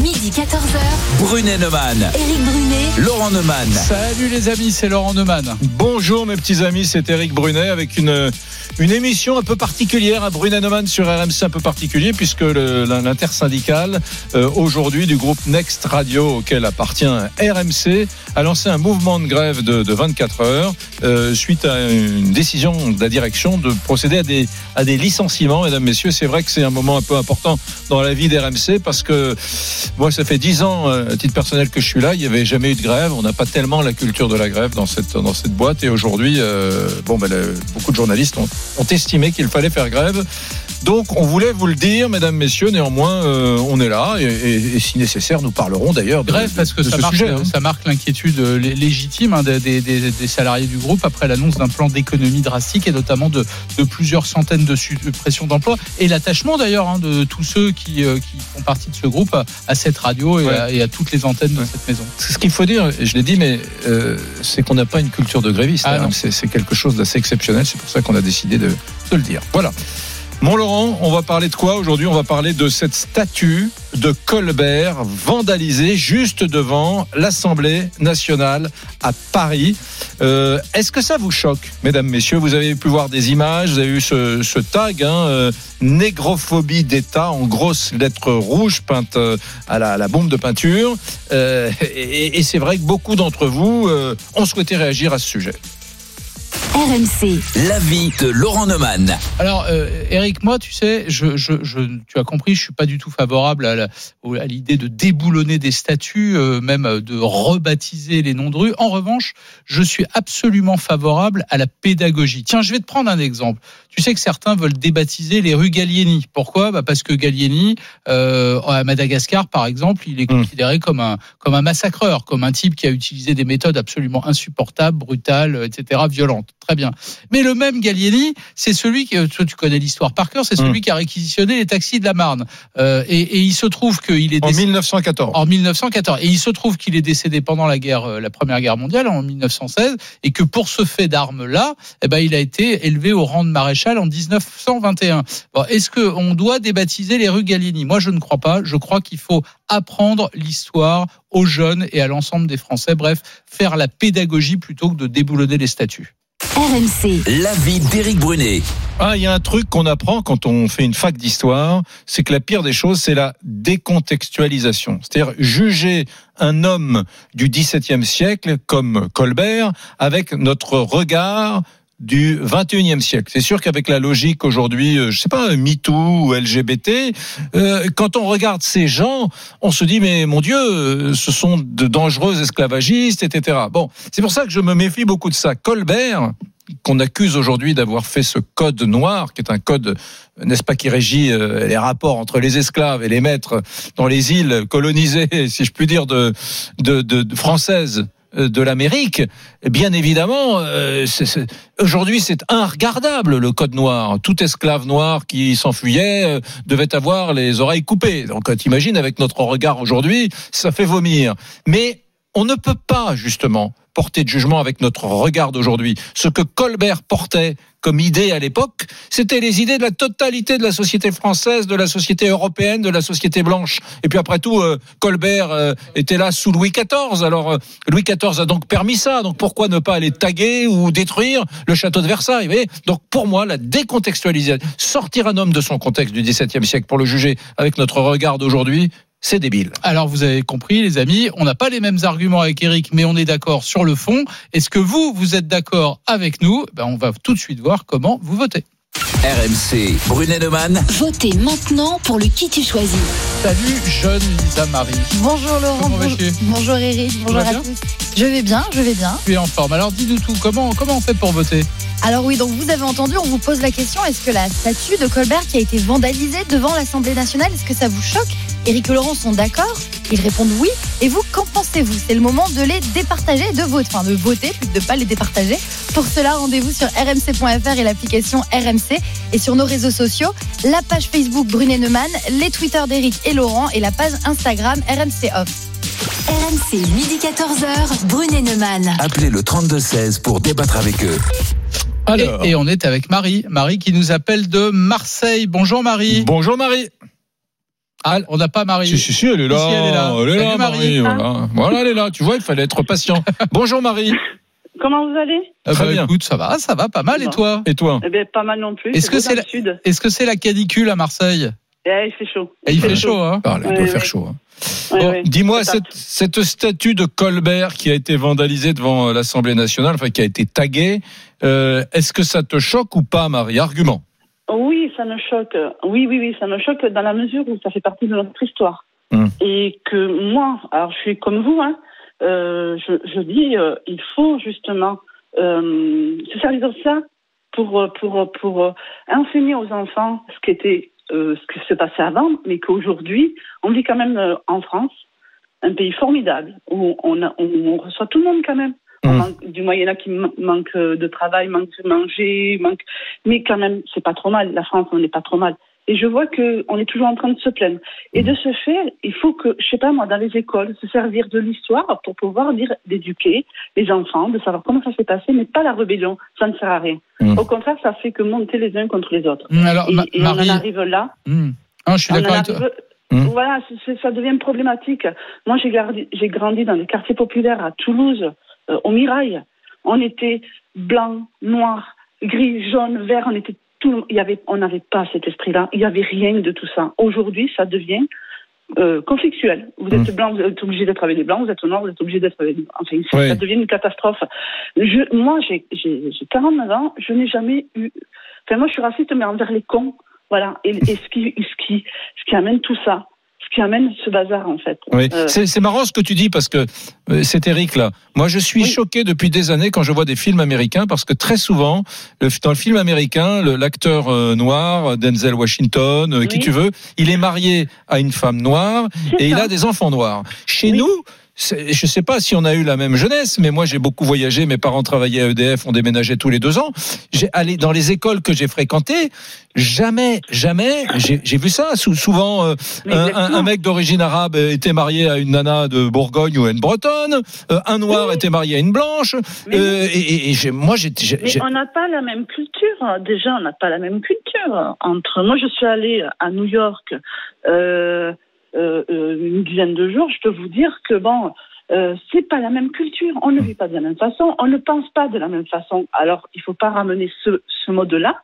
midi 14h. Brunet Neumann. Éric Brunet. Laurent Neumann. Salut les amis, c'est Laurent Neumann. Bonjour mes petits amis, c'est Eric Brunet avec une, une émission un peu particulière à Brunet Neumann sur RMC un peu particulier puisque l'intersyndicale euh, aujourd'hui du groupe Next Radio auquel appartient RMC a lancé un mouvement de grève de, de 24 heures euh, suite à une décision de la direction de procéder à des, à des licenciements mesdames, messieurs. C'est vrai que c'est un moment un peu important dans la vie d'RMC parce que moi ça fait 10 ans euh, à titre personnel que je suis là, il n'y avait jamais eu de grève, on n'a pas tellement la culture de la grève dans cette, boîte et aujourd'hui euh, ben, beaucoup de journalistes ont estimé qu'il fallait faire grève. Donc on voulait vous le dire, mesdames, messieurs, néanmoins euh, on est là et, et, et, si nécessaire nous parlerons d'ailleurs de Bref, parce que de ça, ce marque, sujet, hein. ça marque l'inquiétude euh, lé- légitime hein, des, des- des- des salariés du groupe après l'annonce d'un plan d'économie drastique et notamment de, de plusieurs centaines de suppressions d'emplois et l'attachement d'ailleurs hein, de tous ceux qui, euh, qui font partie de ce groupe à, à cette radio et, Ouais. à, et à toutes les antennes de cette maison. Ce qu'il faut dire, et je l'ai dit, mais euh, c'est qu'on n'a pas une culture de gréviste. Ah c'est c'est quelque chose d'assez exceptionnel. C'est pour ça qu'on a décidé de, de le dire. Voilà. Mon Laurent, on va parler de quoi aujourd'hui? On va parler de cette statue de Colbert vandalisée juste devant l'Assemblée nationale à Paris. Euh, Est-ce que ça vous choque, mesdames, messieurs? Vous avez pu voir des images, vous avez eu ce, tag, hein, euh, négrophobie d'État en grosses lettres rouges peintes euh, à la, bombe de peinture. Euh, et et c'est vrai que beaucoup d'entre vous ont souhaité réagir à ce sujet. RMC. L'avis de Laurent Neumann. Alors, euh, Eric, moi, tu sais, je, je, je, tu as compris, je suis pas du tout favorable à, la- au- à l'idée de déboulonner des statues, euh, même euh, de rebaptiser les noms de rues. En revanche, je suis absolument favorable à la pédagogie. Tiens, je vais te prendre un exemple. Tu sais que certains veulent débaptiser les rues Gallieni. Pourquoi? Bah Parce que Gallieni, euh, à Madagascar, par exemple, il est Mm. considéré comme un, comme un massacreur, comme un type qui a utilisé des méthodes absolument insupportables, brutales, etc., violentes. Très bien. Mais le même Gallieni, c'est celui qui, toi, tu connais l'histoire par cœur, c'est celui qui a réquisitionné les taxis de la Marne. Euh, et, et il se trouve qu'il est En décédé 1914. en 1914. Et il se trouve qu'il est décédé pendant la guerre, euh, la première guerre mondiale en 1916, et que pour ce fait d'armes-là, eh ben, il a été élevé au rang de maréchal en 1921. Bon, Est-ce qu'on doit débaptiser les rues Gallieni? Moi, je ne crois pas. Je crois qu'il faut apprendre l'histoire aux jeunes et à l'ensemble des Français. Bref, faire la pédagogie plutôt que de déboulonner les statuts. RMC. L'avis d'Éric Brunet. Ah, il y a un truc qu'on apprend quand on fait une fac d'histoire, c'est que la pire des choses, c'est la décontextualisation. C'est-à-dire juger un homme du XVIIe siècle comme Colbert avec notre regard du 21e siècle. C'est sûr qu'avec la logique aujourd'hui, euh, je sais pas, MeToo ou LGBT, euh, quand on regarde ces gens, on se dit mais mon Dieu, euh, ce sont de dangereux esclavagistes, etc. Bon, c'est pour ça que je me méfie beaucoup de ça. Colbert, qu'on accuse aujourd'hui d'avoir fait ce code noir, qui est un code, n'est-ce pas, qui régit euh, les rapports entre les esclaves et les maîtres dans les îles colonisées, si je puis dire, de, de, de, de françaises euh, de l'Amérique, bien évidemment, euh, aujourd'hui c'est inregardable le code noir. Tout esclave noir qui s'enfuyait euh, devait avoir les oreilles coupées. Donc euh, t'imagines avec notre regard aujourd'hui, ça fait vomir. Mais on ne peut pas justement porter de jugement avec notre regard d'aujourd'hui. Ce que Colbert portait comme idée à l'époque, c'était les idées de la totalité de la société française, de la société européenne, de la société blanche. Et puis après tout, euh, Colbert euh, était là sous Louis XIV. Alors euh, Louis XIV a donc permis ça. Donc pourquoi ne pas aller taguer ou détruire le château de Versailles vous voyez? Donc pour moi, la décontextualisation, sortir un homme de son contexte du XVIIe siècle pour le juger avec notre regard d'aujourd'hui, c'est débile. Alors vous avez compris les amis, on n'a pas les mêmes arguments avec Eric, mais on est d'accord sur le fond. Est-ce que vous, vous êtes d'accord avec nous? Ben, On va tout de suite voir comment vous votez. RMC, Brunet Neumann. Votez maintenant pour le qui tu choisis. Salut jeune Lisa Marie. Bonjour Laurent, bonjour, bonjour Eric, bonjour à tous. Je vais bien, je vais bien. Tu es en forme. Alors dis-nous tout, comment, comment on fait pour voter? Alors oui, donc vous avez entendu, on vous pose la question, est-ce que la statue de Colbert qui a été vandalisée devant l'Assemblée nationale, est-ce que ça vous choque? Éric et Laurent sont d'accord Ils répondent oui. Et vous, qu'en pensez-vous? C'est le moment de les départager, de voter, enfin de voter, plus que de pas les départager. Pour cela, rendez-vous sur rmc.fr et l'application RMC et sur nos réseaux sociaux, la page Facebook Brunet Neumann, les Twitter d'Éric et Laurent et la page Instagram RMC Off. RMC, midi 14h, Brunet Neumann. Appelez le 3216 pour débattre avec eux. Alors, et, et on est avec Marie. Marie qui nous appelle de Marseille. Bonjour Marie. bonjour Marie. Ah, on n'a pas Marie. Si, si, si, elle est là. Si, elle est là. Elle est là, Marie. Marie. Voilà. Voilà, elle est là. Tu vois, il fallait être patient. Bonjour, Marie. Comment vous allez Ah Très bah, bien. écoute, ça va, ça va pas mal. Et toi Et toi Eh bien, pas mal non plus. Est-ce que c'est la- Est-ce que c'est la canicule à Marseille Eh, Il fait chaud. Et Il fait chaud, hein Ah, là, Il doit faire chaud. hein. Bon. Dis-moi, cette, cette statue de Colbert qui a été vandalisée devant euh, l'Assemblée nationale, enfin qui a été taguée, euh, est-ce que ça te choque ou pas, Marie? Argument. Oui, ça me choque. Oui, oui, oui, ça me choque dans la mesure où ça fait partie de notre histoire. Hum. Et que moi, alors je suis comme vous, hein, euh, je, je dis, euh, il faut justement euh, se servir de ça pour, euh, pour, pour euh, enseigner aux enfants ce qui était, euh, ce qui se passait avant, mais qu'aujourd'hui, on vit quand même euh, en France, un pays formidable où on, a- on, on reçoit tout le monde quand même. On manque- du moins, il y en a qui man- manquent de travail, manquent de manger, manquent mais quand même, c'est pas trop mal. La France, on n'est pas trop mal. Et je vois que on est toujours en train de se plaindre. Et de ce fait, il faut que, je sais pas moi, dans les écoles, se servir de l'histoire pour pouvoir dire, d'éduquer les enfants, de savoir comment ça s'est passé, mais pas la rébellion. Ça ne sert à rien. Mm. Au contraire, ça fait que monter les uns contre les autres. Alors, Et, Ma- et on en arrive là. hum. Ah, je suis d'accord avec toi. Mm. Voilà, ça devient problématique. Moi, j'ai grandi, dans les quartiers populaires à Toulouse, euh, au Mirail. On était blanc, noir, gris, jaune, vert. On était tout. Il y avait, on n'avait pas cet esprit-là. Il n'y avait rien de tout ça. Aujourd'hui, ça devient euh, conflictuel. Vous êtes blanc, vous êtes obligé d'être avec les blancs. Vous êtes noir, vous êtes obligé d'être avec. Enfin, ça devient une catastrophe. Je, moi, j'ai 49 ans. Je n'ai jamais eu. Enfin, moi, je suis raciste, mais envers les cons. Voilà. Et, et ce qui, ce qui, ce qui amène tout ça, ce qui amène ce bazar, en fait. Oui. Euh, C'est marrant ce que tu dis parce que euh, c'est Eric là. Moi, je suis Oui. choqué depuis des années quand je vois des films américains parce que très souvent, le, dans le film américain, l'acteur euh, noir, Denzel Washington, qui tu veux, il est marié à une femme noire et il a des enfants noirs. Chez nous, je sais pas si on a eu la même jeunesse, mais moi j'ai beaucoup voyagé. Mes parents travaillaient à EDF, on déménageait tous les deux ans. J'ai allé dans les écoles que j'ai fréquentées. Jamais, jamais, j'ai vu ça. Sou- souvent, euh, un, mec d'origine arabe était marié à une nana de Bourgogne ou à une Bretonne. euh, un noir Oui. était marié à une blanche. Mais- euh, et et- et j'ai- moi, j'ai. Mais on n'a pas la même culture. Déjà, on n'a pas la même culture. Entre moi, je suis allée à New York euh, une dizaine de jours. Je peux vous dire que bon, euh, c'est pas la même culture. On ne vit pas de la même façon. On ne pense pas de la même façon. Alors, il faut pas ramener ce, ce mode-là,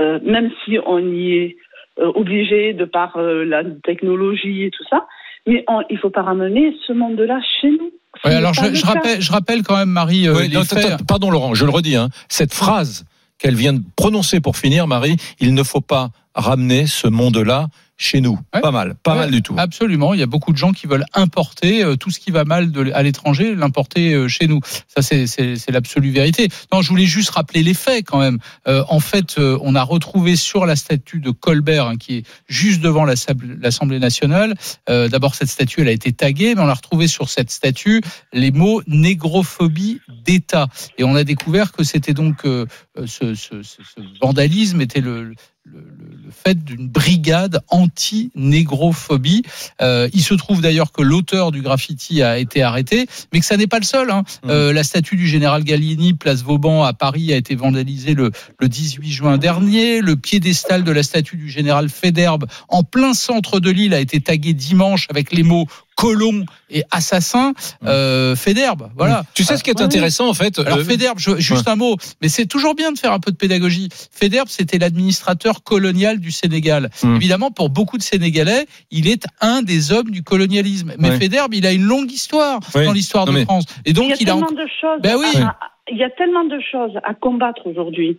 euh, même si on y est euh, obligé de par euh, la technologie et tout ça. Mais on, il faut pas ramener ce monde-là chez nous. Ouais, alors je, rappelle, je rappelle quand même Marie euh, Ouais, les non, faits. attends, pardon Laurent, je le redis. Hein, cette phrase qu'elle vient de prononcer pour finir, Marie, il ne faut pas ramener ce monde-là chez nous. Ouais. Pas mal, pas Ouais, mal du tout. Absolument, il y a beaucoup de gens qui veulent importer euh, tout ce qui va mal de, à l'étranger, l'importer euh, chez nous. Ça, c'est- l'absolue vérité. Non, je voulais juste rappeler les faits quand même. Euh, en fait, euh, on a retrouvé sur la statue de Colbert, hein, qui est juste devant l'Assemblée nationale, euh, d'abord cette statue, elle a été taguée, mais on a retrouvé sur cette statue les mots négrophobie d'État. Et on a découvert que c'était donc ce, ce- ce- ce vandalisme était le, le, le- le fait d'une brigade anti-négrophobie. Euh, il se trouve d'ailleurs que l'auteur du graffiti a été arrêté, mais que ça n'est pas le seul. hein. Mhm. Euh, la statue du général Gallieni, place Vauban à Paris, a été vandalisée le, le 18 juin dernier. Le piédestal de la statue du général Féderbe, en plein centre de l'île, a été tagué dimanche avec les mots colon et assassin. Euh, Féderbe, voilà. Tu sais ce qui est Ouais. intéressant en fait Alors euh, Féderbe, je- juste un mot, mais c'est toujours bien de faire un peu de pédagogie. Féderbe, c'était l'administrateur colonial du Sénégal. Hmm. Évidemment, pour beaucoup de Sénégalais, il est un des hommes du colonialisme. Mais Ouais. Féderbe, il a une longue histoire Ouais. dans l'histoire de mais- France. Et il y donc, a il a tellement en- de choses. Ben oui. à- à- il y a tellement de choses à combattre aujourd'hui.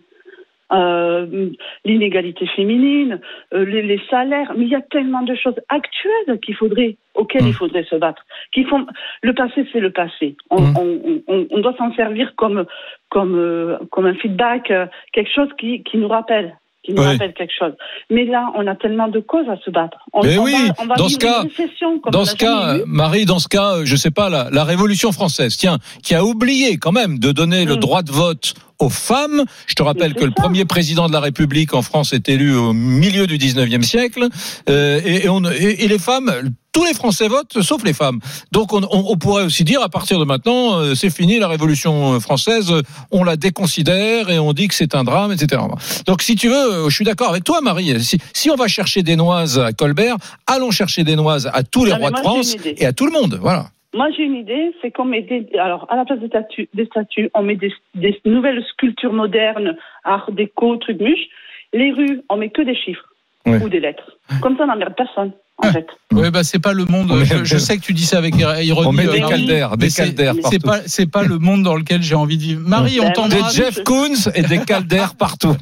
Euh, l'inégalité féminine, euh, les, les salaires, mais il y a tellement de choses actuelles qu'il faudrait, auxquelles Mm. il faudrait se battre. Qui font, le passé, c'est le passé. On, Mm. on, on, on doit s'en servir comme, comme, euh, comme un feedback, euh, quelque chose qui, qui nous rappelle. Qui nous rappelle quelque chose. Mais là, on a tellement de causes à se battre. On, Mais on oui, va, on va dans vivre ce cas- une récession comme Dans ce cas, Marie, dans ce cas, euh, je sais pas, la, la Révolution française, tiens, qui a oublié quand même de donner le Mm. droit de vote aux femmes. Je te rappelle que le premier président de la République en France est élu au milieu du 19e siècle. Euh, et, et on, et, et les femmes, tous les Français votent, sauf les femmes. Donc on, on- on pourrait aussi dire à partir de maintenant, euh, c'est fini la Révolution française, euh, on la déconsidère et on dit que c'est un drame, etc. Donc si tu veux, euh, je suis d'accord avec toi, Marie. Si, si on va chercher des noises à Colbert, allons chercher des noises à tous les Non, rois de moi, France et à tout le monde. Voilà. Moi, j'ai une idée, c'est qu'on met des, alors, à la place des statues, des statues on met des, des nouvelles sculptures modernes, art déco, trucs muches. Les rues, on met que des chiffres ou des lettres. Comme ça, on n'emmerde personne, en Ah. fait. Ouais, bah c'est pas le monde. Je, je sais que tu dis ça avec ironie. On met des caldaires, des caldaires C'est pas, c'est pas le monde dans lequel j'ai envie de vivre. Marie, on Des Des t'embrasse. Jeff Koons et des caldaires partout.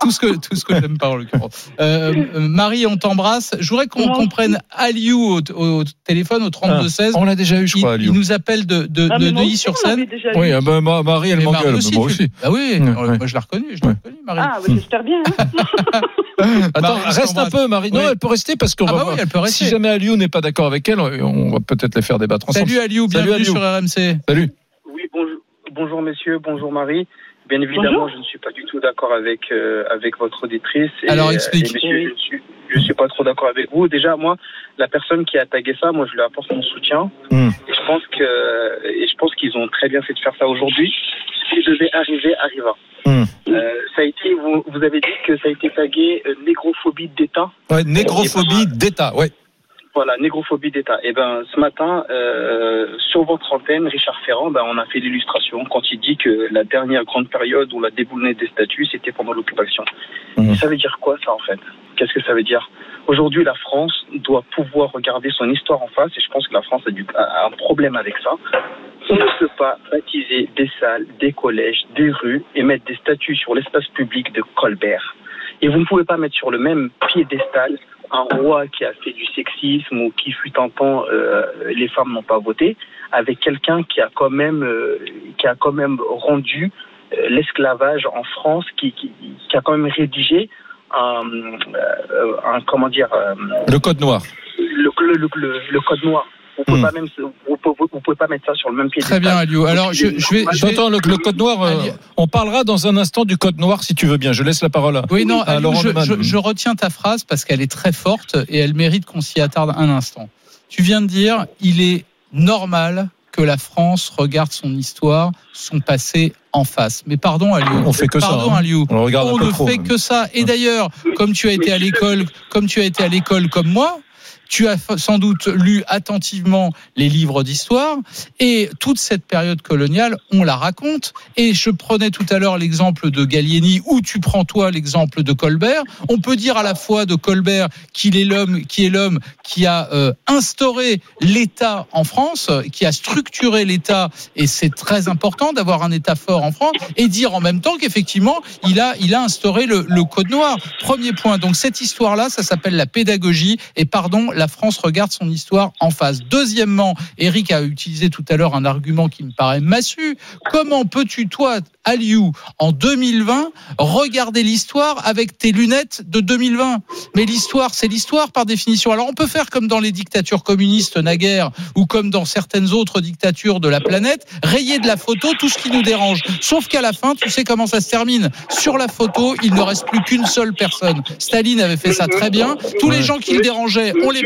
tout ce que tout ce que j'aime pas en l'occurrence. Euh, Marie, on t'embrasse. Je voudrais qu'on Moi qu'on aussi. prenne Aliou au, au téléphone au 32 16. On l'a déjà eu, je Il, crois, à il nous appelle de, de, Ah, de aussi, on l'avait déjà Oui, ah ben, ma- Marie, elle m'engueule, mais moi aussi. Ah oui, moi je l'ai reconnue, je l'ai reconnue, Marie. Ah, bah, j'espère bien. hein. Attends, reste un peu, Marie. Non, Oui. elle peut rester parce qu'on Ah va bah voir. oui, elle peut rester. Si jamais Aliou n'est pas d'accord avec elle, on va peut-être les faire débattre ensemble. Salut Aliou, Salut, bienvenue Aliou. sur RMC. Salut. Oui, bonjour, bonjour messieurs, bonjour Marie. Bien évidemment, Bonjour. je ne suis pas du tout d'accord avec euh, avec votre auditrice. Et, Alors, euh, explique. et messieurs, je ne suis, je suis pas trop d'accord avec vous. Déjà, moi, la personne qui a tagué ça, moi, je lui apporte mon soutien. Hmm. Et je pense que et je pense qu'ils ont très bien fait de faire ça aujourd'hui. Ce qui devait arriver arriva. Hmm. Euh, ça a été, vous, vous avez dit que ça a été tagué euh, négrophobie d'État. Ouais, négrophobie d'État, ouais. Voilà, négrophobie d'État. Et ben, ce matin, euh, sur votre antenne, Richard Ferrand, ben, on a fait l'illustration quand il dit que la dernière grande période où la déboulonnée des statuts, c'était pendant l'occupation. Et Ça veut dire quoi, ça, en fait? Qu'est-ce que ça veut dire? Aujourd'hui, la France doit pouvoir regarder son histoire en face, et je pense que la France a, du, a un problème avec ça. On ne peut pas baptiser des salles, des collèges, des rues et mettre des statues sur l'espace public de Colbert. Et vous ne pouvez pas mettre sur le même piédestal un roi qui a fait du sexisme ou qui fut un temps euh, les femmes n'ont pas voté avec quelqu'un qui a quand même euh, qui a quand même rendu euh, l'esclavage en France qui, qui, qui a quand même rédigé un, euh, un comment dire euh, Le code noir. le, le, le, le- le code noir vous pouvez Hmm. pas même vous pouvez, vous pouvez pas mettre ça sur le même pied Très bien Aliou. Alors je, je vais, je vais- Attends, le, le code noir, euh, on parlera dans un instant du code noir si tu veux bien. Je laisse la parole à, Oui, non, à Laurent je, Neumann. je- je retiens ta phrase parce qu'elle est très forte et elle mérite qu'on s'y attarde un instant. Tu viens de dire, il est normal que la France regarde son histoire, son passé en face. Mais pardon, Aliou. On fait que ça, Pardon, hein. Aliou. On regarde On un peu ne trop. fait même. que ça. Et d'ailleurs, comme tu as été à l'école, comme tu as été à l'école comme moi, tu as sans doute lu attentivement les livres d'histoire et toute cette période coloniale, on la raconte. Et je prenais tout à l'heure l'exemple de Gallieni ou tu prends toi l'exemple de Colbert. On peut dire à la fois de Colbert qu'il est l'homme, qui est l'homme qui a euh, instauré l'État en France, qui a structuré l'État et c'est très important d'avoir un État fort en France et dire en même temps qu'effectivement il a il a instauré le, le code noir. Premier point. Donc cette histoire là, ça s'appelle la pédagogie et pardon, France regarde son histoire en face. Deuxièmement, Eric a utilisé tout à l'heure un argument qui me paraît massu. Comment peux-tu toi, Aliou, en 2020, regarder l'histoire avec tes lunettes de 2020 Mais l'histoire, c'est l'histoire par définition. Alors on peut faire comme dans les dictatures communistes naguère ou comme dans certaines autres dictatures de la planète, rayer de la photo tout ce qui nous dérange. Sauf qu'à la fin, tu sais comment ça se termine. Sur la photo, il ne reste plus qu'une seule personne. Staline avait fait ça très bien. Tous les gens qui le dérangeaient, on les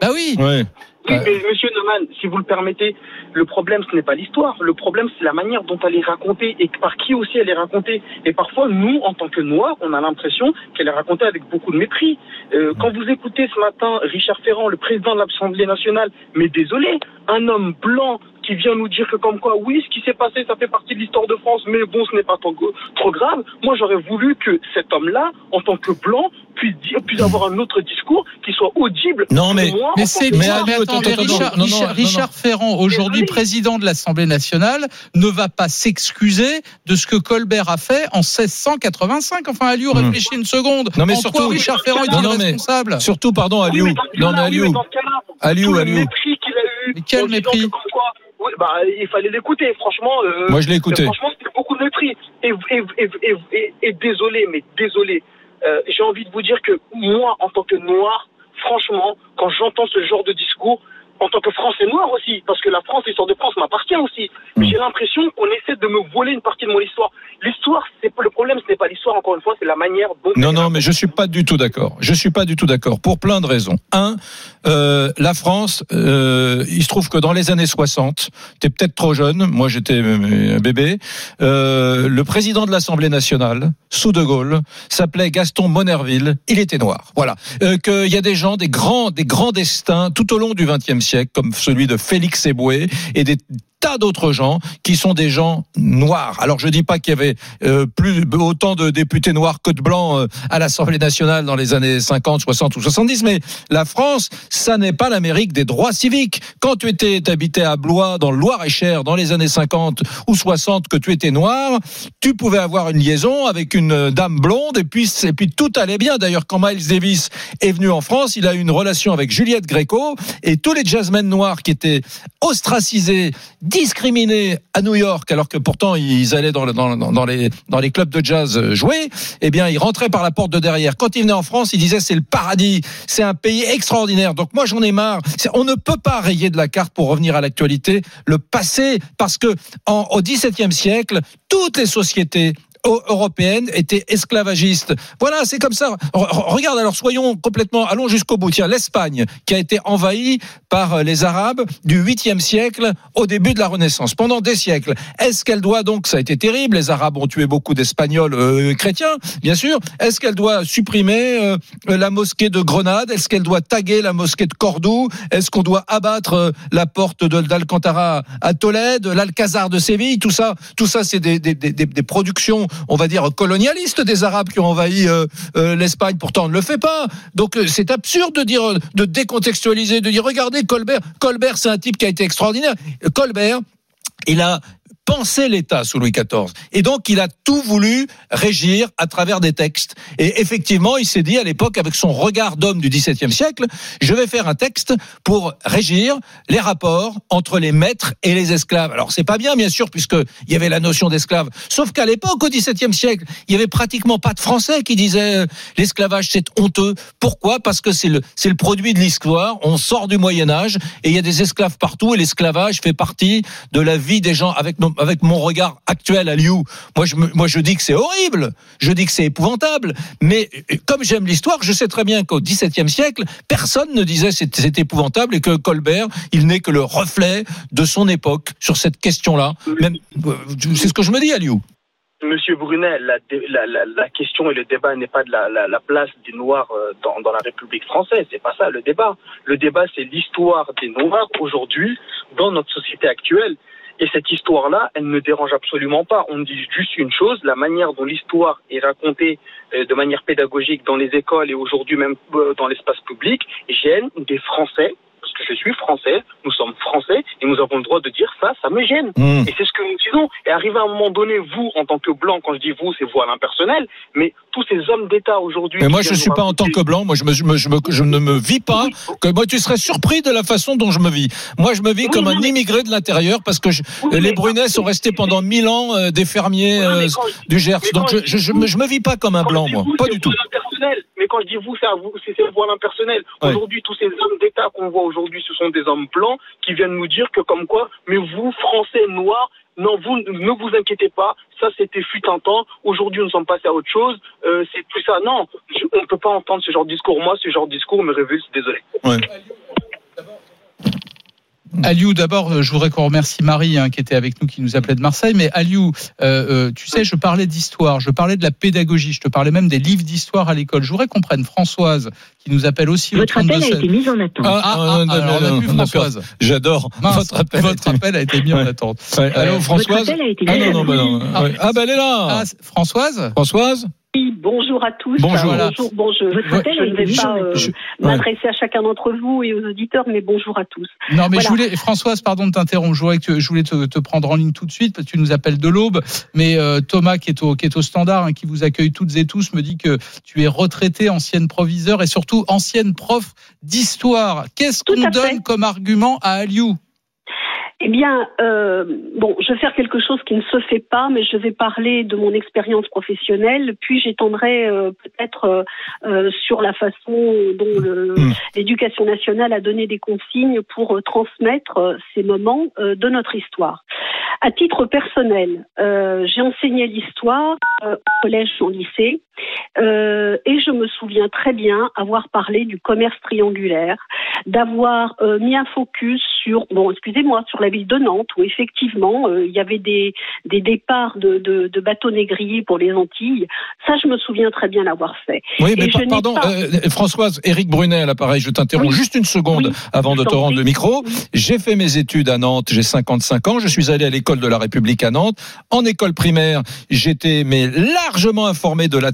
Bah oui. Ouais. Oui, mais monsieur Neumann, si vous le permettez, le problème, ce n'est pas l'histoire. Le problème, c'est la manière dont elle est racontée et par qui aussi elle est racontée. Et parfois, nous, en tant que Noirs, on a l'impression qu'elle est racontée avec beaucoup de mépris. Euh, quand vous écoutez ce matin Richard Ferrand, le président de l'Assemblée nationale, mais désolé, un homme blanc qui vient nous dire que comme quoi, oui, ce qui s'est passé, ça fait partie de l'histoire de France, mais bon, ce n'est pas trop, trop grave. Moi, j'aurais voulu que cet homme-là, en tant que blanc, puisse, dire, puisse avoir un autre discours qui soit audible. Non, mais- pour moi, Mais c'est mais attends, mais Richard, non, non, Richard- non, Richard Ferrand, aujourd'hui président de l'Assemblée nationale, ne va pas s'excuser de ce que Colbert a fait en 1685. Enfin, Aliou, Hmm. réfléchis une seconde. Non, mais en surtout- quoi Richard Ferrand mais- responsable Surtout, pardon, Oui, Aliou. mais dans ce Non, mais oui, Aliou. Aliou, Aliou. mépris qu'il a eu. Mais quel mépris oui, bah, il fallait l'écouter, franchement. euh, Moi, je l'ai écouté. Franchement, c'était beaucoup de mépris. Et, et, et, et, et- et désolé, mais désolé. Euh, J'ai envie de vous dire que moi, en tant que noir, franchement, quand j'entends ce genre de discours, en tant que Français noir aussi, parce que la France, l'histoire de France m'appartient aussi. Mais Mm. j'ai l'impression qu'on essaie de me voler une partie de mon histoire. L'histoire, c'est le problème, ce n'est pas l'histoire, encore une fois, c'est la manière dont. Non, non, mais je suis pas du tout d'accord. Je suis pas du tout d'accord pour plein de raisons. Un, euh, la France, euh, il se trouve que dans les années 60, t'es peut-être trop jeune. Moi, j'étais euh, un bébé. Euh, le président de l'Assemblée nationale, sous De Gaulle, s'appelait Gaston Monerville. Il était noir. Voilà. Euh, Qu'il y a des gens, des grands, des grands destins tout au long du XXe siècle, comme celui de Félix Eboué et des tas d'autres gens qui sont des gens noirs. Alors je dis pas qu'il y avait euh, plus autant de députés noirs que de blancs euh, à l'Assemblée nationale dans les années 50, 60 ou 70, mais la France, ça n'est pas l'Amérique des droits civiques. Quand tu étais habité à Blois dans le Loir-et-Cher dans les années 50 ou 60 que tu étais noir, tu pouvais avoir une liaison avec une dame blonde et puis et puis tout allait bien. D'ailleurs quand Miles Davis est venu en France, il a eu une relation avec Juliette Gréco et tous les jazzmen noirs qui étaient ostracisés discriminés à New York, alors que pourtant ils allaient dans, le- dans, dans les, dans les clubs de jazz euh, jouer, eh bien ils rentraient par la porte de derrière. Quand ils venaient en France, ils disaient c'est le paradis, c'est un pays extraordinaire. Donc moi j'en ai marre. On ne peut pas rayer de la carte pour revenir à l'actualité le passé, parce que au XVIIe siècle, toutes les sociétés eu- européennes étaient esclavagistes. Voilà, c'est comme ça. Re- re- Regarde, alors soyons complètement, allons jusqu'au bout. Tiens, l'Espagne, qui a été envahie par euh, les Arabes du 8e siècle au début de la Renaissance, pendant des siècles. Est-ce qu'elle doit donc, ça a été terrible, les Arabes ont tué beaucoup d'Espagnols euh, chrétiens, bien sûr. Est-ce qu'elle doit supprimer euh, la mosquée de Grenade? Est-ce qu'elle doit taguer la mosquée de Cordoue? Est-ce qu'on doit abattre la porte d'Alcantara à Tolède, l'Alcazar de Séville? Tout ça, tout ça, c'est des, des, des, des productions, on va dire colonialistes des Arabes qui ont envahi euh, euh, l'Espagne. Pourtant, on ne le fait pas. Donc euh, c'est absurde de dire, de décontextualiser, de dire regardez Colbert. Colbert, c'est un type qui a été extraordinaire. Colbert, il a pensé l'État sous Louis XIV. Et donc, il a tout voulu régir à travers des textes. Et effectivement, il s'est dit à l'époque, avec son regard d'homme du XVIIe siècle, je vais faire un texte pour régir les rapports entre les maîtres et les esclaves. Alors, c'est pas bien, bien sûr, puisqu'il y avait la notion d'esclave. Sauf qu'à l'époque, au XVIIe siècle, il y avait pratiquement pas de Français qui disaient euh, l'esclavage, c'est honteux. Pourquoi? Parce que c'est le, c'est le produit de l'histoire. On sort du Moyen-Âge et il y a des esclaves partout et l'esclavage fait partie de la vie des gens avec, nos- avec mon regard actuel à Liu. Moi, je, moi, je dis que c'est horrible. Je dis que c'est épouvantable. Mais comme j'aime l'histoire, je sais très bien qu'au XVIIe siècle, personne ne disait c'est, c'est épouvantable et que Colbert, il n'est que le reflet de son époque sur cette question-là. Euh, c'est ce que je me dis à Liu. Monsieur Brunet, la, la, la, question et le débat n'est pas de la place des Noirs euh, dans, dans la République française. C'est pas ça le débat. Le débat, c'est l'histoire des Noirs aujourd'hui dans notre société actuelle. Et cette histoire-là, elle ne dérange absolument pas. On dit juste une chose, la manière dont l'histoire est racontée euh, de manière pédagogique dans les écoles et aujourd'hui même euh, dans l'espace public gêne des Français, parce que je suis français, nous sommes français, et nous avons le droit de dire ça, ça me gêne. Mmh. Et c'est ce que nous disons. Et arrivé à un moment donné, vous, en tant que blanc, quand je dis vous, c'est vous à l'impersonnel, mais tous ces hommes d'État aujourd'hui. Mais moi, je viennent suis pas en tant que blanc. Moi, je, me, je, me, je, me- je ne me vis pas. Que moi, tu serais surpris de la façon dont je me vis. Moi, je me vis Oui, comme un immigré de l'intérieur parce que je- Oui, les Brunets sont restés pendant mille ans euh, des fermiers euh, du Gers. Donc, je, je me, vis pas comme un blanc, moi. vous, Pas du tout. Mais quand je dis vous, c'est à vous, c'est à l'impersonnel. Ouais. Aujourd'hui, tous ces hommes d'État qu'on voit aujourd'hui, ce sont des hommes blancs qui viennent nous dire que comme quoi, mais vous, Français noirs, non, vous ne vous inquiétez pas, ça c'était fut un temps, aujourd'hui nous sommes passés à autre chose, euh, c'est tout ça. Non, on ne peut pas entendre ce genre de discours. Moi, ce genre de discours me révulse, désolé. Aliou, d'abord, euh, je voudrais qu'on remercie Marie hein, qui était avec nous, qui nous appelait de Marseille. Mais Aliou, euh, euh, tu sais, je parlais d'histoire, je parlais de la pédagogie, je te parlais même des livres d'histoire à l'école. Je voudrais qu'on prenne Françoise, qui nous appelle aussi Votre au 32 appel a été mis en attente. Ah, ah, ah, non, alors, on non, a non, plus Françoise. J'adore. Votre appel. votre appel a été mis en attente. Ouais. Allô, Françoise Votre appel a été Ah non, en non, bah non. Ah. Ouais. Ah, bah elle est là. Ah, Françoise Françoise Oui, bonjour à tous. Bonjour. bonjour, Je ne vais pas euh, m'adresser à chacun d'entre vous et aux auditeurs, mais bonjour à tous. Non, mais je voulais, Françoise, pardon de t'interrompre. Je voulais, que- je voulais te, te prendre en ligne tout de suite parce que tu nous appelles de l'aube. Mais euh, Thomas, qui est au, qui est au standard, hein, qui vous accueille toutes et tous, me dit que tu es retraité, ancienne proviseur et surtout ancienne prof d'histoire. Qu'est-ce qu'on fait. donne comme argument à Aliou? Eh bien, euh, bon, je vais faire quelque chose qui ne se fait pas, mais je vais parler de mon expérience professionnelle, puis j'étendrai euh, peut-être euh, euh, sur la façon dont le- Mm. l'éducation nationale a donné des consignes pour euh, transmettre euh, ces moments de notre histoire. À titre personnel, euh, j'ai enseigné l'histoire euh, au collège au lycée, euh, et je me souviens très bien avoir parlé du commerce triangulaire, d'avoir euh, mis un focus sur, bon, excusez-moi, sur la ville de Nantes, où effectivement euh, il y avait des, des départs de, de, de bateaux négriers pour les Antilles. Ça, je me souviens très bien l'avoir fait. Oui, mais par- pardon, pas- euh, Françoise, Éric Brunet à l'appareil, je t'interromps Oui. juste une seconde Oui, avant de te rendre le micro. J'ai fait mes études à Nantes, j'ai 55 ans, je suis allé à l'école de la République à Nantes. En école primaire, j'étais mais largement informé de la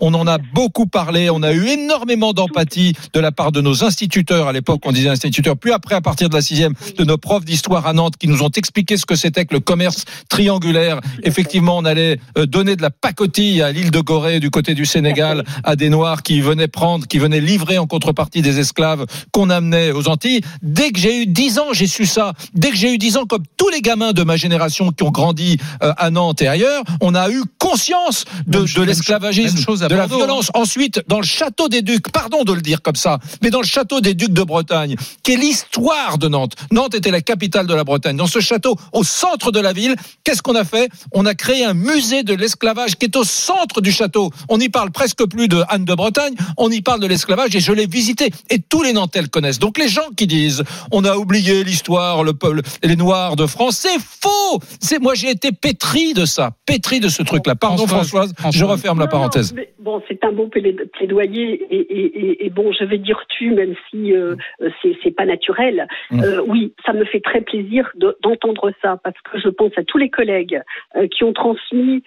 On en a beaucoup parlé, on a eu énormément d'empathie de la part de nos instituteurs à l'époque, on disait instituteurs, puis après à partir de la sixième, de nos profs d'histoire à Nantes qui nous ont expliqué ce que c'était que le commerce triangulaire. Effectivement, on allait euh, donner de la pacotille à l'île de Gorée du côté du Sénégal à des Noirs qui venaient prendre, qui venaient livrer en contrepartie des esclaves qu'on amenait aux Antilles. Dès que j'ai eu 10 ans, j'ai su ça. Dès que j'ai eu 10 ans, comme tous les gamins de ma génération qui ont grandi euh, à Nantes et ailleurs, on a eu conscience de, de l'esclavagisme, de la hein. violence. Ensuite, dans le château des Ducs, pardon de le dire comme ça, mais dans le château des Ducs de Bretagne, qui est l'histoire de Nantes. Nantes était la capitale de la Bretagne. Dans ce château, au centre de la ville, qu'est-ce qu'on a fait? On a créé un musée de l'esclavage qui est au centre du château. On n'y parle presque plus de Anne de Bretagne, on y parle de l'esclavage et je l'ai visité. Et tous les Nantais le connaissent. Donc les gens qui disent on a oublié l'histoire, le peuple, les Noirs de France, c'est faux. C'est moi j'ai été pétri de ça, pétri de ce truc-là. Pardon Françoise, Françoise, je referme la Non, non, parenthèse. bon, c'est un bon plaid- plaidoyer et, et, et, et bon, je vais dire tu, même si euh, euh, c'est pas naturel. Mm. Euh, oui, ça me fait très plaisir de- d'entendre ça parce que je pense à tous les collègues euh, qui ont transmis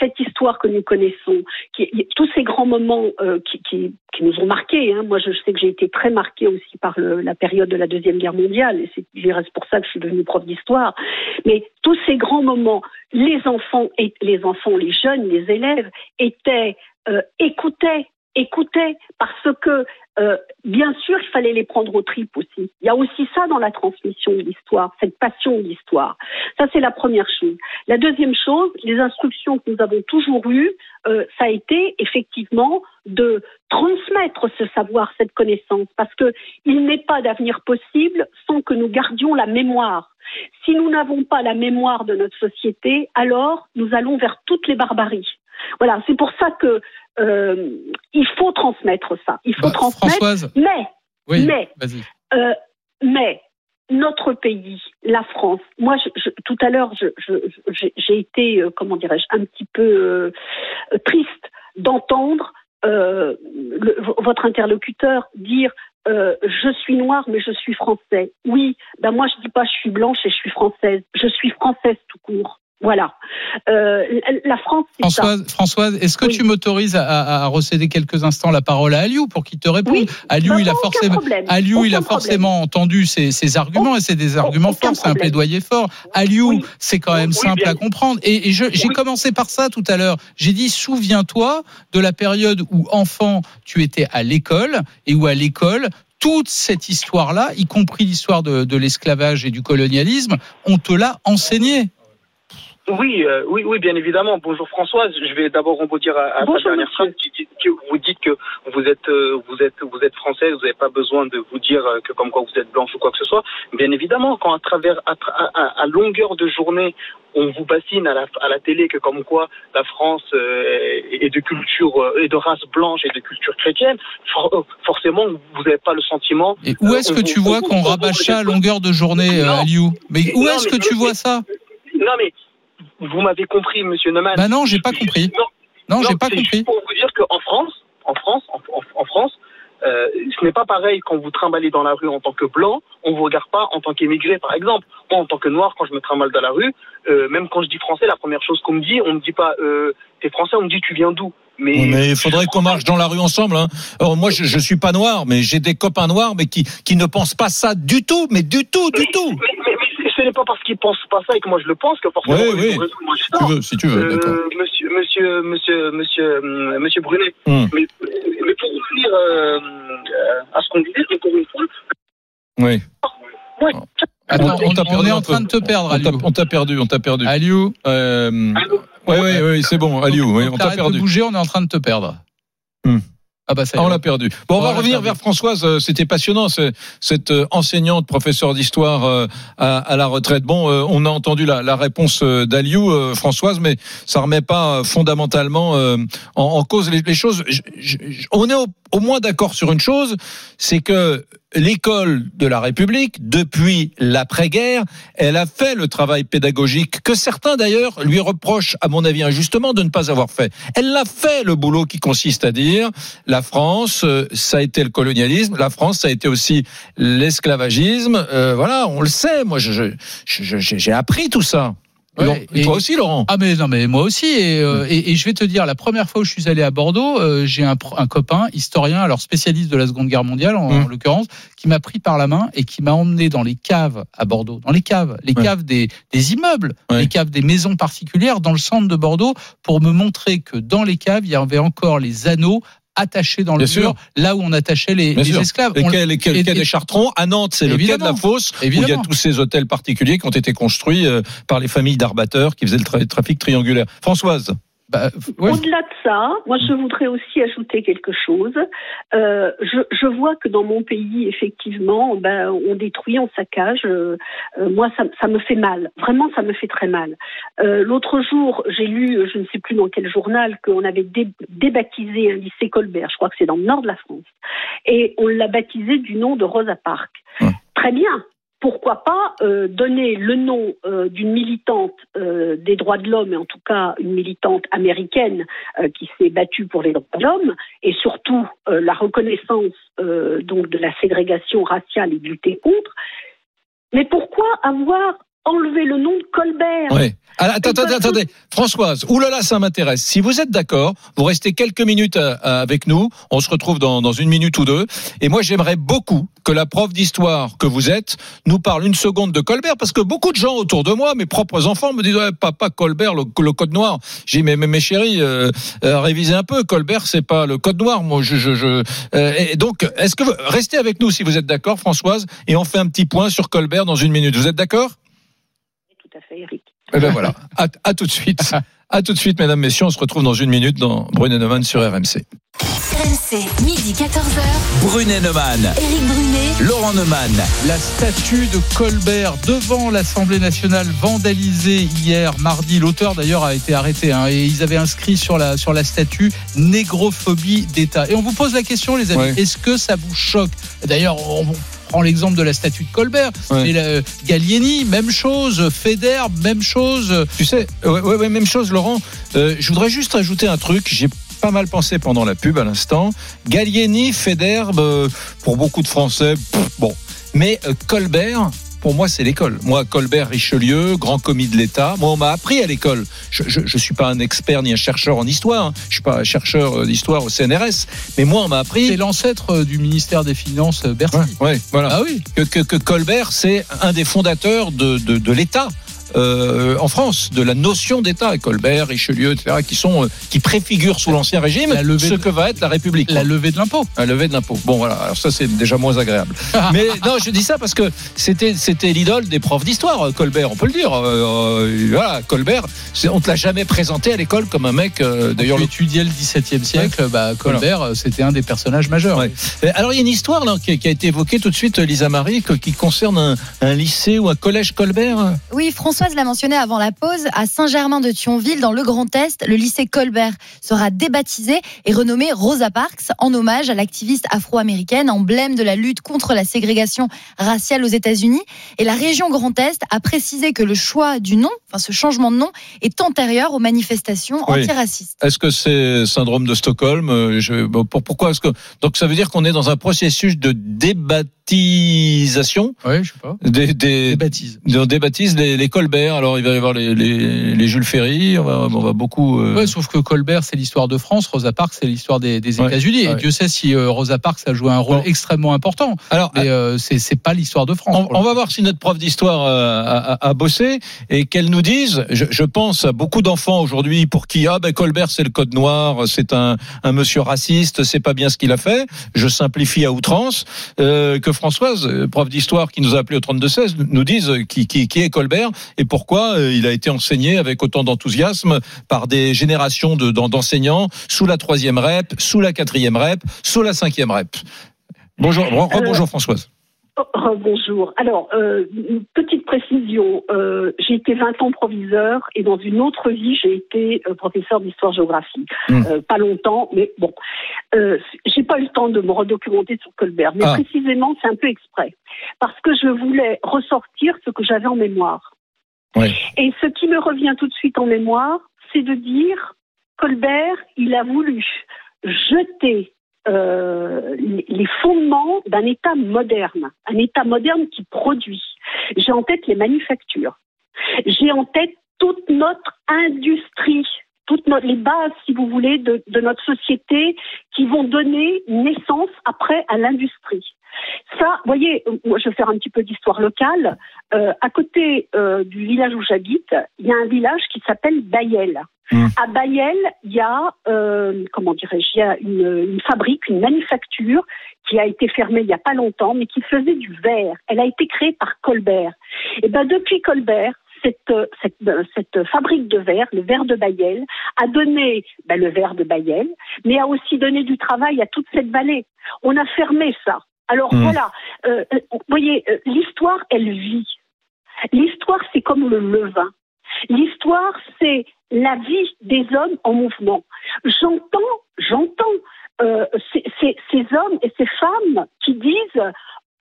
cette histoire que nous connaissons, qui, tous ces grands moments qui, qui, qui nous ont marqués. Hein. Moi, je sais que j'ai été très marquée aussi par le, la période de la deuxième guerre mondiale et c'est pour ça que je suis devenue prof d'histoire. Mais tous ces grands moments, les enfants les enfants, les jeunes, les élèves étaient euh, écoutaient, écoutaient parce que euh, bien sûr il fallait les prendre aux tripes aussi. Il y a aussi ça dans la transmission de l'histoire, cette passion de l'histoire. Ça c'est la première chose. La deuxième chose, les instructions que nous avons toujours eues, euh, ça a été effectivement de transmettre ce savoir, cette connaissance, parce que il n'est pas d'avenir possible sans que nous gardions la mémoire. Si nous n'avons pas la mémoire de notre société, alors nous allons vers toutes les barbaries. Voilà, c'est pour ça que euh, il faut transmettre ça. Il faut Bah, transmettre, Françoise, mais oui, mais euh, mais notre pays, la France, moi, je, je- tout à l'heure, j'ai été, euh, comment dirais-je, un petit peu triste d'entendre euh, le- votre interlocuteur dire euh, je suis noire mais je suis français. Oui, ben moi je dis pas je suis blanche et je suis française. Je suis française tout court. Voilà. Euh, la- France, ça. Françoise, est-ce que Oui. tu m'autorises à, recéder quelques instants la parole à Aliou pour qu'il te réponde Oui. Aliou, il a forcément, problème. Aliou, il a Aucun problème. forcément entendu ces, ces arguments et c'est des arguments forts, c'est un plaidoyer fort. Aliou, Oui. c'est quand même simple bien. à comprendre. Et, j'ai commencé par ça tout à l'heure. J'ai dit, souviens-toi de la période où enfant, tu étais à l'école et où à l'école, toute cette histoire-là, y compris l'histoire de, de l'esclavage et du colonialisme, on te l'a enseigné. Oui, euh, oui, oui, bien évidemment. Bonjour Françoise. Je vais d'abord rebondir à, à Bonjour, ta dernière phrase qui vous dites que vous êtes, euh, vous êtes, vous êtes française. Vous n'avez pas besoin de vous dire euh, que comme quoi vous êtes blanche ou quoi que ce soit. Bien évidemment, quand à travers, à, à- à longueur de journée, on vous bassine à la, à la télé que comme quoi la France euh, est de culture euh, est de race blanche et de culture chrétienne, for- euh, forcément vous n'avez pas le sentiment. Et où est-ce que tu vois on- qu'on on- rabâche à longueur de journée, euh. Aliou? Mais où est-ce mais- que tu mais- vois ça? Non mais vous m'avez compris, Monsieur Neumann. Bah non, j'ai pas compris. Non, Non, j'ai Non, pas c'est compris. juste pour vous dire qu'en France, en France, en, en- en France, euh, ce n'est pas pareil quand vous trimballez dans la rue en tant que blanc, on vous regarde pas en tant qu'émigré, par exemple. Moi, en tant que noir, quand je me trimballe dans la rue, euh, même quand je dis français, la première chose qu'on me dit, on me dit pas euh, t'es français, on me dit tu viens d'où? Mais, Oui, mais il faudrait qu'on marche dans la rue ensemble. Hein. Alors moi, je, je suis pas noir, mais j'ai des copains noirs, mais qui qui ne pensent pas ça du tout, mais du tout, du mais, tout. mais- mais- n'est pas parce qu'ils pensent pas ça et que moi je le pense que forcément. Oui, oui. raison, moi, Si tu veux, si tu veux, Euh, d'accord. monsieur, monsieur, monsieur, monsieur, euh, monsieur Brunet. Hmm. Mais, mais pour revenir euh, à ce qu'on disait, encore une fois, Oui. Attends, on, t'a on est en train de te perdre, On t'a- Aliou. on t'a perdu, on t'a perdu. Aliou. Euh, oui, oui, oui, c'est bon, Aliou, oui, on t'a T'arrêtes de perdu. bouger, on est en train de te perdre. Hmm. Ah bah ça Ah, on l'a perdu. Bon, on On va l'a revenir perdu. vers Françoise. euh, C'était passionnant, ce- cette euh, enseignante, professeure d'histoire euh, à, à la retraite. Bon, on a entendu la, la réponse d'Aliou, Françoise, mais ça remet pas fondamentalement en, en cause les, les choses. Je- je- je- on est au, au moins d'accord sur une chose, c'est que l'école de la République, depuis l'après-guerre, elle a fait le travail pédagogique que certains d'ailleurs lui reprochent, à mon avis injustement, de ne pas avoir fait. Elle l'a fait le boulot qui consiste à dire la France, euh, ça a été le colonialisme, la France, ça a été aussi l'esclavagisme. Euh, voilà, on le sait. Moi, j'ai appris tout ça. Et Ouais, Laurent- et et- toi aussi, Laurent. Ah mais non mais moi aussi et, euh, et, et je vais te dire la première fois où je suis allé à Bordeaux euh, j'ai un, copain historien alors spécialiste de la Seconde Guerre mondiale en, Mm. en l'occurrence qui m'a pris par la main et qui m'a emmené dans les caves à Bordeaux dans les caves les Ouais. caves des, des immeubles Ouais. les caves des maisons particulières dans le centre de Bordeaux pour me montrer que dans les caves il y avait encore les anneaux attachés dans le mur là où on attachait les, esclaves Les On- les et- quai et- des Chartrons. À Nantes, c'est le quai de la Fosse, où il y a tous ces hôtels particuliers qui ont été construits euh, par les familles d'arbateurs qui faisaient le tra- trafic triangulaire. Françoise. Bah, ouais. Au-delà de ça, moi je voudrais aussi ajouter quelque chose. Euh, je, je vois que dans mon pays, effectivement, ben, on détruit, on saccage. Euh, euh, moi, ça, ça me fait mal. Vraiment, ça me fait très mal. Euh, L'autre jour, j'ai lu, je ne sais plus dans quel journal, qu'on avait dé- débaptisé un lycée Colbert. Je crois que c'est dans le nord de la France. Et on l'a baptisé du nom de Rosa Parks. Ouais. Très bien. Pourquoi pas euh, donner le nom euh, d'une militante euh, des droits de l'homme, et en tout cas une militante américaine euh, qui s'est battue pour les droits de l'homme, et surtout euh, la reconnaissance euh, donc de la ségrégation raciale et de lutter contre. Mais pourquoi avoir enlevé le nom de Colbert Ouais. Attends, attends, attends, attendez. Françoise, oulala, ça m'intéresse. Si vous êtes d'accord, vous restez quelques minutes euh, euh, avec nous. On se retrouve dans, dans une minute ou deux. Et moi, j'aimerais beaucoup que la prof d'histoire que vous êtes nous parle une seconde de Colbert, parce que beaucoup de gens autour de moi, mes propres enfants, me disent ouais, papa Colbert, le, le code noir. J'ai dit mais, mais mes chéris, euh, euh, révisez un peu. Colbert, c'est pas le code noir. Moi, je, je, je euh, et donc, est-ce que vous, restez avec nous si vous êtes d'accord, Françoise, et on fait un petit point sur Colbert dans une minute. Vous êtes d'accord? À fait, Eric. eh ben voilà. À, à tout de suite. À tout de suite, mesdames, messieurs. On se retrouve dans une minute dans Brunet Neumann sur RMC. RMC, midi 14h. Brunet Neumann. Éric Brunet. Laurent Neumann. La statue de Colbert devant l'Assemblée nationale vandalisée hier mardi. L'auteur d'ailleurs a été arrêté hein, et ils avaient inscrit sur la sur la statue négrophobie d'État. Et on vous pose la question, les amis, Ouais. est-ce que ça vous choque? D'ailleurs, on prend l'exemple de la statue de Colbert. Ouais. Mais la- Gallieni, même chose. Feder, même chose. Tu sais, ouais, ouais, même chose, Laurent. Euh, je voudrais juste ajouter un truc. J'ai pas mal pensé pendant la pub à l'instant. Gallieni, Federbe, euh, pour beaucoup de Français, pff, bon. Mais euh, Colbert, pour moi, c'est l'école. Moi, Colbert, Richelieu, grand commis de l'État. Moi, on m'a appris à l'école. Je, je suis pas un expert ni un chercheur en histoire. hein. Je suis pas un chercheur euh, d'histoire au CNRS. Mais moi, on m'a appris. C'est l'ancêtre euh, du ministère des Finances, euh, Bercy. Ouais, ouais, voilà. Ah oui. que, que, que Colbert, c'est un des fondateurs de, de, de l'État. Euh, en France, de la notion d'État, Colbert, Richelieu, etc., qui sont euh, qui préfigurent sous l'ancien régime La levée ce de- que va être la République. La levée de l'impôt. La levée de l'impôt. Bon voilà, alors ça c'est déjà moins agréable. Mais non, je dis ça parce que c'était c'était l'idole des profs d'histoire, euh, Colbert, on peut le dire. Euh, voilà, Colbert, on te l'a jamais présenté à l'école comme un mec. euh, D'ailleurs, D'ailleurs, le étudiait le XVIIe siècle, bah, Colbert, c'était un des personnages majeurs. Ouais. Alors il y a une histoire là qui, qui a été évoquée tout de suite, Lisa Marie, que- qui concerne un, un lycée ou un collège Colbert. Oui, Françoise l'a mentionné avant la pause, à Saint-Germain-de-Thionville, dans le Grand Est, le lycée Colbert sera débaptisé et renommé Rosa Parks en hommage à l'activiste afro-américaine, emblème de la lutte contre la ségrégation raciale aux États-Unis. Et la région Grand Est a précisé que le choix du nom, enfin ce changement de nom, est antérieur aux manifestations Oui. antiracistes. Est-ce que c'est syndrome de Stockholm Euh, je, bon, pour- Pourquoi est-ce que donc ça veut dire qu'on est dans un processus de débaptisation? Oui, je sais pas. des, des, Des baptises. on débaptise les- l'école Colbert. Alors il va y avoir les, les, les Jules Ferry. On va, on va beaucoup. euh, Ouais, sauf que Colbert, c'est l'histoire de France, Rosa Parks, c'est l'histoire des, des Ouais, États-Unis. Et ouais. Dieu sait si euh, Rosa Parks a joué un rôle Bon. extrêmement important. Alors, Mais euh, c'est pas l'histoire de France. On, on va voir si notre prof d'histoire euh, a, a- a bossé et qu'elle nous dise. Je, je pense à beaucoup d'enfants aujourd'hui pour qui ah ben Colbert c'est le code noir, c'est un, un monsieur raciste, c'est pas bien ce qu'il a fait. Je simplifie à outrance. Euh, que Françoise, prof d'histoire qui nous a appelé au 32 16, nous dise qui, qui, qui est Colbert et pourquoi euh, il a été enseigné avec autant d'enthousiasme par des générations de- d'en- d'enseignants sous la troisième rep, sous la quatrième rep, sous la cinquième rep? Bonjour, re- bonjour Françoise. Oh, bonjour. Alors, euh, une petite précision. Euh, j'ai été 20 ans proviseur et dans une autre vie, j'ai été euh, professeur d'histoire-géographie. Hmm. Euh, pas longtemps, mais bon. Euh, j'ai pas eu le temps de me redocumenter sur Colbert, mais Ah. précisément, c'est un peu exprès. Parce que je voulais ressortir ce que j'avais en mémoire. Et ce qui me revient tout de suite en mémoire, c'est de dire Colbert, il a voulu jeter euh, les fondements d'un État moderne, un État moderne qui produit. J'ai en tête les manufactures. J'ai en tête toute notre industrie, toutes no- les bases, si vous voulez, de, de notre société qui vont donner naissance après à l'industrie. Ça, vous voyez, moi je vais faire un petit peu d'histoire locale. Euh, à côté euh, du village où j'habite, il y a un village qui s'appelle Bayel. Mm. À Bayel, il y a, euh, comment dirais-je, il y a une, une fabrique, une manufacture qui a été fermée il n'y a pas longtemps, mais qui faisait du verre. Elle a été créée par Colbert. Et ben depuis Colbert, cette, euh, cette, euh, cette fabrique de verre, le verre de Bayel, a donné ben, le verre de Bayel, mais a aussi donné du travail à toute cette vallée. On a fermé ça. Alors Mm. voilà, euh, euh, vous voyez, euh, l'histoire, elle vit. L'histoire, c'est comme le levain. L'histoire, c'est la vie des hommes en mouvement. J'entends, j'entends euh, ces, ces- ces hommes et ces femmes qui disent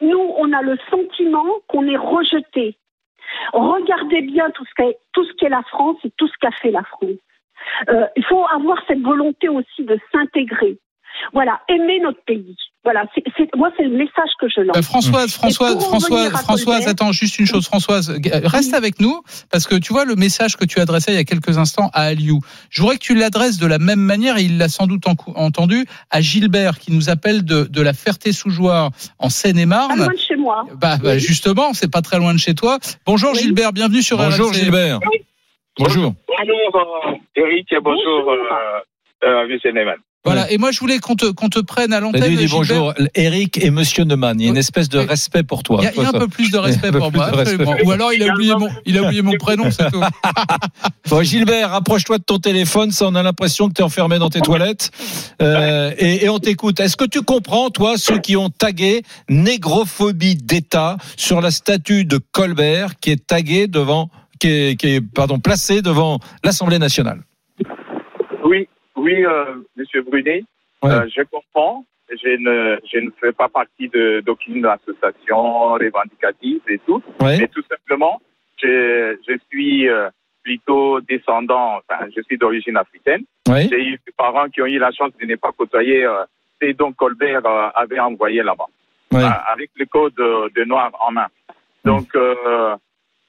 nous, on a le sentiment qu'on est rejeté. Regardez bien tout ce qu'est la France et tout ce qu'a fait la France. Euh, il faut avoir cette volonté aussi de s'intégrer. Voilà, aimer notre pays. Voilà, c'est, c'est- moi c'est le message que je lance. Euh, Françoise, Françoise, Françoise, Françoise, Colbert- attends juste une chose, Françoise, euh, reste Oui. avec nous parce que tu vois le message que tu adressais il y a quelques instants à Aliou. Je voudrais que tu l'adresses de la même manière et il l'a sans doute en- entendu à Gilbert qui nous appelle de, de la Ferté-sous-Jouarre en Pas Seine-et-Marne. loin de chez moi. Bah, bah, Oui. justement, c'est pas très loin de chez toi. Bonjour Oui. Gilbert, bienvenue sur Bonjour. Gilbert. Bonjour. Bonjour euh, Eric et bonjour, Bonjour. euh, euh. Voilà, et moi je voulais qu'on te, qu'on te prenne à l'antenne. dit, dis Gilbert. bonjour, Eric et Monsieur Neumann. Il y a une espèce de respect pour toi. Il y a, il y a Toi, un peu plus de respect pour moi, respect. Ou alors il a oublié mon, il a oublié mon prénom, c'est tout. Bon, Gilbert, rapproche-toi de ton téléphone. Ça, on a l'impression que tu es enfermé dans tes toilettes. Euh, et, et on t'écoute. Est-ce que tu comprends, toi, ceux qui ont tagué négrophobie d'État sur la statue de Colbert qui est taguée devant, qui est, qui est pardon, placée devant l'Assemblée nationale? Oui, oui, euh, Monsieur Brunet, Ouais. euh, je comprends. Je ne, je ne fais pas partie d'aucune association revendicative et tout, Ouais. mais tout simplement, je, je suis euh, plutôt descendant, enfin, je suis d'origine africaine. Ouais. J'ai eu des parents qui ont eu la chance de ne pas côtoyer euh, ces dont Colbert euh, avait envoyé là-bas. Euh, avec le code de, noir en main. Donc, euh,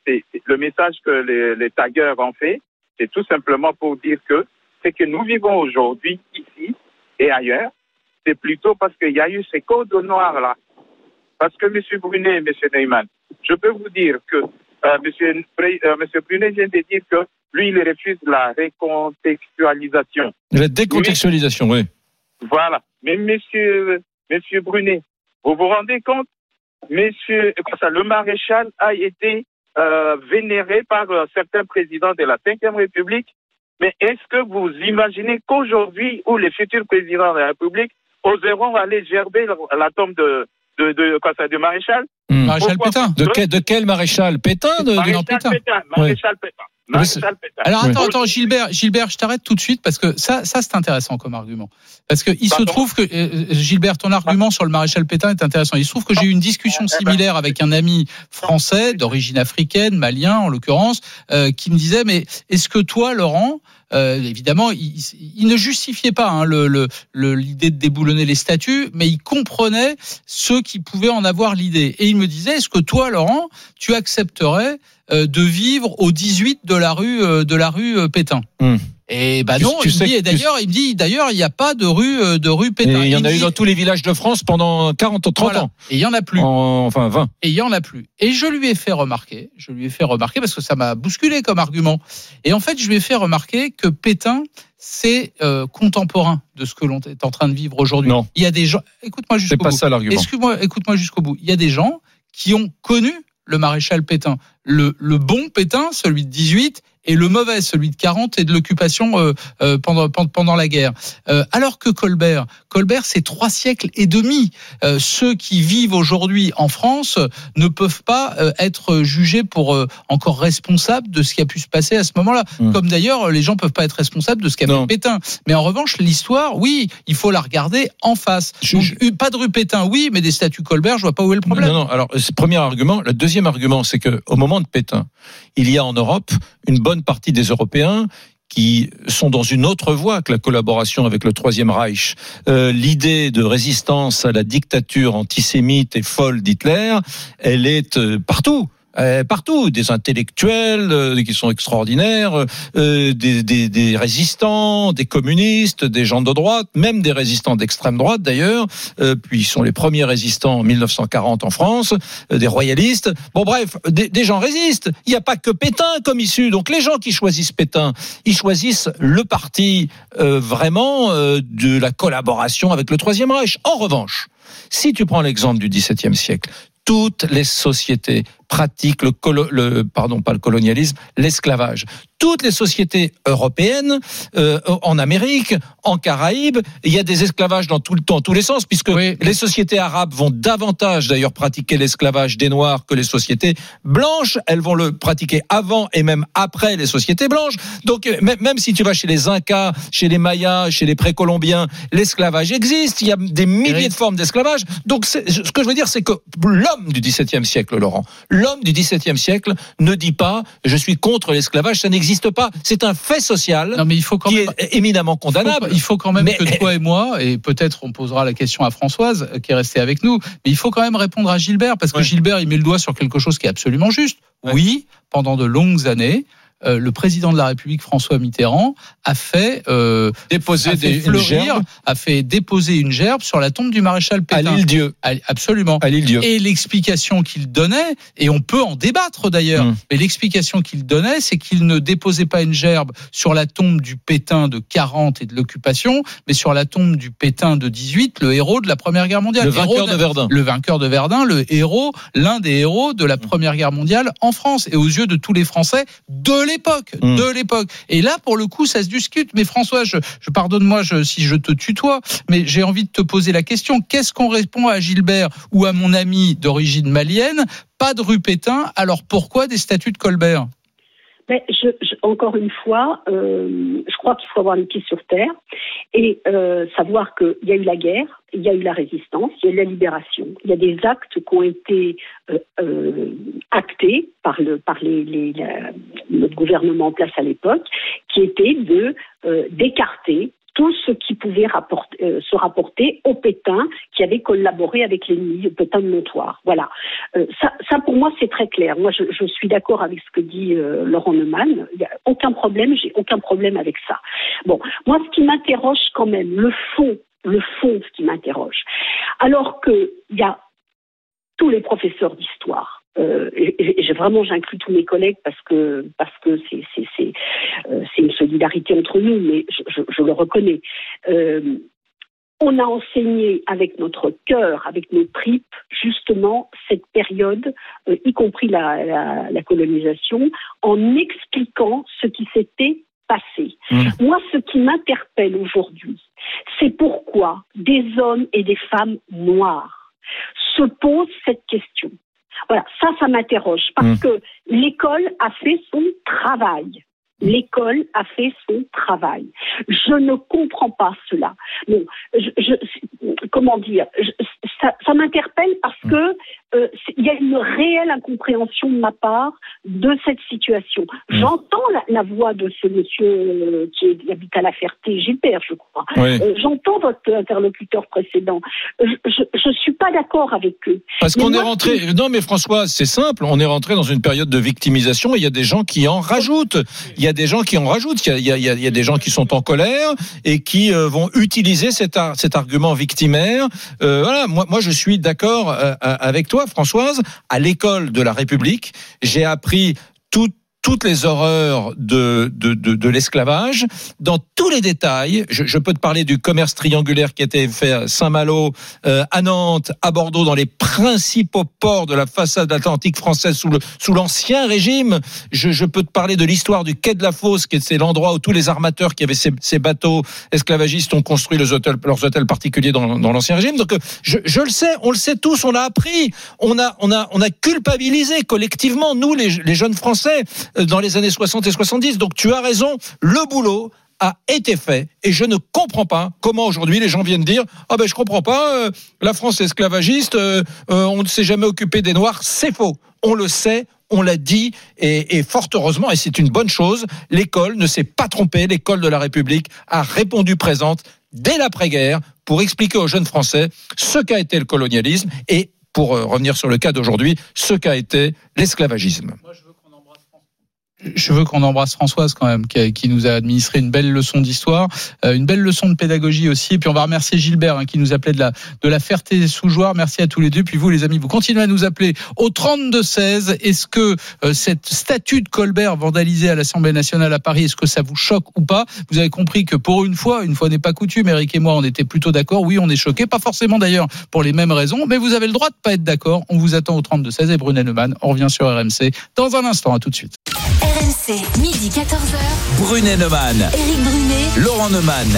c'est- c'est- le message que les, les taggeurs ont fait, c'est tout simplement pour dire que c'est que nous vivons aujourd'hui ici et ailleurs, c'est plutôt parce qu'il y a eu ces codes noirs là. Parce que M. Brunet, M. Neyman, je peux vous dire que euh, M. Euh, Brunet vient de dire que lui, il refuse la recontextualisation. La décontextualisation, oui. Voilà. Mais monsieur, monsieur Brunet, vous vous rendez compte, monsieur, ça, le maréchal a été euh, vénéré par certains présidents de la Ve République. Mais est-ce que vous imaginez qu'aujourd'hui, où les futurs présidents de la République oseront aller gerber la, tombe de, de, de, quoi ça, du maréchal Hmm. Maréchal Pourquoi Pétain. De, quel, de quel maréchal Pétain de, de- Maréchal Pétain? Pétain. Maréchal Pétain. Alors attends, attends, Gilbert, Gilbert, je t'arrête tout de suite parce que ça, ça c'est intéressant comme argument. Parce que il se trouve que euh, Gilbert, ton argument sur le maréchal Pétain est intéressant. Il se trouve que j'ai eu une discussion Eh ben. similaire avec un ami français d'origine africaine, malien en l'occurrence, euh, qui me disait mais est-ce que toi, Laurent, euh, évidemment, il, il ne justifiait pas hein, le- le- le- l'idée de déboulonner les statuts, mais il comprenait ceux qui pouvaient en avoir l'idée. Et il me disait, est-ce que toi, Laurent, tu accepterais euh, de vivre au 18 de la rue euh, de la rue euh, Pétain. Hmm. Et bah non, tu il me dit, d'ailleurs, il me dit d'ailleurs, il n'y a pas de rue euh, de rue Pétain. Et il y en a eu dans tous les villages de France pendant 40 ou 30 Voilà. ans. Et il y en a plus. En- enfin 20. Et il y en a plus. Et je lui ai fait remarquer, je lui ai fait remarquer parce que ça m'a bousculé comme argument. Et en fait, je lui ai fait remarquer que Pétain, c'est euh, contemporain de ce que l'on est en train de vivre aujourd'hui. Non. Il y a des gens. Écoute-moi C'est jusqu'au pas bout. ça l'argument. Excuse-moi, écoute-moi jusqu'au bout. Il y a des gens qui ont connu le maréchal Pétain, le, bon Pétain, celui de 18, et le mauvais, celui de 40 et de l'occupation euh, euh, pendant, pendant pendant la guerre. Euh, alors que Colbert, Colbert, c'est trois siècles et demi. Euh, ceux qui vivent aujourd'hui en France ne peuvent pas être jugés pour encore responsables de ce qui a pu se passer à ce moment-là. Hmm. Comme d'ailleurs, les gens peuvent pas être responsables de ce qu'a Non. fait Pétain. Mais en revanche, l'histoire, oui, il faut la regarder en face. Je- Donc, je- pas de rue Pétain, oui, mais des statuts Colbert, je vois pas où est le problème. Non, non. Alors, c'est le premier argument. Le deuxième argument, c'est que au moment de Pétain, il y a en Europe une bonne partie des Européens qui sont dans une autre voie que la collaboration avec le Troisième Reich. Euh, L'idée de résistance à la dictature antisémite et folle d'Hitler, elle est euh, partout. Euh, partout, des intellectuels euh, qui sont extraordinaires, euh, des, résistants, des communistes, des gens de droite, même des résistants d'extrême droite d'ailleurs, puis ils sont les premiers résistants en 1940 en France, des royalistes. Bon bref, des, des gens résistent. Il n'y a pas que Pétain comme issue. Donc les gens qui choisissent Pétain, ils choisissent le parti vraiment de la collaboration avec le Troisième Reich. En revanche, si tu prends l'exemple du XVIIe siècle, toutes les sociétés pratiquent le, colo- le pardon pas le colonialisme, l'esclavage. Toutes les sociétés européennes, euh, en Amérique, en Caraïbes, il y a des esclavages dans tout le temps, tous les sens, puisque Oui. les sociétés arabes vont davantage d'ailleurs pratiquer l'esclavage des noirs que les sociétés blanches. Elles vont le pratiquer avant et même après les sociétés blanches. Donc euh, même si tu vas chez les Incas, chez les Mayas, chez les précolombiens, l'esclavage existe. Il y a des milliers de formes d'esclavage. Donc ce que je veux dire, c'est que l'homme du XVIIe siècle, Laurent, l'homme du XVIIe siècle ne dit pas je suis contre l'esclavage, ça n'existe pas. C'est un fait social Non, mais il faut quand qui même. est éminemment condamnable. Il faut quand même Mais- que toi et moi, et peut-être on posera la question à Françoise euh, qui est restée avec nous, mais il faut quand même répondre à Gilbert parce que Ouais. Gilbert il met le doigt sur quelque chose qui est absolument juste. Ouais. Oui, pendant de longues années, euh, le président de la République François Mitterrand a fait euh, Déposer a fait des une fleurir, gerbe a fait déposer une gerbe sur la tombe du maréchal à Pétain. l'île Dieu, À- Absolument. à l'île Dieu. Et l'explication qu'il donnait, et on peut en débattre d'ailleurs, Mm. mais l'explication qu'il donnait, c'est qu'il ne déposait pas une gerbe sur la tombe du Pétain de 40 et de l'occupation, mais sur la tombe du Pétain de 18, le héros de la Première Guerre mondiale. Le vainqueur Héros de Verdun. le vainqueur de Verdun, le héros, l'un des héros de la Première Guerre mondiale en France et aux yeux de tous les Français de l'époque, Mm. de l'époque. Et là, pour le coup, ça se discute. Mais François, je, je pardonne-moi je- si je te tutoie, mais j'ai envie de te poser la question. Qu'est-ce qu'on répond à Gilbert ou à mon ami d'origine malienne Pas de rue Pétain, alors pourquoi des statuts de Colbert? Je, je- encore une fois, euh, je crois qu'il faut avoir les pieds sur terre et euh, savoir qu'il y a eu la guerre, il y a eu la résistance, il y a eu la libération. Il y a des actes qui ont été euh, euh, actés par, le, par les, les- la- notre gouvernement en place à l'époque, qui étaient de euh, d'écarter tout ce qui pouvait rapporter, euh, se rapporter au Pétain qui avait collaboré avec l'ennemi, au Pétain de Montoire. Voilà. Euh, ça, ça, pour moi, c'est très clair. Moi, je, je suis d'accord avec ce que dit euh, Laurent Neumann. Il n'y a aucun problème, j'ai aucun problème avec ça. Bon, moi, ce qui m'interroge quand même, le fond, le fond, ce qui m'interroge, alors qu'il y a tous les professeurs d'histoire. Euh, et, et j'ai- vraiment, j'inclus tous mes collègues parce que parce que c'est c'est c'est euh, une solidarité entre nous, mais je, je, je le reconnais. Euh, on a enseigné avec notre cœur, avec nos tripes, justement cette période, euh, y compris la, la, la colonisation, en expliquant ce qui s'était passé. Mmh. Moi, ce qui m'interpelle aujourd'hui, c'est pourquoi des hommes et des femmes noirs se posent cette question. Voilà, ça, ça m'interroge parce Mmh. que l'école a fait son travail. L'école a fait son travail. Je ne comprends pas cela. Bon, je, je- comment dire je- Ça, ça m'interpelle parce que euh, il y a une réelle incompréhension de ma part de cette situation. Mm. J'entends la, la voix de ce monsieur euh, qui habite à la Ferté, Gilbert, je crois. Oui. Euh, J'entends votre interlocuteur précédent. Je ne suis pas d'accord avec eux. Parce qu'on est rentré. Non, mais François, c'est simple. On est rentré dans une période de victimisation. Et il y a des gens qui en rajoutent. Il y a des gens qui en rajoutent. Il y a, il y a- il y a- il y a des gens qui sont en colère et qui vont utiliser cet, ar- cet argument victimaire. Voilà. Moi, moi, je suis d'accord avec toi, Françoise. À l'école de la République, j'ai appris tout toutes les horreurs de, de, de, de l'esclavage, dans tous les détails. Je, je, peux te parler du commerce triangulaire qui a été fait à Saint-Malo, euh, à Nantes, à Bordeaux, dans les principaux ports de la façade atlantique française sous, le, sous l'ancien régime. Je, je, peux te parler de l'histoire du quai de la Fosse, qui est l'endroit où tous les armateurs qui avaient ces, ces bateaux esclavagistes ont construit leurs hôtels, leurs hôtels particuliers dans, dans l'ancien régime. Donc, je, je, le sais, on le sait tous, on l'a appris, on a, on a, on a culpabilisé collectivement, nous, les, les jeunes Français, dans les années 60 et 70. Donc tu as raison, le boulot a été fait et je ne comprends pas comment aujourd'hui les gens viennent dire ah ben je comprends pas euh, la France esclavagiste euh, euh, on ne s'est jamais occupé des noirs c'est faux. On le sait on l'a dit et, et, fort heureusement et c'est une bonne chose l'école ne s'est pas trompée. L'école de la République a répondu présente dès l'après-guerre pour expliquer aux jeunes Français ce qu'a été le colonialisme et pour revenir sur le cas d'aujourd'hui ce qu'a été l'esclavagisme je veux qu'on embrasse Françoise quand même, qui, nous a administré une belle leçon d'histoire, euh, une belle leçon de pédagogie aussi. Et puis on va remercier Gilbert hein, qui nous appelait de la de la Ferté-sous-Jouarre. Merci à tous les deux. Puis vous, les amis, vous continuez à nous appeler au 32 16. Est-ce que euh, cette statue de Colbert vandalisée à l'Assemblée nationale à Paris, est-ce que ça vous choque ou pas? Vous avez compris que pour une fois, une fois n'est pas coutume, Eric et moi, on était plutôt d'accord. Oui, on est choqués, pas forcément d'ailleurs pour les mêmes raisons, mais vous avez le droit de pas être d'accord. On vous attend au 32 16 et Brunet Neumann. On revient sur RMC dans un instant. À tout de suite. RMC, midi 14h. Brunet Neumann. Éric Brunet. Laurent Neumann.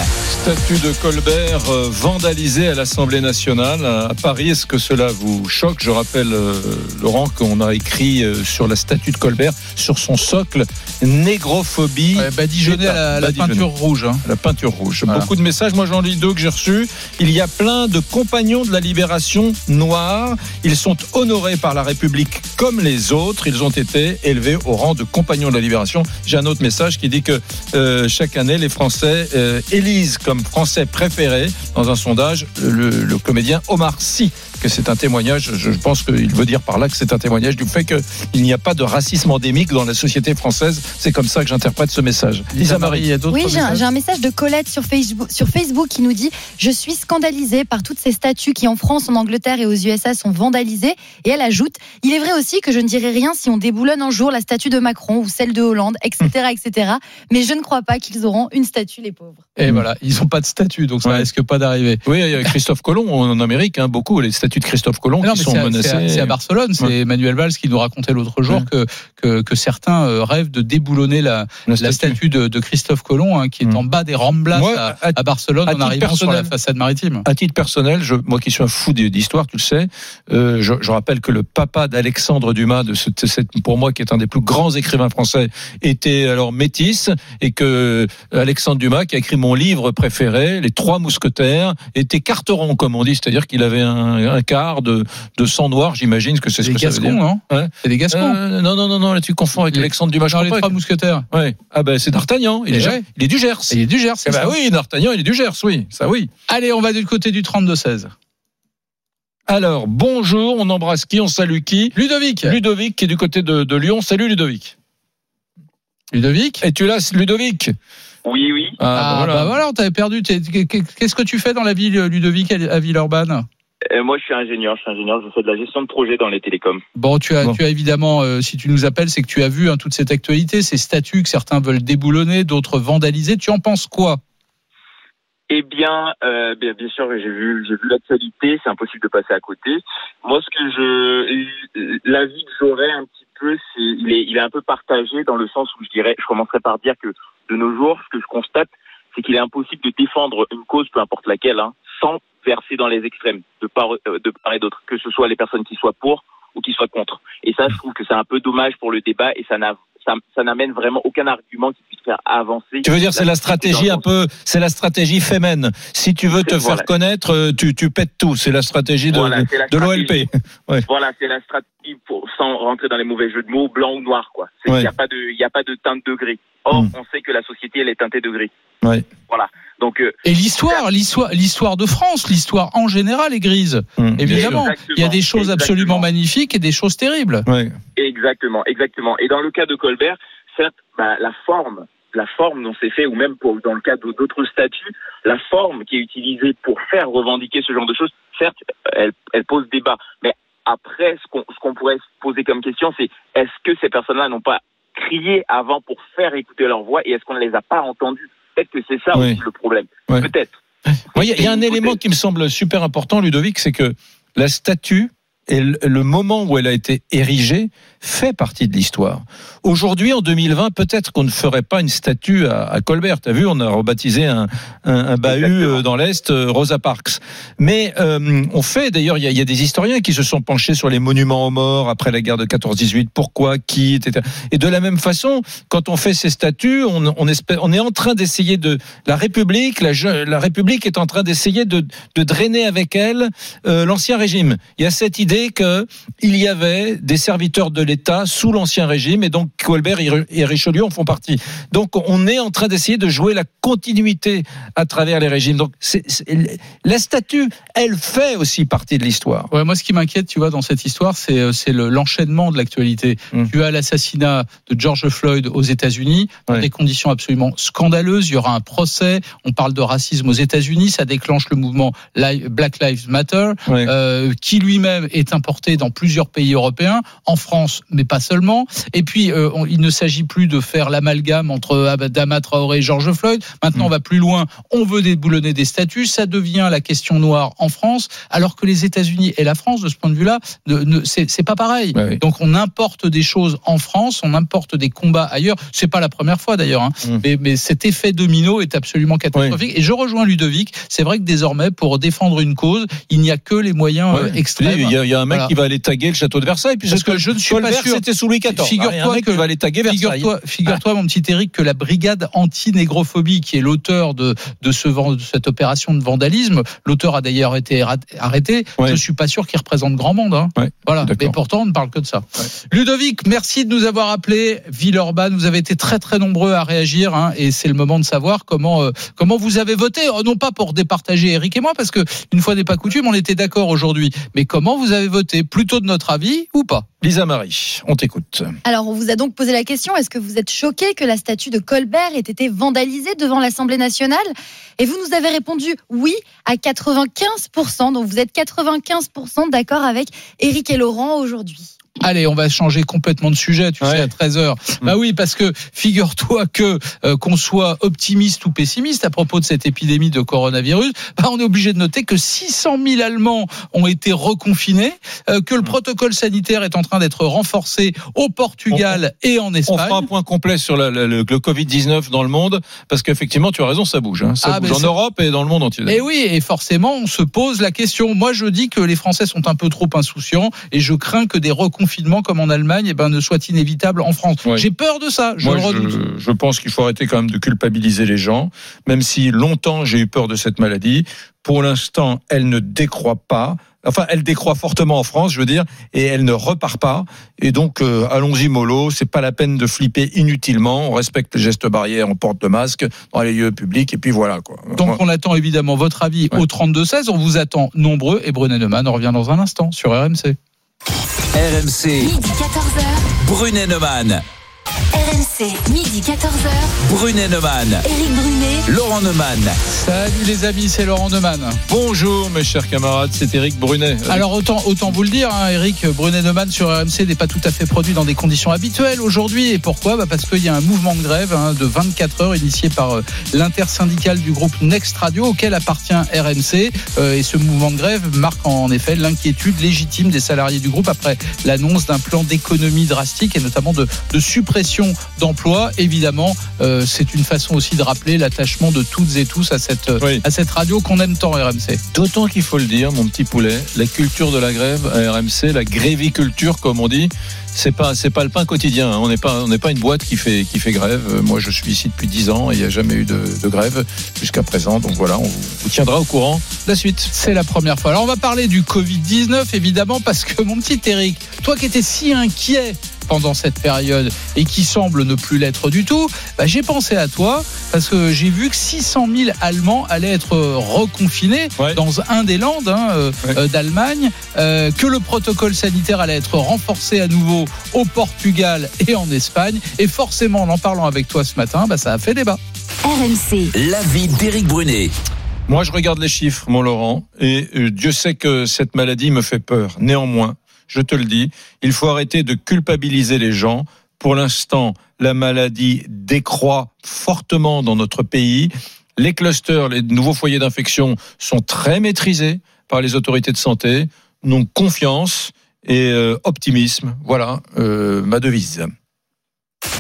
Statue de Colbert euh, vandalisée à l'Assemblée nationale à Paris. Est-ce que cela vous choque? Je rappelle, euh, Laurent, qu'on a écrit euh, sur la statue de Colbert, sur son socle, négrophobie. Ouais, à la, la peinture rouge. Hein. La peinture rouge. Voilà. Beaucoup de messages. Moi, j'en lis deux que j'ai reçus. Il y a plein de compagnons de la libération noirs. Ils sont honorés par la République comme les autres. Ils ont été élevés au rang de compagnons de la libération. J'ai un autre message qui dit que euh, chaque année, les Français euh, élisent comme Français préféré dans un sondage le, le comédien Omar Sy que c'est un témoignage, je pense qu'il veut dire par là que c'est un témoignage du fait qu'il n'y a pas de racisme endémique dans la société française. C'est comme ça que j'interprète ce message. Lisa Marie, il y a d'autres Oui, j'ai un, un, message de Colette sur Facebook, sur Facebook qui nous dit Je suis scandalisée par toutes ces statues qui en France, en Angleterre et aux USA sont vandalisées. Et elle ajoute Il est vrai aussi que je ne dirai rien si on déboulonne un jour la statue de Macron ou celle de Hollande, etc. etc. Mais je ne crois pas qu'ils auront une statue, les pauvres. Et voilà, ils n'ont pas de statue, donc ça ouais. risque pas d'arriver. Oui, il y a Christophe Colomb en Amérique, hein, beaucoup, les statues de Christophe Colomb non, qui sont menacées. C'est à, à, Barcelone, c'est ouais. Emmanuel Valls qui nous racontait l'autre jour ouais. que, que, que, certains euh, rêvent de déboulonner la, la, statue. la statue, de, de Christophe Colomb, hein, qui est mmh. en bas des Ramblas moi, à, à, Barcelone, en arrivant sur la façade maritime. À titre personnel, je, moi qui suis un fou d'histoire, tu le sais, euh, je, je, rappelle que le papa d'Alexandre Dumas, de ce, cette, pour moi qui est un des plus grands écrivains français, était alors métis, et que Alexandre Dumas, qui a écrit mon livre préféré, Les Trois Mousquetaires, était carteron, comme on dit, c'est-à-dire qu'il avait un, un quart de, de sang noir, j'imagine que c'est ce que Gascons, ça veut dire. Non ouais. C'est des Gascons. Euh, non, non, non, non, là tu confonds avec Alexandre Dumas. Dans les trois mousquetaires. Ouais. Ah ben c'est d'Artagnan. Il, est, il est du Gers. Il est du Gers. Eh ben oui, d'Artagnan, il est du Gers, oui, ça oui. Allez, on va du côté du 32-16. Alors, bonjour, on embrasse qui, on salue qui? Ludovic. Ludovic qui est du côté de, de Lyon. Salut Ludovic. Ludovic? Et tu là, Ludovic? Oui, oui. Ah, ah bah voilà, bah voilà on t'avait perdu. Qu'est-ce que tu fais dans la ville, Ludovic, à Villeurbanne? Euh, moi, je suis ingénieur. Je suis ingénieur. Je fais de la gestion de projet dans les télécoms. Bon, tu as, bon. tu as évidemment, euh, si tu nous appelles, c'est que tu as vu hein, toute cette actualité, ces statuts que certains veulent déboulonner, d'autres vandaliser. Tu en penses quoi? Eh bien, euh, bien, bien sûr, j'ai vu, j'ai vu l'actualité. C'est impossible de passer à côté. Moi, ce que je, l'avis que j'aurais un petit peu, c'est, il est, il est un peu partagé dans le sens où je dirais, je commencerai par dire que de nos jours, ce que je constate, c'est qu'il est impossible de défendre une cause, peu importe laquelle, hein, sans verser dans les extrêmes de part, de part et d'autre, que ce soit les personnes qui soient pour ou qui soient contre. Et ça, je trouve que c'est un peu dommage pour le débat et ça n'a ça, ça n'amène vraiment aucun argument qui puisse faire avancer. Tu veux dire, c'est la stratégie un peu, c'est la stratégie fémène. Si tu veux te Voilà. faire connaître, euh, tu, tu pètes tout. C'est la stratégie de, Voilà, l'OLP. Ouais. Voilà, c'est la stratégie pour, sans rentrer dans les mauvais jeux de mots, blanc ou noir, quoi. Il Ouais. n'y a pas de, il a pas de teinte de gris. Or, Mm. on sait que la société, elle est teintée de gris. Ouais. Voilà. Donc, euh, Et l'histoire, l'histoire, l'histoire de France, l'histoire en général est grise. Bien Évidemment, il y a des choses absolument magnifiques et des choses terribles. Ouais. Exactement, exactement. Et dans le cas de Colbert, certes, bah, la forme, la forme dont c'est fait, ou même pour, dans le cas d'autres statuts, la forme qui est utilisée pour faire revendiquer ce genre de choses, certes, elle, elle pose débat. Mais après, ce qu'on ce qu'on pourrait se poser comme question, c'est est-ce que ces personnes-là n'ont pas crié avant pour faire écouter leur voix et est-ce qu'on ne les a pas entendus? Peut-être que c'est ça Oui. aussi le problème. Ouais. Peut-être. Il y, a- il y a un élément qui me semble super important, Ludovic, c'est que la statue et le- moment où elle a été érigée fait partie de l'histoire. Aujourd'hui, en 2020, peut-être qu'on ne ferait pas une statue à, à Colbert. T'as vu, on a rebaptisé un, un, un bahut Exactement. euh, dans l'Est, euh, Rosa Parks. Mais euh, on fait, d'ailleurs, il y, a- il y a des historiens qui se sont penchés sur les monuments aux morts après la guerre de 14-18, pourquoi, qui, etc. Et de la même façon, quand on fait ces statues, on, on, espère, on est en train d'essayer de... La République, la, République est en train d'essayer de, de drainer avec elle euh, l'ancien régime. Il y a cette idée que il y avait des serviteurs de l'État sous l'ancien régime et donc Colbert et Richelieu en font partie. Donc on est en train d'essayer de jouer la continuité à travers les régimes. Donc la statue, elle fait aussi partie de l'histoire. Ouais, moi, ce qui m'inquiète, tu vois, dans cette histoire, c'est euh, le- l'enchaînement de l'actualité. Mm. Tu as l'assassinat de George Floyd aux États-Unis dans Ouais. des conditions absolument scandaleuses. Il y aura un procès. On parle de racisme aux États-Unis. Ça déclenche le mouvement Black Lives Matter, Ouais. euh, qui lui-même est importé dans plusieurs pays européens, en France, mais pas seulement. Et puis, euh, on- il ne s'agit plus de faire l'amalgame entre Adama Traoré et George Floyd. Maintenant, Mm. on va plus loin. On veut déboulonner des statuts. Ça devient la question noire en France, alors que les États-Unis et la France, de ce point de vue-là, ne, ne- c'est pas pareil. Ouais, oui. Donc, on importe des choses en France, on importe des combats ailleurs. C'est pas la première fois d'ailleurs, hein. Mm. mais, mais cet effet domino est absolument catastrophique. Et je rejoins Ludovic. C'est vrai que désormais, pour défendre une cause, il n'y a que les moyens euh, Ouais. extrêmes. Il y, a, il y a un mec Voilà. qui va aller taguer le château de Versailles. Parce que je ne suis pas sûr. C'était sous Louis XIV. Figure-toi que- va aller taguer Versailles. Figure-toi, figure-toi, mon petit Eric, que la brigade anti-négrophobie, qui est l'auteur de, de, ce, de cette opération de vandalisme, l'auteur a d'ailleurs été arrêté. Ouais. Je suis pas sûr qu'il représente grand monde. Hein. Ouais, Voilà. d'accord. Mais pourtant, on ne parle que de ça. Ludovic, merci de nous avoir appelé. Villeurbanne, vous avez été très très nombreux à réagir, hein, et c'est le moment de savoir comment euh, comment vous avez voté. Oh, non pas pour départager Eric et moi, parce que une fois n'est pas coutume, on était d'accord aujourd'hui. Mais comment vous avez voté Plutôt de notre avis ou pas? Lisa Marie, on t'écoute. Alors, on vous a donc posé la question est-ce que vous êtes choqué que la statue de Colbert ait été vandalisée devant l'Assemblée nationale? Et vous nous avez répondu oui à 95%. Donc, vous êtes 95% d'accord avec Éric et Laurent aujourd'hui. Allez, on va changer complètement de sujet, tu Ouais. sais, à 13h. Bah oui, parce que figure-toi que euh, qu'on soit optimiste ou pessimiste à propos de cette épidémie de coronavirus, bah on est obligé de noter que 600 000 Allemands ont été reconfinés, euh, que le protocole sanitaire est en train d'être renforcé au Portugal et en On Espagne. fera un point complet sur la- la- le, le Covid-19 dans le monde, parce qu'effectivement, tu as raison, ça bouge. hein. Ça Ah, bouge mais en Europe et dans le monde entier. Et oui, et forcément, on se pose la question. Moi, je dis que les Français sont un peu trop insouciants et je crains que des reconfinements comme en Allemagne eh ben, ne soient inévitables en France. Ouais. J'ai peur de ça, je Moi, le redoute. je, je pense qu'il faut arrêter quand même de culpabiliser les gens, même si longtemps j'ai eu peur de cette maladie. Pour l'instant, elle ne décroît pas. Enfin, elle décroît fortement en France, je veux dire, et elle ne repart pas. Et donc, euh, allons-y mollo. C'est pas la peine de flipper inutilement. On respecte les gestes barrières, on porte le masque dans les lieux publics, et puis voilà quoi. Donc on attend évidemment votre avis Ouais. au 32-16. On vous attend nombreux et Brunet Neumann on revient dans un instant sur RMC. RMC, Midi 14h. Brunet Neumann. RMC. Midi 14h. Brunet Neumann. Éric Brunet. Laurent Neumann. Salut les amis, c'est Laurent Neumann. Bonjour mes chers camarades, c'est Eric Brunet. Alors autant, autant vous le dire, hein, Eric Brunet Neumann sur RMC n'est pas tout à fait produit dans des conditions habituelles aujourd'hui. Et pourquoi? Bah Parce qu'il y a un mouvement de grève hein, de 24 heures initié par euh, l'intersyndicale du groupe Next Radio auquel appartient RMC. Euh, et ce mouvement de grève marque en effet l'inquiétude légitime des salariés du groupe après l'annonce d'un plan d'économie drastique et notamment de, de suppression d'emplois. Évidemment, euh, c'est une façon aussi de rappeler l'attachement de toutes et tous à cette, euh, Oui. à cette radio qu'on aime tant, RMC. D'autant qu'il faut le dire, mon petit poulet, la culture de la grève à RMC, la gréviculture comme on dit, c'est pas c'est pas le pain quotidien. hein. On n'est pas on n'est pas une boîte qui fait qui fait grève. Euh, Moi, je suis ici depuis 10 ans et il n'y a jamais eu de, de grève jusqu'à présent. Donc voilà, on vous, tiendra au courant de la suite. C'est la première fois. Alors on va parler du Covid-19 évidemment parce que mon petit Eric, toi qui étais si inquiet pendant cette période et qui semble ne plus l'être du tout, bah, j'ai pensé à toi parce que j'ai vu que 600 000 Allemands allaient être reconfinés Ouais. dans un des landes hein, euh, Ouais. euh, d'Allemagne, euh, que le protocole sanitaire allait être renforcé à nouveau au Portugal et en Espagne. Et forcément, en en parlant avec toi ce matin, bah, ça a fait débat. RMC, L'avis d'Éric Brunet. Moi, je regarde les chiffres, mon Laurent, et euh, Dieu sait que cette maladie me fait peur. Néanmoins, je te le dis, il faut arrêter de culpabiliser les gens. Pour l'instant, la maladie décroît fortement dans notre pays. Les clusters, les nouveaux foyers d'infection sont très maîtrisés par les autorités de santé. Donc confiance et euh, optimisme, voilà euh, ma devise.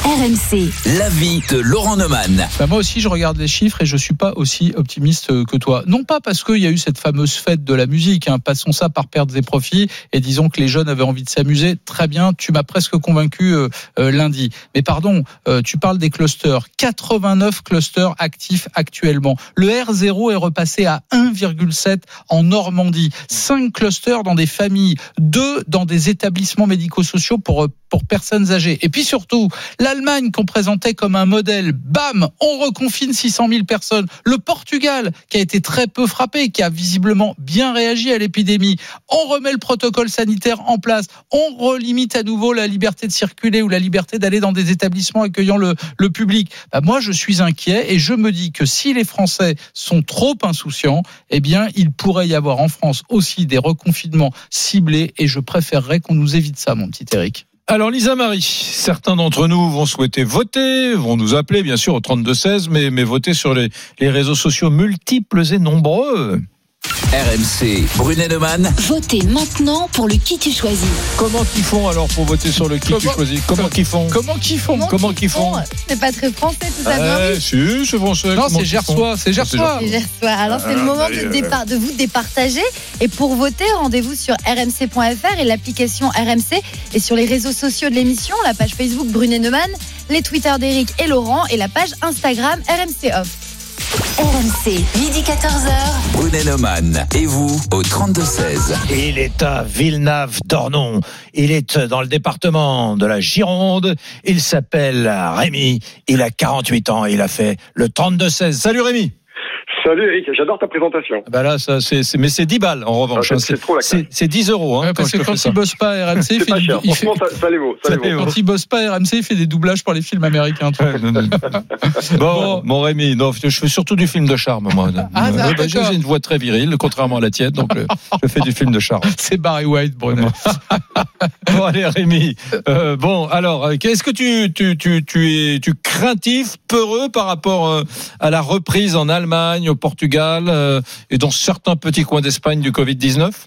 RMC, L'avis de Laurent Neumann. Bah, moi aussi, je regarde les chiffres et je suis pas aussi optimiste euh, que toi. Non pas parce qu'il y a eu cette fameuse fête de la musique, hein, passons ça par pertes et profits, et disons que les jeunes avaient envie de s'amuser. Très bien, tu m'as presque convaincu euh, euh, lundi. Mais pardon, euh, tu parles des clusters. 89 clusters actifs actuellement. Le R0 est repassé à 1,7 en Normandie. 5 clusters dans des familles, 2 dans des établissements médico-sociaux pour, pour personnes âgées. Et puis surtout, L'Allemagne qu'on présentait comme un modèle, bam, on reconfine 600 000 personnes. Le Portugal, qui a été très peu frappé, qui a visiblement bien réagi à l'épidémie. On remet le protocole sanitaire en place. On relimite à nouveau la liberté de circuler ou la liberté d'aller dans des établissements accueillant le, le public. Bah, moi, je suis inquiet et je me dis que si les Français sont trop insouciants, eh bien, il pourrait y avoir en France aussi des reconfinements ciblés et je préférerais qu'on nous évite ça, mon petit Eric. Alors Lisa Marie, certains d'entre nous vont souhaiter voter, vont nous appeler bien sûr au 32-16, mais, mais voter sur les, les réseaux sociaux multiples et nombreux. RMC, Brunet Neumann. votez maintenant pour le qui tu choisis. Comment qu'ils font alors pour voter sur le qui tu choisis? Comment qu'ils font? Comment qu'ils font? Comment qu'ils font? C'est pas très français tout ça, bien Eh, si, c'est français. Non, c'est Gersois, c'est Gersois. Alors c'est le Ah, moment de, euh, départ, de vous départager. Et pour voter, rendez-vous sur rmc.fr et l'application RMC et sur les réseaux sociaux de l'émission, la page Facebook Brunet Neumann, les Twitter d'Éric et Laurent et la page Instagram RMC Off. RMC, midi 14h. Brunet Neumann. Et vous, au 32-16. Il est à Villeneuve-d'Ornon. Il est dans le département de la Gironde. Il s'appelle Rémi. Il a 48 ans. Il a fait le 32-16. Salut Rémi. Salut Eric, j'adore ta présentation. Ah Bah là, ça, c'est, mais c'est 10 balles en revanche. Ah, hein. c'est- c'est trop la c'est, classe. c'est 10 euros. Hein, Ouais, parce que quand il bosse pas à RMC, il fait, cher. il fait- Franchement, ça, ça les vaut. Ça Ça les les vaut. vaut. quand il bosse pas à RMC, il fait des doublages pour les films américains. bon, mon Rémi, non, je fais surtout du film de charme, moi. Ah, Euh, d'accord. bah, j'ai une voix très virile, contrairement à la tienne, donc euh, je fais du film de charme. C'est Barry White, Brunet. Bon, allez, Rémi. Euh, bon, alors, euh, est-ce que tu, tu, tu, tu es tu craintif, peureux par rapport euh, à la reprise en Allemagne, au Portugal euh, et dans certains petits coins d'Espagne du Covid-19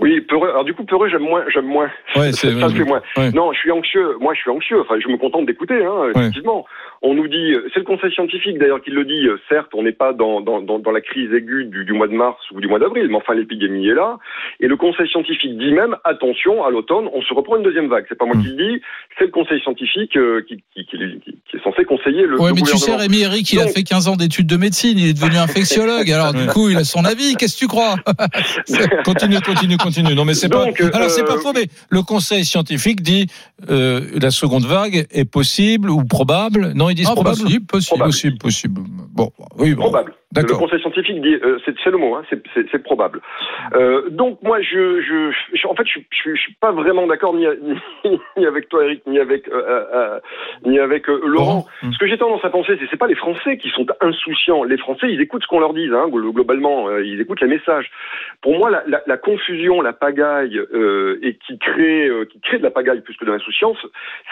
Oui, peureux. Alors du coup, peureux, j'aime moins. J'aime moins. Ouais, c'est ça, c'est moins. ouais. Non, je suis anxieux. Moi, je suis anxieux. Enfin, je me contente d'écouter. Hein, Ouais. On nous dit, euh, c'est le Conseil scientifique d'ailleurs qui le dit. euh, Certes, on n'est pas dans, dans, dans, dans la crise aiguë du, du mois de mars ou du mois d'avril, mais enfin l'épidémie est là. Et le Conseil scientifique dit même, attention, à l'automne, on se reprend une deuxième vague. C'est pas moi Mm. qui le dis, c'est le Conseil scientifique euh, qui, qui, qui, qui- qui est censé conseiller le, Ouais, le mais tu sais. Rémi Eric, il a fait 15 ans d'études de médecine, il est devenu infectiologue. Alors, du coup, il a son avis. Qu'est-ce que tu crois? Continue, continue, continue. Non, mais c'est pas. Euh, Alors, c'est pas faux, mais le Conseil scientifique dit euh, la seconde vague est possible ou probable. Non, ils disent probable. possible, possible. Possible, possible. Bon, oui, bon. Probable. Le. Conseil scientifique dit, euh, c'est c'est le mot, hein, c'est- c'est c'est probable. Euh, donc moi, je, je, je- en fait, je, je, je suis pas vraiment d'accord ni, ni, ni avec toi, Eric, ni avec euh, euh, ni avec euh, Laurent. Ce que j'ai tendance à penser, c'est c'est pas les Français qui sont insouciants. Les Français, ils écoutent ce qu'on leur dit, hein, glo- globalement, euh, ils écoutent les messages. Pour moi, la, la, la confusion, la pagaille, euh, et qui crée, euh, qui crée de la pagaille plus que de l'insouciance,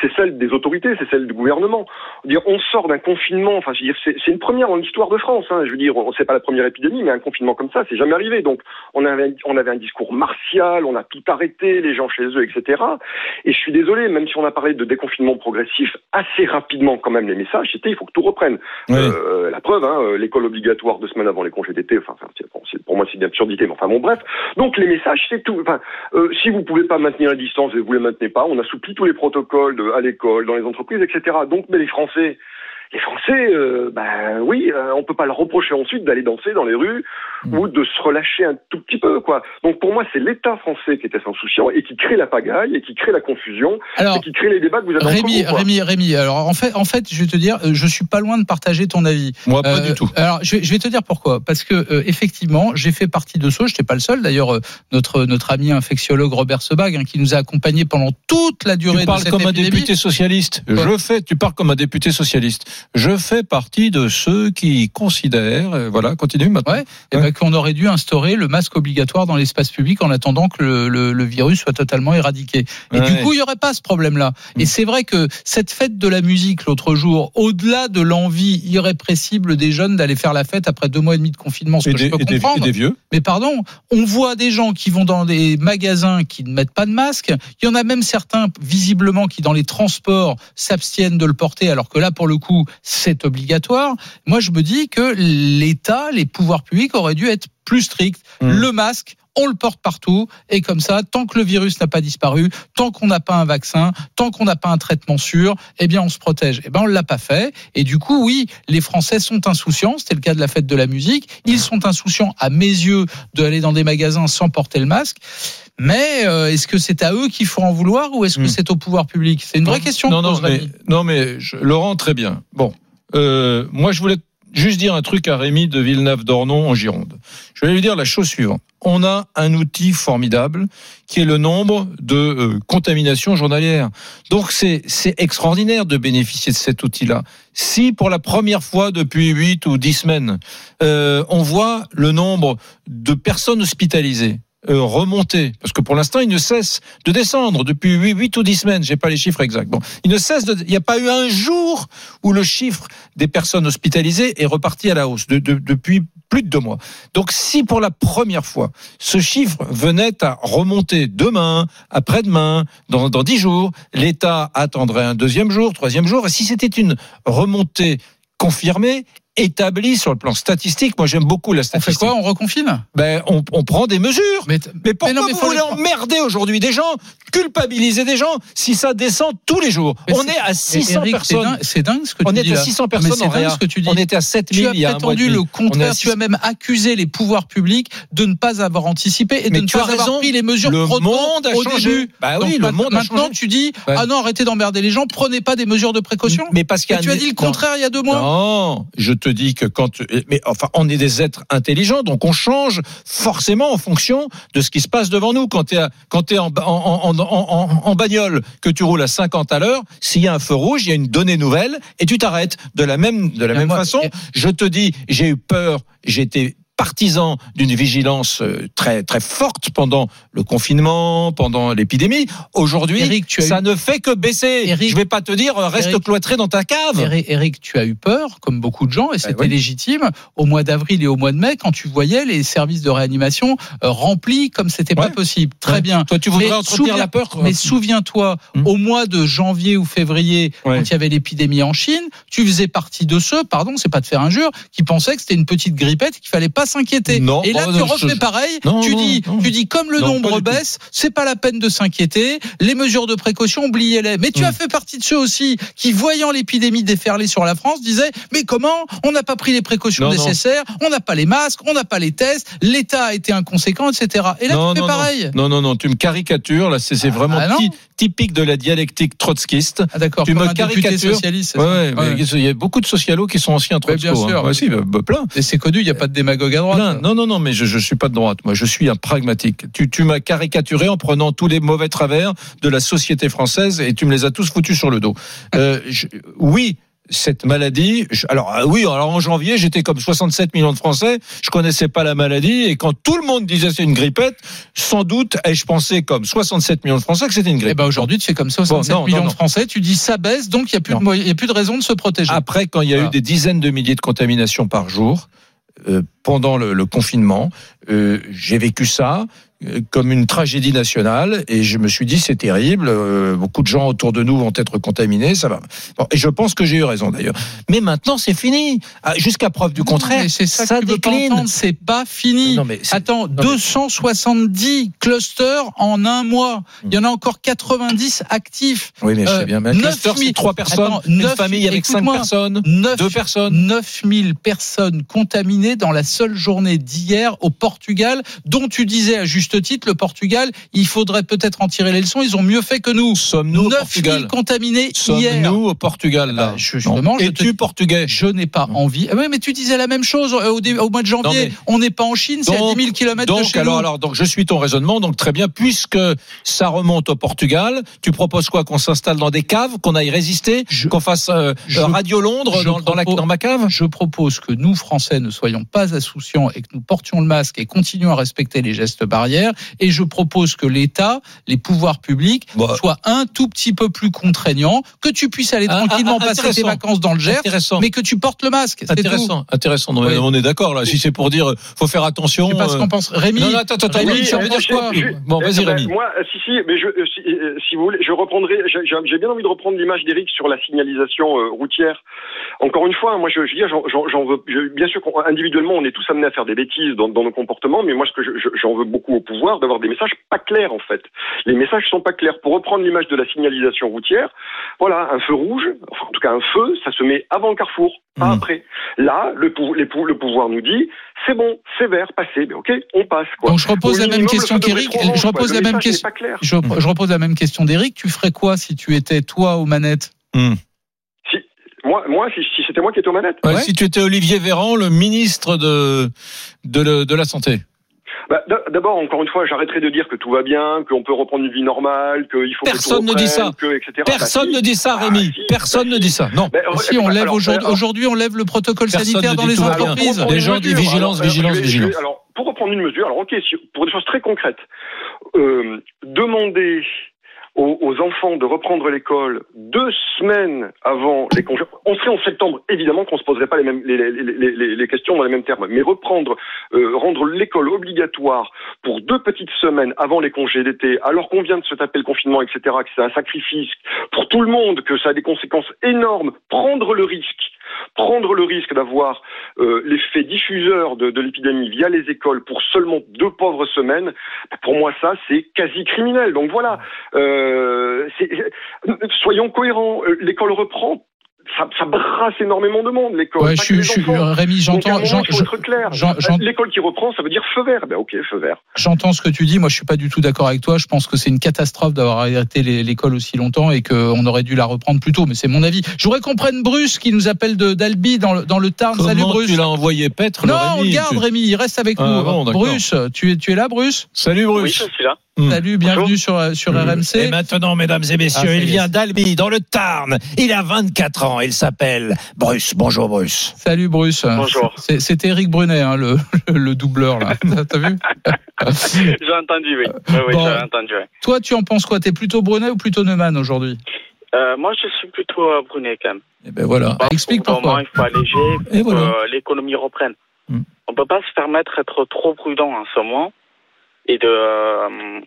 c'est celle des autorités, c'est celle du gouvernement. Dire, on sort d'un confinement. Enfin, c'est c'est une première dans l'histoire de France. Hein, je veux dire, dire, on sait pas la première épidémie, mais un confinement comme ça, c'est jamais arrivé. Donc, on avait, on avait un discours martial, on a tout arrêté, les gens chez eux, etc. Et je suis désolé, même si on a parlé de déconfinement progressif, assez rapidement quand même les messages, c'était il faut que tout reprenne. Euh, la preuve, hein, euh, l'école obligatoire deux semaines avant les congés d'été, enfin, pour moi c'est une absurdité, mais enfin bon bref. Donc les messages, c'est tout. Enfin, euh, si vous pouvez pas maintenir la distance et vous les maintenez pas, on assouplit tous les protocoles de- à l'école, dans les entreprises, etc. Donc, mais les Français, les Français, euh, ben oui, euh, on peut pas leur reprocher ensuite d'aller danser dans les rues ou de se relâcher un tout petit peu, quoi. Donc pour moi, c'est l'État français qui était insouciant et qui crée la pagaille et qui crée la confusion Alors, et qui crée les débats que vous avez Rémi, vous. Rémi, Rémi. Alors en fait, en fait, je vais te dire, euh, je suis pas loin de partager ton avis. Moi, pas Euh, du tout. Alors, je vais, je vais te dire pourquoi. Parce que euh, effectivement, j'ai fait partie de ceux. Je n'étais pas le seul. D'ailleurs, euh, notre notre ami infectiologue Robert Sebag, hein, qui nous a accompagnés pendant toute la durée Tu de parles cette comme un député socialiste. Quoi Je fais, tu parles comme un député socialiste. Je fais partie de ceux qui considèrent, euh, voilà, continue maintenant. Ouais. Et ben, qu'on aurait dû instaurer le masque obligatoire dans l'espace public en attendant que le, le- le virus soit totalement éradiqué. Et Ouais. du coup, il y aurait pas ce problème-là. Et Mm. c'est vrai que cette fête de la musique l'autre jour, au-delà de l'envie irrépressible des jeunes d'aller faire la fête après deux mois et demi de confinement, ce Et que des, je peux et des- comprendre. et des vieux. Mais pardon, on voit des gens qui vont dans des magasins qui ne mettent pas de masque. Il y en a même certains, visiblement, qui dans les transports s'abstiennent de le porter, alors que là, pour le coup, c'est obligatoire. Moi, je me dis que l'État, les pouvoirs publics auraient dû être plus stricts. Mm. Le masque, on le porte partout, et comme ça, tant que le virus n'a pas disparu, tant qu'on n'a pas un vaccin, tant qu'on n'a pas un traitement sûr, eh bien, on se protège. Eh ben, on l'a pas fait. Et du coup, oui, les Français sont insouciants. C'était le cas de la fête de la musique. Ils sont insouciants, à mes yeux, d'aller dans des magasins sans porter le masque. Mais euh, est-ce que c'est à eux qu'il faut en vouloir ou est-ce que Hmm. c'est au pouvoir public? C'est une vraie question. Non, mais, Rémi. non, mais je- Laurent, très bien. Bon, euh, moi, je voulais juste dire un truc à Rémi de Villeneuve-d'Ornon en Gironde. Je vais lui dire la chose suivante. On a un outil formidable qui est le nombre de euh, contaminations journalières. Donc c'est extraordinaire de bénéficier de cet outil-là. Si pour la première fois depuis 8 ou 10 semaines, euh, on voit le nombre de personnes hospitalisées euh, remonter, parce que pour l'instant, il ne cesse de descendre depuis 8, 8 ou 10 semaines, j'ai pas les chiffres exacts. Il ne cesse il n'y a pas eu un jour où le chiffre des personnes hospitalisées est reparti à la hausse de- de- depuis plus de deux mois. Donc, si pour la première fois, ce chiffre venait à remonter demain, après-demain, dans, dans 10 jours, l'État attendrait un deuxième jour, troisième jour, et si c'était une remontée confirmée, établie sur le plan statistique, moi j'aime beaucoup la On fait statistique. quoi On reconfine? Ben, on, on prend des mesures. mais, Mais pourquoi non, mais vous faut voulez emmerder aujourd'hui des gens, culpabiliser des gens si ça descend tous les jours? On est à Mais 600 Eric, c'est personnes. C'est dingue ce que On tu est dis à là. 600 Mais personnes en dingue ce que tu dis. On était à 7000 Tu as prétendu le On est à contraire. Tu 600. as même accusé les pouvoirs publics de ne pas avoir anticipé et de ne tu pas as avoir raison. pris les mesures Le monde a au changé. début. Bah oui, Donc le monde maintenant tu dis Ouais. ah non arrêtez d'emmerder les gens, prenez pas des mesures de précaution. Mais parce qu'il tu as dit le non. contraire il y a deux mois. Non, je te dis que quand, mais enfin, on est des êtres intelligents, donc on change forcément en fonction de ce qui se passe devant nous. Quand tu es, quand t'es en, en, en, en, en, en bagnole, que tu roules à 50 à l'heure, s'il y a un feu rouge, il y a une donnée nouvelle et tu t'arrêtes. De la même, de la même façon, je te dis, j'ai eu peur, j'étais partisan d'une vigilance euh, très très forte pendant le confinement, pendant l'épidémie. Aujourd'hui, ça eu- ne fait que baisser. Eric- je vais pas te dire euh, reste Eric- cloîtré dans ta cave. Eric, tu as eu peur, comme beaucoup de gens, et c'était Ben oui. légitime, au mois d'avril et au mois de mai, quand tu voyais les services de réanimation euh, remplis comme c'était pas Ouais. possible. Très Ouais. bien. Toi, tu voudrais Mais entretenir souviens- la peur. Mais souviens-toi, Hmm. au mois de janvier ou février, Ouais. quand il y avait l'épidémie en Chine, tu faisais partie de ceux, pardon, c'est pas de faire injure, qui pensaient que c'était une petite grippette et qu'il fallait pas s'inquiéter. Non, et là, oh, tu non, refais je- pareil. Non, tu dis, tu dis comme le nombre baisse, c'est pas la peine de s'inquiéter. Les mesures de précaution, oubliez-les. Mais tu Hmm. as fait partie de ceux aussi qui, voyant l'épidémie déferler sur la France, disaient mais comment on n'a pas pris les précautions nécessaires, on n'a pas les masques, on n'a pas les tests, l'État a été inconséquent, etc. Et là, tu fais pareil. Non, non, non, tu me caricatures. Là, c'est vraiment ah non. ty- typique de la dialectique trotskiste. Ah, d'accord. Tu me caricatures. Ouais, ouais, Ouais. il y a beaucoup de socialos qui sont anciens Ouais, bien trotskos. sûr. hein. Si, bah, bah, plein. Et c'est connu, il n'y a pas de démagogue à droite. Plein. Non, non, non, mais je, je suis pas de droite. Moi, je suis un pragmatique. Tu, tu m'as caricaturé en prenant tous les mauvais travers de la société française et tu me les as tous foutus sur le dos. Euh, je- oui. Cette maladie, alors ah oui, alors en janvier, j'étais comme 67 millions de Français, je connaissais pas la maladie et quand tout le monde disait c'est une grippette, sans doute ai-je pensé comme 67 millions de Français que c'était une Et grippe. ben aujourd'hui, tu fais comme 67 Bon, non, millions non, de. Français, tu dis ça baisse, donc il n'y a, plus de y a plus de raison de se protéger. Après, quand il y a Voilà. eu des dizaines de milliers de contaminations par jour, euh, pendant le, confinement. Euh, J'ai vécu ça euh, comme une tragédie nationale et je me suis dit c'est terrible. euh, beaucoup de gens autour de nous vont être contaminés. Ça va. Bon, et je pense que j'ai eu raison d'ailleurs. Mais maintenant c'est fini. Ah, Jusqu'à preuve du contraire, c'est ça, que tu veux pas décline. c'est pas fini. Non, mais c'est- Attends, mais- 270 clusters en un mois. Il y en a encore 90 actifs. Oui, mais je Euh, sais bien. Mais un 9 cluster, 000 c'est trois personnes, Attends, une 9 famille avec cinq personnes, 9, deux personnes. 9000 personnes contaminées dans la seule journée d'hier au Portugal, dont tu disais à juste titre, le Portugal, il faudrait peut-être en tirer les leçons, ils ont mieux fait que nous. Sommes-nous au 9000 Portugal contaminés hier. Sommes-nous au Portugal là je- justement, Non. je Es-tu te- portugais Je n'ai pas envie. Ah oui, mais tu disais la même chose euh, au, dé- au mois de janvier. Non, mais- On n'est pas en Chine, c'est à 10 000 km de chez alors, nous. alors, donc, je suis ton raisonnement. Donc, très bien. Puisque ça remonte au Portugal, tu proposes quoi Qu'on s'installe dans des caves, qu'on aille résister, Je- qu'on fasse euh, je- euh, Radio Londres je dans, dans la, propose- dans ma cave Je propose que nous, Français, ne soyons pas insouciants et que nous portions le masque et continuions à respecter les gestes barrières. Et je propose que l'État, les pouvoirs publics, Bah. soient un tout petit peu plus contraignants, que tu puisses aller Ah, tranquillement ah, passer tes vacances dans le Gers, mais que tu portes le masque. tout. Intéressant, intéressant. Non, mais Oui. On est d'accord là. Si c'est pour dire, euh, faut faire attention. Je sais pas ce euh, qu'on pense. Rémi, Non, non, attends, attends, Rémi, Rémi, tu en penses dire quoi Bon, vas-y, Eh ben, Rémi. Moi, euh, si, si, mais je, euh, si, euh, si vous voulez, je reprendrai. j'ai- bien envie de reprendre l'image d'Éric sur la signalisation euh, routière. Encore une fois, moi, je, je veux dire, j'en- veux. je- bien sûr, qu'individuellement, on est tous amenés à faire des bêtises dans, dans nos comportements, mais moi, ce que je- je- j'en veux beaucoup au pouvoir, d'avoir des messages pas clairs, en fait. Les messages sont pas clairs. Pour reprendre l'image de la signalisation routière, voilà, un feu rouge, enfin, en tout cas un feu, ça se met avant le carrefour, pas Mhm. après. Là, le, pou- les pou- le pouvoir nous dit, c'est bon, c'est vert, passez, mais ok, on passe. Quoi. Donc je repose Au la même minimum, question qu'Éric. Je repose quoi. la Le même question. Je, je repose la même question d'Éric. Tu ferais quoi si tu étais toi aux manettes? Si, moi, moi, si, si c'était moi qui étais aux manettes, Ouais, Ouais. Si tu étais Olivier Véran, le ministre de de, le- de la santé. Bah, d'abord, encore une fois, j'arrêterai de dire que tout va bien, qu'on peut reprendre une vie normale, qu'il faut Personne que ne tout dit reprenne, ça. que, etc. Personne Bah, si. ne dit ça, Ah, Rémi. si, Personne bah, ne dit ça. Non. Si on lève aujourd'hui, on lève le protocole Personne sanitaire ne dans dit les entreprises. pour reprendre Les une gens disent mesure, vigilance, alors, vigilance, vigilance. alors, pour reprendre une mesure, alors ok, si- pour des choses très concrètes, euh, demander aux, enfants de reprendre l'école deux semaines avant les congés. On serait en septembre, évidemment qu'on se poserait pas les mêmes les, les- les questions dans les mêmes termes, mais reprendre, euh, rendre l'école obligatoire pour deux petites semaines avant les congés d'été, alors qu'on vient de se taper le confinement, etc., que c'est un sacrifice pour tout le monde, que ça a des conséquences énormes, prendre le risque, prendre le risque d'avoir euh, l'effet diffuseur de, l'épidémie via les écoles pour seulement deux pauvres semaines, pour moi ça c'est quasi criminel. Donc voilà, euh, soyons cohérents. Euh, L'école reprend. Ça, ça brasse énormément de monde, l'école. Ouais, je, je. Rémi, j'entends, L'école qui reprend, ça veut dire feu vert. Ben ok, feu vert. j'entends ce que tu dis. Moi, je suis pas du tout d'accord avec toi. Je pense que c'est une catastrophe d'avoir arrêté l'école aussi longtemps et qu'on aurait dû la reprendre plus tôt. Mais c'est mon avis. Je voudrais qu'on prenne Bruce qui nous appelle de d'Albi dans le, dans le Tarn. Salut Bruce. tu l'as envoyé paître le Non, on le garde, Tu- Rémi. Il reste avec Ah, nous. bon. Bruce, tu es, tu es là, Bruce? Salut Oui, Bruce. je suis là. Hmm. Salut, bienvenue sur, euh, sur Hmm. RMC. Et maintenant, mesdames et messieurs, Ah, il vient d'Albi, dans le Tarn. Il a 24 ans. Il s'appelle Bruce. Bonjour Bruce. Salut Bruce. Bonjour. C'est- C'était Eric Brunet, hein, le, le doubleur là. T'as vu J'ai entendu, oui. Oui, oui, Bon. j'ai entendu, oui. Toi, tu en penses quoi? T'es plutôt Brunet ou plutôt Neumann aujourd'hui? Euh, moi, je suis plutôt euh, Brunet, quand même. Eh ben voilà. Bah, explique d'un pourquoi. moment, Il faut alléger Et pour voilà. que l'économie reprenne. Hmm. On peut pas se permettre d'être trop prudent en ce moment et de. euh,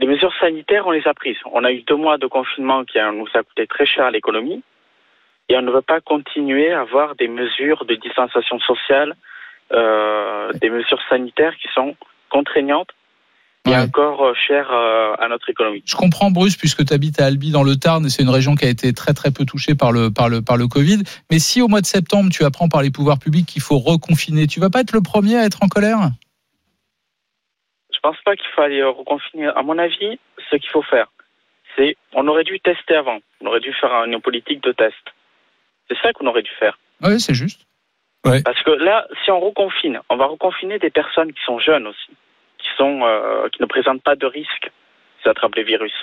les mesures sanitaires, on les a prises. On a eu deux mois de confinement qui nous a coûté très cher à l'économie et on ne veut pas continuer à avoir des mesures de distanciation sociale, euh, des mesures sanitaires qui sont contraignantes et Ouais. encore euh, chères euh, à notre économie. Je comprends Bruce puisque tu habites à Albi dans le Tarn et c'est une région qui a été très très peu touchée par le par le par le Covid. Mais si au mois de septembre tu apprends par les pouvoirs publics qu'il faut reconfiner, tu vas pas être le premier à être en colère? Je pense pas qu'il faut aller reconfiner. À mon avis, ce qu'il faut faire, c'est on aurait dû tester avant. On aurait dû faire une politique de test. C'est ça qu'on aurait dû faire. Oui, c'est juste. Parce que là, si on reconfine, on va reconfiner des personnes qui sont jeunes aussi, qui sont euh, qui ne présentent pas de risque d'attraper les virus.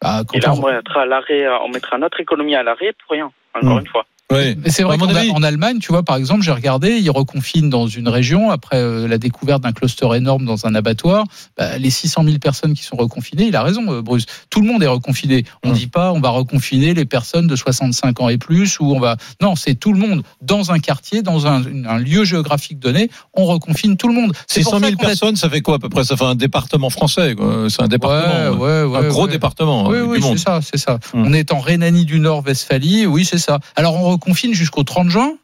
Bah, quand Et là, on- on mettra à l'arrêt, on mettra notre économie à l'arrêt pour rien. Encore Mm. une fois. Oui. Mais c'est vrai qu'en Allemagne, tu vois, par exemple, j'ai regardé, ils reconfinent dans une région après euh, la découverte d'un cluster énorme dans un abattoir. Bah, les 600 000 personnes qui sont reconfinées, il a raison, euh, Bruce. Tout le monde est reconfiné. On Hum. dit pas, on va reconfiner les personnes de 65 ans et plus, ou on va. Non, c'est tout le monde dans un quartier, dans un, un lieu géographique donné. On reconfine tout le monde. C'est pour 600 ça 000 qu'on a- personnes, ça fait quoi à peu près? Ça fait un département français. C'est un département. Ouais, ouais, ouais, un gros ouais. département Oui, euh, oui, c'est ça, c'est ça. Hum. On est en Rhénanie du Nord-Westphalie, oui, c'est ça. Alors on reconfine jusqu'au 30 juin.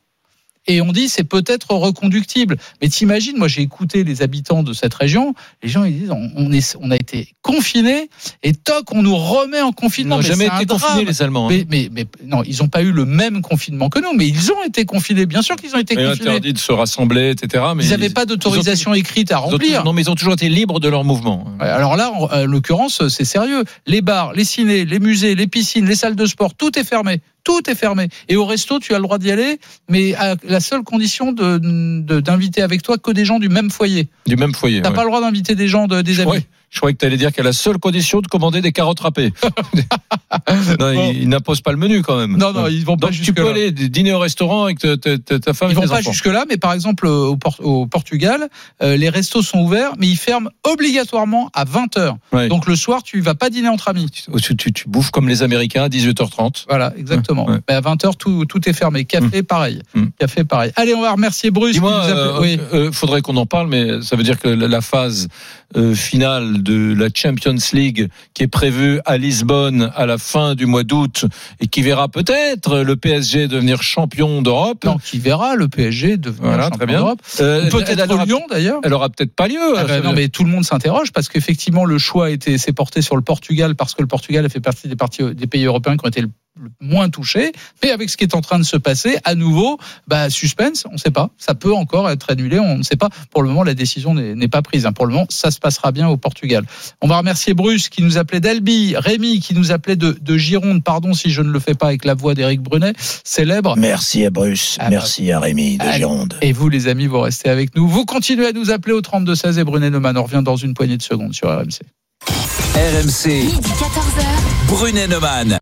Et on dit c'est peut-être reconductible. Mais t'imagines, moi j'ai écouté les habitants de cette région, les gens ils disent on, on est, on a été confinés et toc on nous remet en Ils confinement. n'ont Mais jamais été confinés, les Allemands. hein. Mais, mais, mais non, ils n'ont pas eu le même confinement que nous, mais ils ont été confinés. Bien sûr qu'ils ont été Et confinés. interdit de se rassembler, etc. Mais Ils n'avaient pas d'autorisation écrite à ils remplir. toujours- non, mais ils ont toujours été libres de leur mouvement. Alors là, en, en l'occurrence, c'est sérieux. Les bars, les cinés, les musées, les piscines, les salles de sport, tout est fermé. Tout est fermé. Et au resto, tu as le droit d'y aller, mais à la seule condition de de- d'inviter avec toi que des gens du même foyer. Du même foyer. T'as ouais. pas le droit d'inviter des gens de, des amis. Je croyais que tu allais dire qu'à la seule condition de commander des carottes râpées. non, Bon. ils, n'imposent pas le menu quand même. Non, non, ils vont pas Donc tu peux là. aller dîner au restaurant avec ta, ta- femme Ils et vont tes pas enfants. jusque là, mais par exemple au, Por- au Portugal, euh, les restos sont ouverts, mais ils ferment obligatoirement à 20 h Ouais. Donc le soir, tu vas pas dîner entre amis. Tu, tu- tu bouffes comme les Américains à 18h30. Voilà, exactement. Ouais. Mais à 20h, tout, tout est fermé. Café, pareil. Mm. Café, pareil. Allez, on va remercier Bruce. Dis-moi, euh, oui. euh, faudrait qu'on en parle, mais ça veut dire que la, phase euh, finale de la Champions League qui est prévue à Lisbonne à la fin du mois d'août et qui verra peut-être le PSG devenir champion d'Europe. Non, qui verra le PSG devenir Voilà, champion d'Europe. Euh, Peut-être aura- Lyon d'ailleurs. Elle aura peut-être pas lieu. Ah ben veut non, mais tout le monde s'interroge parce qu'effectivement le choix a été s'est porté sur le Portugal parce que le Portugal a fait partie des, parties, des pays européens qui ont été le le moins touchés. Mais avec ce qui est en train de se passer, à nouveau, bah, suspense, on ne sait pas. Ça peut encore être annulé, on ne sait pas. Pour le moment, la décision n'est pas prise. hein. Pour le moment, ça se passera bien au Portugal. On va remercier Bruce qui nous appelait d'Albi, Rémi qui nous appelait de, de Gironde. Pardon si je ne le fais pas avec la voix d'Éric Brunet, célèbre. Merci à Bruce, Ah bah. merci à Rémi de Allez. Gironde. Et vous, les amis, vous restez avec nous. Vous continuez à nous appeler au 3216 et Brunet Neumann. On revient dans une poignée de secondes sur RMC. RMC, Midi 14h. Brunet Neumann.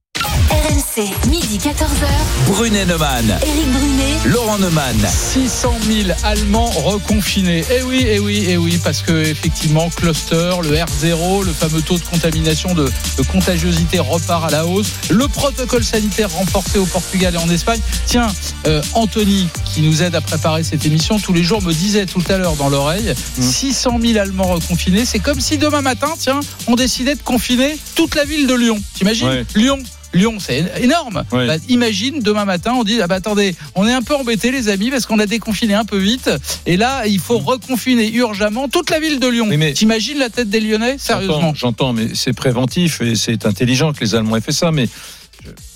RMC, midi 14h. Brunet Neumann. Éric Brunet. Laurent Neumann. 600 000 Allemands reconfinés. Eh oui, eh oui, eh oui, parce que effectivement, cluster, le R0, le fameux taux de contamination, de, de contagiosité repart à la hausse. Le protocole sanitaire renforcé au Portugal et en Espagne. Tiens, euh, Anthony, qui nous aide à préparer cette émission, tous les jours me disait tout à l'heure dans l'oreille, Mmh. 600 000 Allemands reconfinés. C'est comme si demain matin, tiens, on décidait de confiner toute la ville de Lyon. T'imagines Ouais. Lyon Lyon, c'est énorme. Bah, imagine demain matin, on dit ah bah attendez, on est un peu embêtés les amis parce qu'on a déconfiné un peu vite et là il faut reconfiner urgemment toute la ville de Lyon. Mais- T'imagines la tête des Lyonnais Sérieusement? J'entends, mais c'est préventif et c'est intelligent que les Allemands aient fait ça. Mais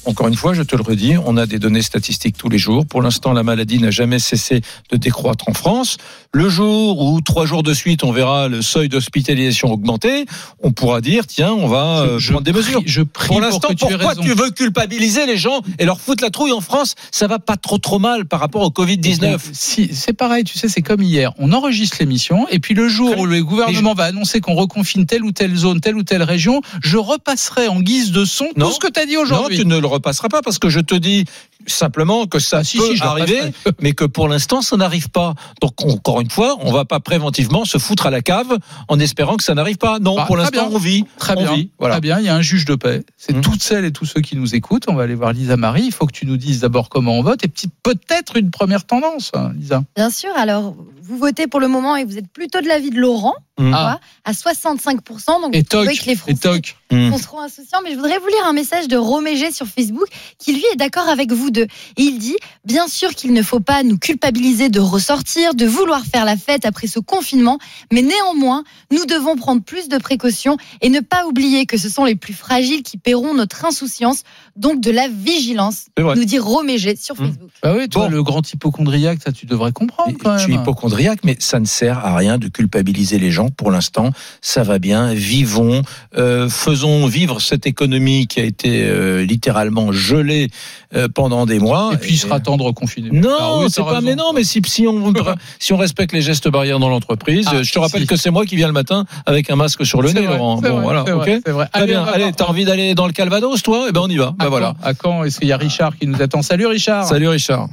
encore une fois, je te le redis, on a des données statistiques tous les jours. Pour l'instant, la maladie n'a jamais cessé de décroître en France. Le jour où trois jours de suite, on verra le seuil d'hospitalisation augmenter, on pourra dire tiens, on va euh, prendre des prie- mesures. Je prie Pour l'instant, pourquoi tu veux culpabiliser les gens et leur foutre la trouille en France? Ça va pas trop trop mal par rapport au Covid 19. Si, c'est pareil, tu sais, c'est comme hier. On enregistre l'émission et puis le jour où le gouvernement va annoncer qu'on reconfine telle ou telle zone, telle ou telle région, je repasserai en guise de son Non. tout ce que tu as dit Non, aujourd'hui. tu ne le repasseras pas parce que je te dis simplement que ça Ah, si, peut si, arriver, mais que pour l'instant ça n'arrive pas. Donc encore une fois, on va pas préventivement se foutre à la cave en espérant que ça n'arrive pas. Non, Ah, pour l'instant on vit. Très on bien, vit. Voilà. très bien. Il y a un juge de paix. C'est Mhm. toutes celles et tous ceux qui nous écoutent. On va aller voir Lisa Marie. Il faut que tu nous dises d'abord comment on vote et peut-être une première tendance, hein, Lisa. Bien sûr, alors vous votez pour le moment et vous êtes plutôt de l'avis de Laurent. Ah. à 65%. Donc Et vous toc, que les et Français toc. On seront insouciants, mais je voudrais vous lire un message de Romégé sur Facebook qui lui est d'accord avec vous deux. Et il dit Bien sûr qu'il ne faut pas nous culpabiliser de ressortir, de vouloir faire la fête après ce confinement, mais néanmoins, nous devons prendre plus de précautions et ne pas oublier que ce sont les plus fragiles qui paieront notre insouciance, donc de la vigilance, nous dit Romégé sur Mhm. Facebook. Bah oui, toi, Bon. le grand hypochondriaque, ça, tu devrais comprendre quand Je suis même. hypochondriaque. Mais ça ne sert à rien de culpabiliser les gens. Pour l'instant, ça va bien. Vivons, euh, faisons vivre cette économie qui a été euh, littéralement gelée euh, pendant des mois. Et puis il sera temps de reconfiner. Non, Ah oui, c'est pas. raison. Mais non, mais si, si on si on respecte les gestes barrières dans l'entreprise, Ah, je te rappelle si. que c'est moi qui viens le matin avec un masque sur le nez, vrai, Laurent. Bon, vrai, voilà, vrai. Très Allez, bien. Allez, voir. t'as envie d'aller dans le Calvados, toi? Eh ben, on y va. Ben À voilà. quand, à quand? Est-ce qu'il y a Richard qui nous attend? Salut Richard. Salut Richard.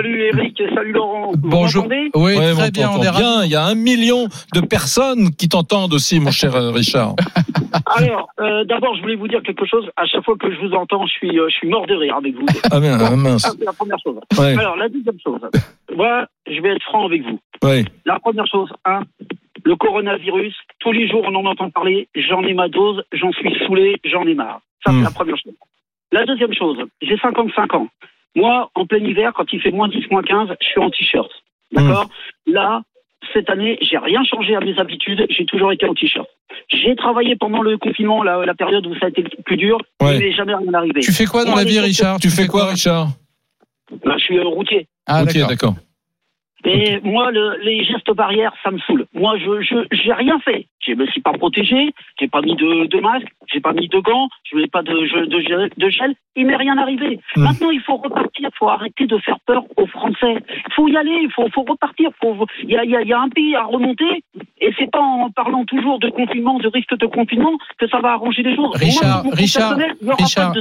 Salut Eric, salut Laurent. Vous Bonjour. Oui, Ouais, très on bien. On est bien. Il y a un million de personnes qui t'entendent aussi, mon cher euh, Richard. Alors, euh, d'abord, je voulais vous dire quelque chose. À chaque fois que je vous entends, je suis, euh, je suis mort de rire avec vous. Ah, bien, ah, mince. Ça, c'est la première chose. Ouais, Alors, la deuxième chose. Moi, je vais être franc avec vous. ouais. La première chose, un, le coronavirus, tous les jours on en entend parler, j'en ai ma dose, j'en suis saoulé, j'en ai marre. Ça, Hmm. c'est la première chose. La deuxième chose, j'ai 55 ans. Moi, en plein hiver, quand il fait moins 10, moins 15, je suis en t-shirt. D'accord Là, cette année, j'ai rien changé à mes habitudes, j'ai toujours été en t-shirt. J'ai travaillé pendant le confinement, la, la période où ça a été le plus dur, Ouais. mais jamais rien arrivé. Tu fais quoi dans Moi, la vie, Richard? Tu fais quoi, Richard? Ben, je suis euh, routier. Ah, Ok, d'accord. Et moi, le- les gestes barrières, ça me saoule. Moi, je je j'ai rien fait. Je me suis pas protégé, j'ai pas mis de, de masque, j'ai pas mis de gants, je mets pas de, gel, de gel. Il m'est rien arrivé. Hmm. Maintenant, il faut repartir. Il faut arrêter de faire peur aux Français. Il faut y aller. Il faut, faut repartir. Faut- Il y a, il y, a, il y a un pays à remonter. Et c'est pas en parlant toujours de confinement, de risque de confinement, que ça va arranger les choses. Richard, Moi, Richard, Richard.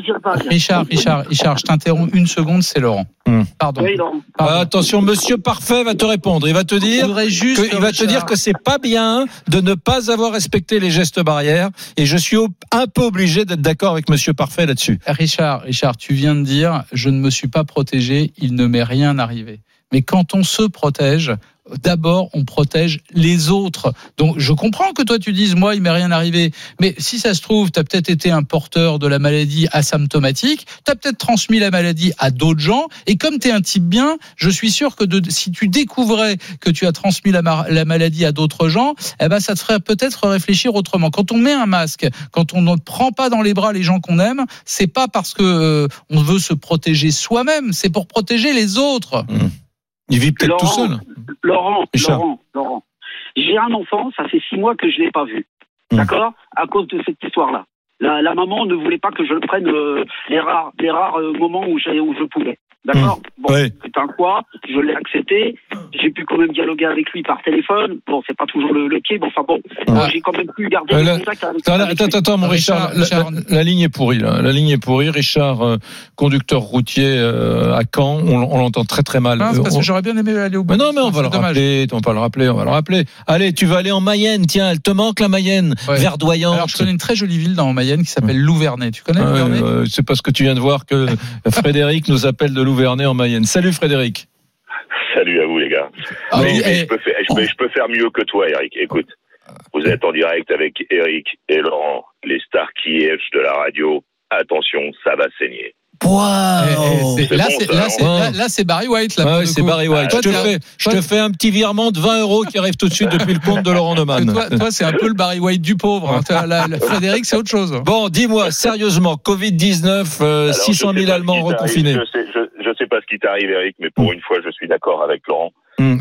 Richard, Richard, Richard, je t'interromps une seconde, c'est Laurent. Hmm. Pardon. Oui, non. Pardon. Ah, attention, Monsieur Parfait va te répondre. Il va te dire juste. que- il va te dire que c'est pas bien de ne pas avoir respecté les gestes barrières. Et je suis un peu obligé d'être d'accord avec Monsieur Parfait là-dessus. Richard, Richard, tu viens de dire, je ne me suis pas protégé, il ne m'est rien arrivé. Mais quand on se protège, d'abord, on protège les autres. Donc, je comprends que toi, tu dises, moi, il m'est rien arrivé. Mais si ça se trouve, tu as peut-être été un porteur de la maladie asymptomatique, tu as peut-être transmis la maladie à d'autres gens. Et comme tu es un type bien, je suis sûr que si tu découvrais que tu as transmis la, maladie à d'autres gens, eh ben, ça te ferait peut-être réfléchir autrement. Quand on met un masque, quand on ne prend pas dans les bras les gens qu'on aime, c'est pas parce que euh, on veut se protéger soi-même, c'est pour protéger les autres. Il vit peut-être tout Laurent, seul. Laurent. Laurent, Laurent. J'ai un enfant, ça fait six mois que je l'ai pas vu. Hmm. D'accord? À cause de cette histoire-là. La, la maman ne voulait pas que je le prenne euh, les rares, les rares euh, moments où je pouvais. D'accord Bon, Ouais. c'est un quoi Je l'ai accepté. J'ai pu quand même dialoguer avec lui par téléphone. Bon, c'est pas toujours le, le pied, mais enfin bon, moi, j'ai quand même pu garder Euh, le contact avec, Attends, avec attends, attends, mon Richard, Richard, la- Richard. La, la ligne est pourrie. Là. La ligne est pourrie. Richard, euh, conducteur routier euh, à Caen, on, on l'entend très très mal. Euh, parce on- que j'aurais bien aimé aller au bout. Mais non, mais on va le dommage. rappeler. On va le rappeler. On va le rappeler. Allez, tu vas aller en Mayenne. Tiens, elle te manque la Mayenne, Ouais. verdoyante. Alors, je connais une très jolie ville dans Mayenne qui s'appelle Louvernay. Tu connais Louvernay euh, c'est parce que tu viens de voir que Frédéric nous appelle de Louvernay en Mayenne. Salut Frédéric. Salut à vous les gars. Ah, mais, oui, mais je, peux faire, je, peux, je peux faire mieux que toi, Eric. Écoute, vous êtes en direct avec Eric et Laurent, les stars qui de la radio. Attention, ça va saigner. c'est- C'est là, bon, c'est- Barry White. Là, Ah ouais, c'est. Barry White. Toi, je te, fais, je te fais un petit virement de 20 euros qui arrive tout de suite depuis le compte de Laurent Neumann. toi, toi, c'est un peu le Barry White du pauvre. hein. Frédéric, c'est autre chose. Bon, dis-moi, sérieusement, Covid-19, euh, Alors, 600 je sais 000 pas Allemands reconfinés. Je sais, je, je sais pas ce qui t'arrive, Eric, mais pour une fois, je suis d'accord avec Laurent.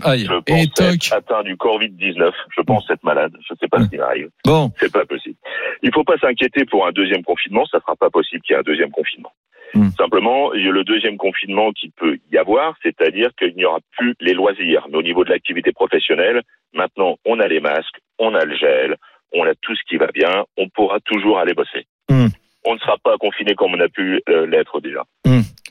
Aïe. Je pense être atteint du Covid-19. Je pense être malade. Je sais pas ce qui m'arrive. Bon, C'est pas possible. Il faut pas s'inquiéter pour un deuxième confinement. Ça sera pas possible qu'il y ait un deuxième confinement. Simplement, il y a le deuxième confinement qui peut y avoir, c'est-à-dire qu'il n'y aura plus les loisirs. Mais au niveau de l'activité professionnelle, maintenant, on a les masques, on a le gel, on a tout ce qui va bien. On pourra toujours aller bosser. On ne sera pas confiné comme on a pu euh, l'être déjà.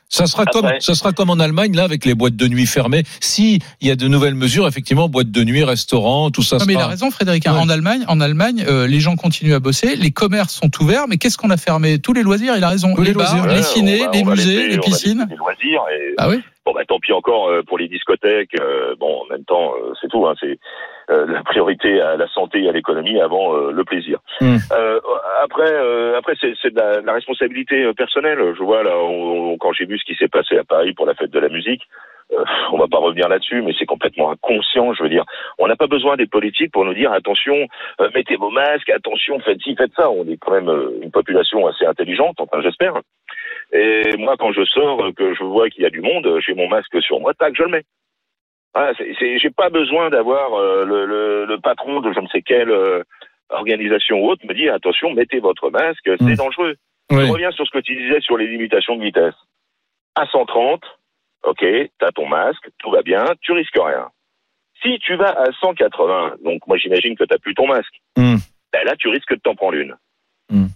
Ça sera Après- comme ça sera comme en Allemagne là avec les boîtes de nuit fermées. Si il y a de nouvelles mesures, effectivement, boîtes de nuit, restaurants, tout ça Non, mais il a raison, Frédéric. hein. Ouais. En Allemagne, en Allemagne, euh, les gens continuent à bosser, les commerces sont ouverts, mais qu'est-ce qu'on a fermé? Tous les loisirs. Il a raison. Tous les les loisirs. les Ouais, va- les musées, laisser- les piscines. Les loisirs et Ah oui? Bon, bah, tant pis encore euh, pour les discothèques. euh, bon, en même temps, euh, c'est tout. Hein, c'est la priorité à la santé et à l'économie avant euh, le plaisir. Euh, après, euh, après, c'est c'est de la, de la responsabilité euh, personnelle. Je vois là, on- on- quand j'ai vu ce qui s'est passé à Paris pour la fête de la musique. euh, on va pas revenir là-dessus, mais c'est complètement inconscient. Je veux dire, on n'a pas besoin des politiques pour nous dire attention, euh, mettez vos masques, attention, faites ci, faites ça. On est quand même euh, une population assez intelligente, enfin j'espère. Et moi, quand je sors, euh, que je vois qu'il y a du monde, j'ai mon masque sur moi, tac, je le mets. Voilà, c'est- j'ai pas besoin d'avoir euh, le, le, le patron de je ne sais quelle euh, organisation ou autre me dire attention, mettez votre masque, c'est Mm. dangereux. Oui. Je reviens sur ce que tu disais sur les limitations de vitesse. À 130, ok, t'as ton masque, tout va bien, tu risques rien. Si tu vas à 180, donc moi j'imagine que t'as plus ton masque, Mm. ben là tu risques de t'en prendre une. Mm.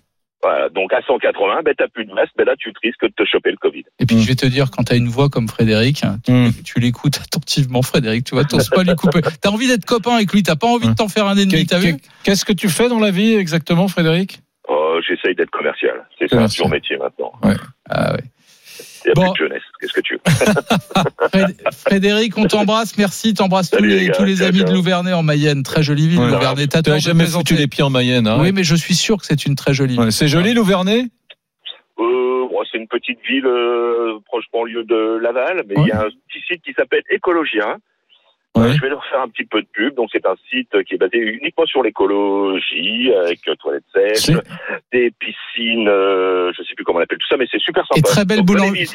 Voilà, donc à 180, ben t'as plus de masque, ben là tu te risques de te choper le Covid. Et puis je vais te dire, quand tu as une voix comme Frédéric, tu, Mm. tu l'écoutes attentivement, Frédéric, tu vois, t'oses pas lui couper. T'as envie d'être copain avec lui, t'as pas envie de t'en faire un ennemi, t'as vu? Qu'est- Qu'est-ce que tu fais dans la vie exactement, Frédéric? Oh, J'essaye d'être commercial. C'est ça, sur métier maintenant. Ah ouais. Il n'y a Bon. plus de jeunesse. Qu'est-ce que tu veux Frédéric, on t'embrasse, merci, t'embrasses tous les, les gars, tous les amis de. Louvernay en Mayenne, très jolie ville, Ouais. Louvernay. Tu n'as jamais foutu les pieds en Mayenne. hein Oui, mais je suis sûr que c'est une très jolie ville. Ouais, C'est joli, Louvernay euh, bon, C'est une petite ville euh, proche banlieue de Laval, mais il y a un petit site qui s'appelle Écologien. Ouais. Euh, Je vais leur faire un petit peu de pub. Donc, c'est un site qui est basé uniquement sur l'écologie, avec euh, toilettes sèches, des piscines, euh, je sais plus comment on appelle tout ça, mais c'est super sympa. Et très belle boulangerie.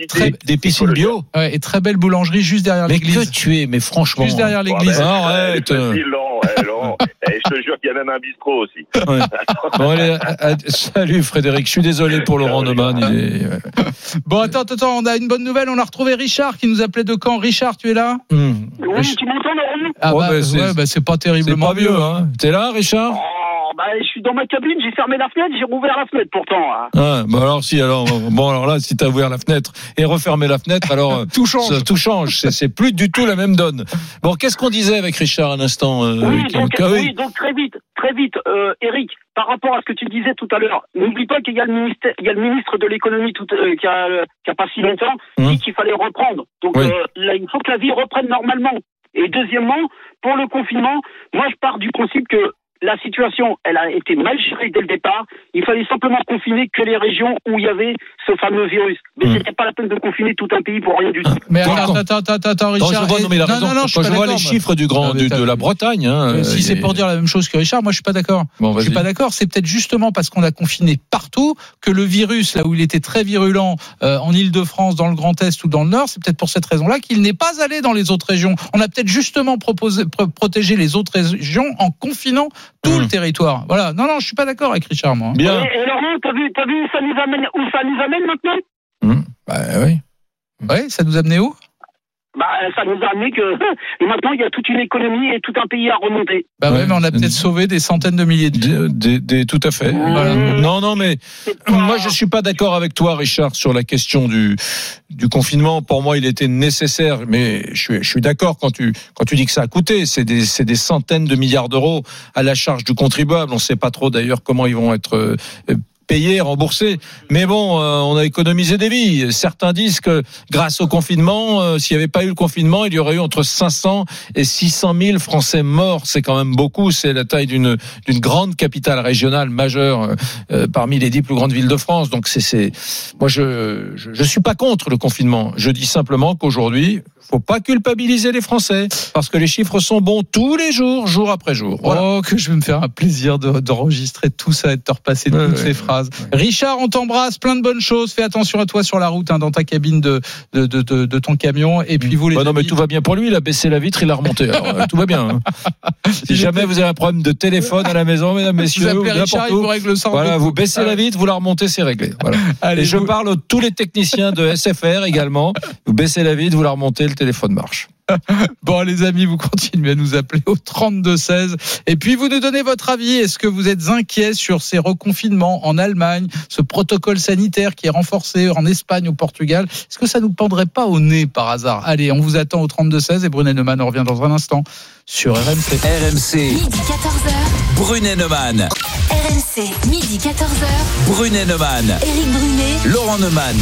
Des piscines bio ouais, et très belle boulangerie juste derrière Mais que l'église. tu es, mais franchement. Juste derrière Ah, l'église. Arrête. facile, Laurent, ouais, Laurent. Et je te jure qu'il y a même un bistrot aussi. Ouais. Bon, allez, à- à- salut Frédéric, je suis désolé pour Laurent Neumann. Est... Bon, attends, attends, on a une bonne nouvelle. On a retrouvé Richard qui nous appelait de Caen. Richard, tu es là Hum. Oui, tu m'entends, Laurent? Ah Oh, bah, bah, c'est- ouais, bah, c'est pas C'est terriblement pas vieux, hein T'es là, Richard? Oh, bah, je suis dans ma cabine, j'ai fermé la fenêtre, j'ai rouvert la fenêtre pourtant. hein. ah, bah alors si alors bon alors là si t'as ouvert la fenêtre et refermé la fenêtre alors euh, Tout change. ça- tout change c'est plus du tout la même donne bon qu'est-ce qu'on disait avec Richard à l'instant euh, Oui, donc, ah oui. oui, donc très vite, très vite, euh, Eric, par rapport à ce que tu disais tout à l'heure, n'oublie pas qu'il y a le ministère, il y a le ministre de l'économie tout, euh, qui, a, euh, qui a pas si longtemps Hum. dit qu'il fallait reprendre. Donc Oui. euh, là, il faut que la vie reprenne normalement. Et deuxièmement, pour le confinement, moi je pars du principe que la situation, elle a été mal gérée dès le départ. Il fallait simplement confiner que les régions où il y avait ce fameux virus. Mais Hum. c'était pas la peine de confiner tout un pays pour rien du tout. Mais Attends, attends, attends, attends, attends, attends, Quand je Richard. vois, non, non, raison. non, non, je vois les chiffres du grand de la Bretagne hein, si euh, c'est pour dire la même chose que Richard, moi je suis pas d'accord. bon, Je suis pas d'accord. C'est peut-être justement parce qu'on a confiné partout que le virus, là où il était très virulent euh, en Île-de-France, dans le Grand Est ou dans le Nord, c'est peut-être pour cette raison-là qu'il n'est pas allé dans les autres régions. On a peut-être justement proposé, pro- protégé les autres régions en confinant tout Mmh. le territoire. Voilà. Non, non, je suis pas d'accord avec Richard, moi. bien Et, et Laurent, t'as vu, t'as vu où ça nous amène, où ça nous amène maintenant? Bah, oui Ouais, ça nous a amené où? Bah, ça nous a amené que maintenant il y a toute une économie et tout un pays à remonter. Bah ouais, mais on a peut-être sauvé des centaines de milliers de. Des- des- des- tout à fait. Voilà. Non, non, mais moi je suis pas d'accord avec toi, Richard, sur la question du du confinement. Pour moi, il était nécessaire, mais je suis je suis d'accord quand tu quand tu dis que ça a coûté. C'est des c'est des centaines de milliards d'euros à la charge du contribuable. On sait pas trop d'ailleurs comment ils vont être payés, remboursés. Mais bon, euh, on a économisé des vies. Certains disent que grâce au confinement, euh, s'il n'y avait pas eu le confinement, il y aurait eu entre 500 et 600 000 Français morts. C'est quand même beaucoup. C'est la taille d'une d'une grande capitale régionale majeure euh, euh, parmi les dix plus grandes villes de France. Donc c'est moi je, je je suis pas contre le confinement. Je dis simplement qu'aujourd'hui, faut pas culpabiliser les Français parce que les chiffres sont bons tous les jours, jour après jour. Voilà. Oh, que je vais me faire un plaisir de- d'enregistrer tout ça et de te repasser Ouais, toutes ouais, ces phrases. Richard, on t'embrasse, plein de bonnes choses. Fais attention à toi sur la route, hein, dans ta cabine de, de, de, de, de ton camion. Et puis vous les Bah non, mais tout va bien pour lui. Il a baissé la vitre, il a remonté. Alors, euh, tout va bien. hein. Si jamais vous avez un problème de téléphone à la maison, mesdames, vous messieurs, ou appelez Richard, il vous règle ça. voilà, vous baissez la vitre, vous la remontez, c'est réglé. Voilà. Allez, Et je vous- parle à tous les techniciens de SFR également. Vous baissez la vitre, vous la remontez, le téléphone marche. Bon, les amis, vous continuez à nous appeler au 32-16. Et puis, vous nous donnez votre avis. Est-ce que vous êtes inquiet sur ces reconfinements en Allemagne, ce protocole sanitaire qui est renforcé en Espagne, au Portugal? Est-ce que ça nous pendrait pas au nez par hasard? Allez, on vous attend au 32-16 et Brunet Neumann revient dans un instant sur RMC. RMC, Midi 14h. Brunet Neumann. RMC. Midi 14h. Brunet Neumann. Éric Brunet. Laurent Neumann.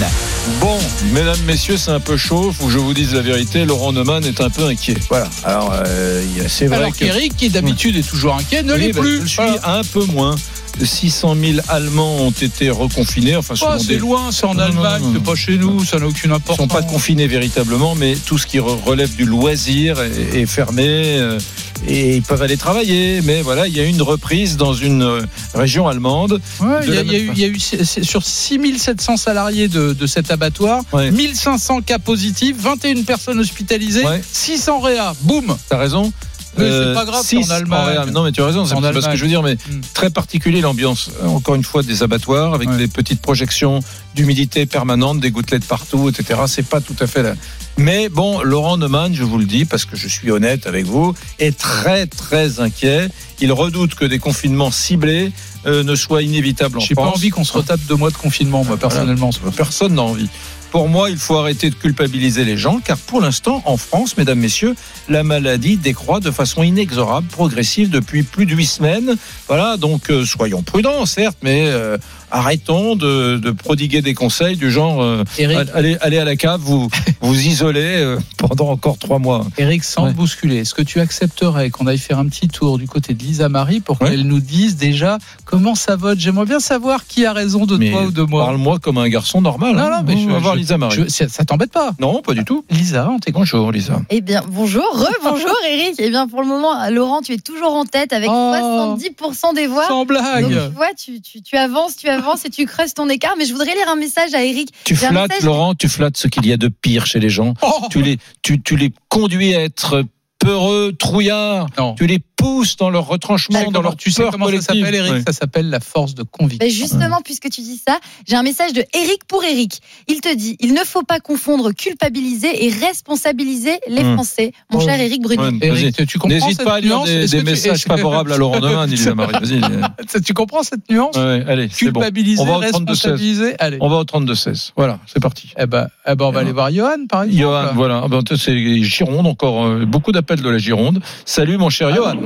Bon, mesdames, messieurs, c'est un peu chaud. Faut que je vous dise la vérité. Laurent Neumann est un peu inquiet. Voilà. Alors, euh, c'est vrai Alors que. qu'Eric, qui d'habitude est toujours inquiet, ne Oui, l'est ben, plus. Je le suis Voilà. un peu moins. 600 000 Allemands ont été reconfinés. Enfin, Oh, c'est des- loin, c'est en Non, Allemagne, c'est pas chez nous, ça n'a aucune Ils importance. sont pas confinés véritablement, mais tout ce qui re- relève du loisir est, est fermé euh, et ils peuvent aller travailler. Mais voilà, il y a une reprise dans une euh, région allemande. Ouais, il y, a- y eu, y a eu sur 6700 salariés de, de cet abattoir, Ouais. 1500 cas positifs, 21 personnes hospitalisées, Ouais. 600 réa. Boum T'as raison. Mais c'est pas grave, six en Allemagne. Non, mais tu as raison, c'est ce que je veux dire, mais Mm. très particulier l'ambiance, euh, encore une fois, des abattoirs avec Ouais. des petites projections d'humidité permanente, des gouttelettes partout, etc. C'est pas tout à fait là. Mais bon, Laurent Neumann, je vous le dis, parce que je suis honnête avec vous, est très, très inquiet. Il redoute que des confinements ciblés euh, ne soient inévitables en J'ai pas France. envie qu'on se retape deux mois de confinement, moi, personnellement. Personne n'a envie. Pour moi, il faut arrêter de culpabiliser les gens, car pour l'instant, en France, mesdames, messieurs, la maladie décroît de façon inexorable, progressive depuis plus de huit semaines. Voilà, donc euh, soyons prudents, certes, mais euh, arrêtons de, de prodiguer des conseils du genre euh, Eric, allez, allez à la cave, vous vous isolez euh, pendant encore trois mois. Eric, sans Ouais. te bousculer, est-ce que tu accepterais qu'on aille faire un petit tour du côté de Lisa Marie pour Ouais. qu'elle nous dise déjà comment ça vote? J'aimerais bien savoir qui a raison de Mais toi ou de moi. Parle-moi comme un garçon normal. Non, hein. non, mais je- va voir Lisa Marie. Je- ça ça t'embête pas? Non, pas du tout. Lisa, on t'écoute. Bonjour Lisa. Eh bien, bonjour, re-bonjour Eric. Eh bien, pour le moment, Laurent, tu es toujours en tête avec Oh. 70% des voix. Sans blague. Donc, tu vois, tu, tu, tu avances, tu avances et tu creuses ton écart. Mais je voudrais lire un message à Eric. Tu flattes, message- Laurent, tu flattes ce qu'il y a de pire chez les gens. Oh Tu les, tu, tu les conduis à être peureux, trouillards. non. Tu les pousses dans leur retranchement, dans leur tu sais comment ça s'appelle, Eric? Ça s'appelle la force de conviction. Justement, puisque tu dis ça, j'ai un message de Eric pour Eric. Il te dit il ne faut pas confondre culpabiliser et responsabiliser les Hmm. Français. Mon Oh. cher Eric Bruno. Ouais, Eric, tu comprends N'hésite cette pas à lire nuance? des, des tu- messages favorables à Laurent Neumann, Elisa Marie. Vas-y. Tu comprends cette nuance? Ouais, allez, c'est bon. Culpabiliser, On va au 32-16. responsabiliser. Allez. On va au 32-16. Voilà, c'est parti. Eh ben, eh ben, on va aller voir Johan, par exemple. Johan, voilà. Ah ben, c'est Gironde encore. euh, beaucoup d'appels de la Gironde. Salut, mon cher Johan.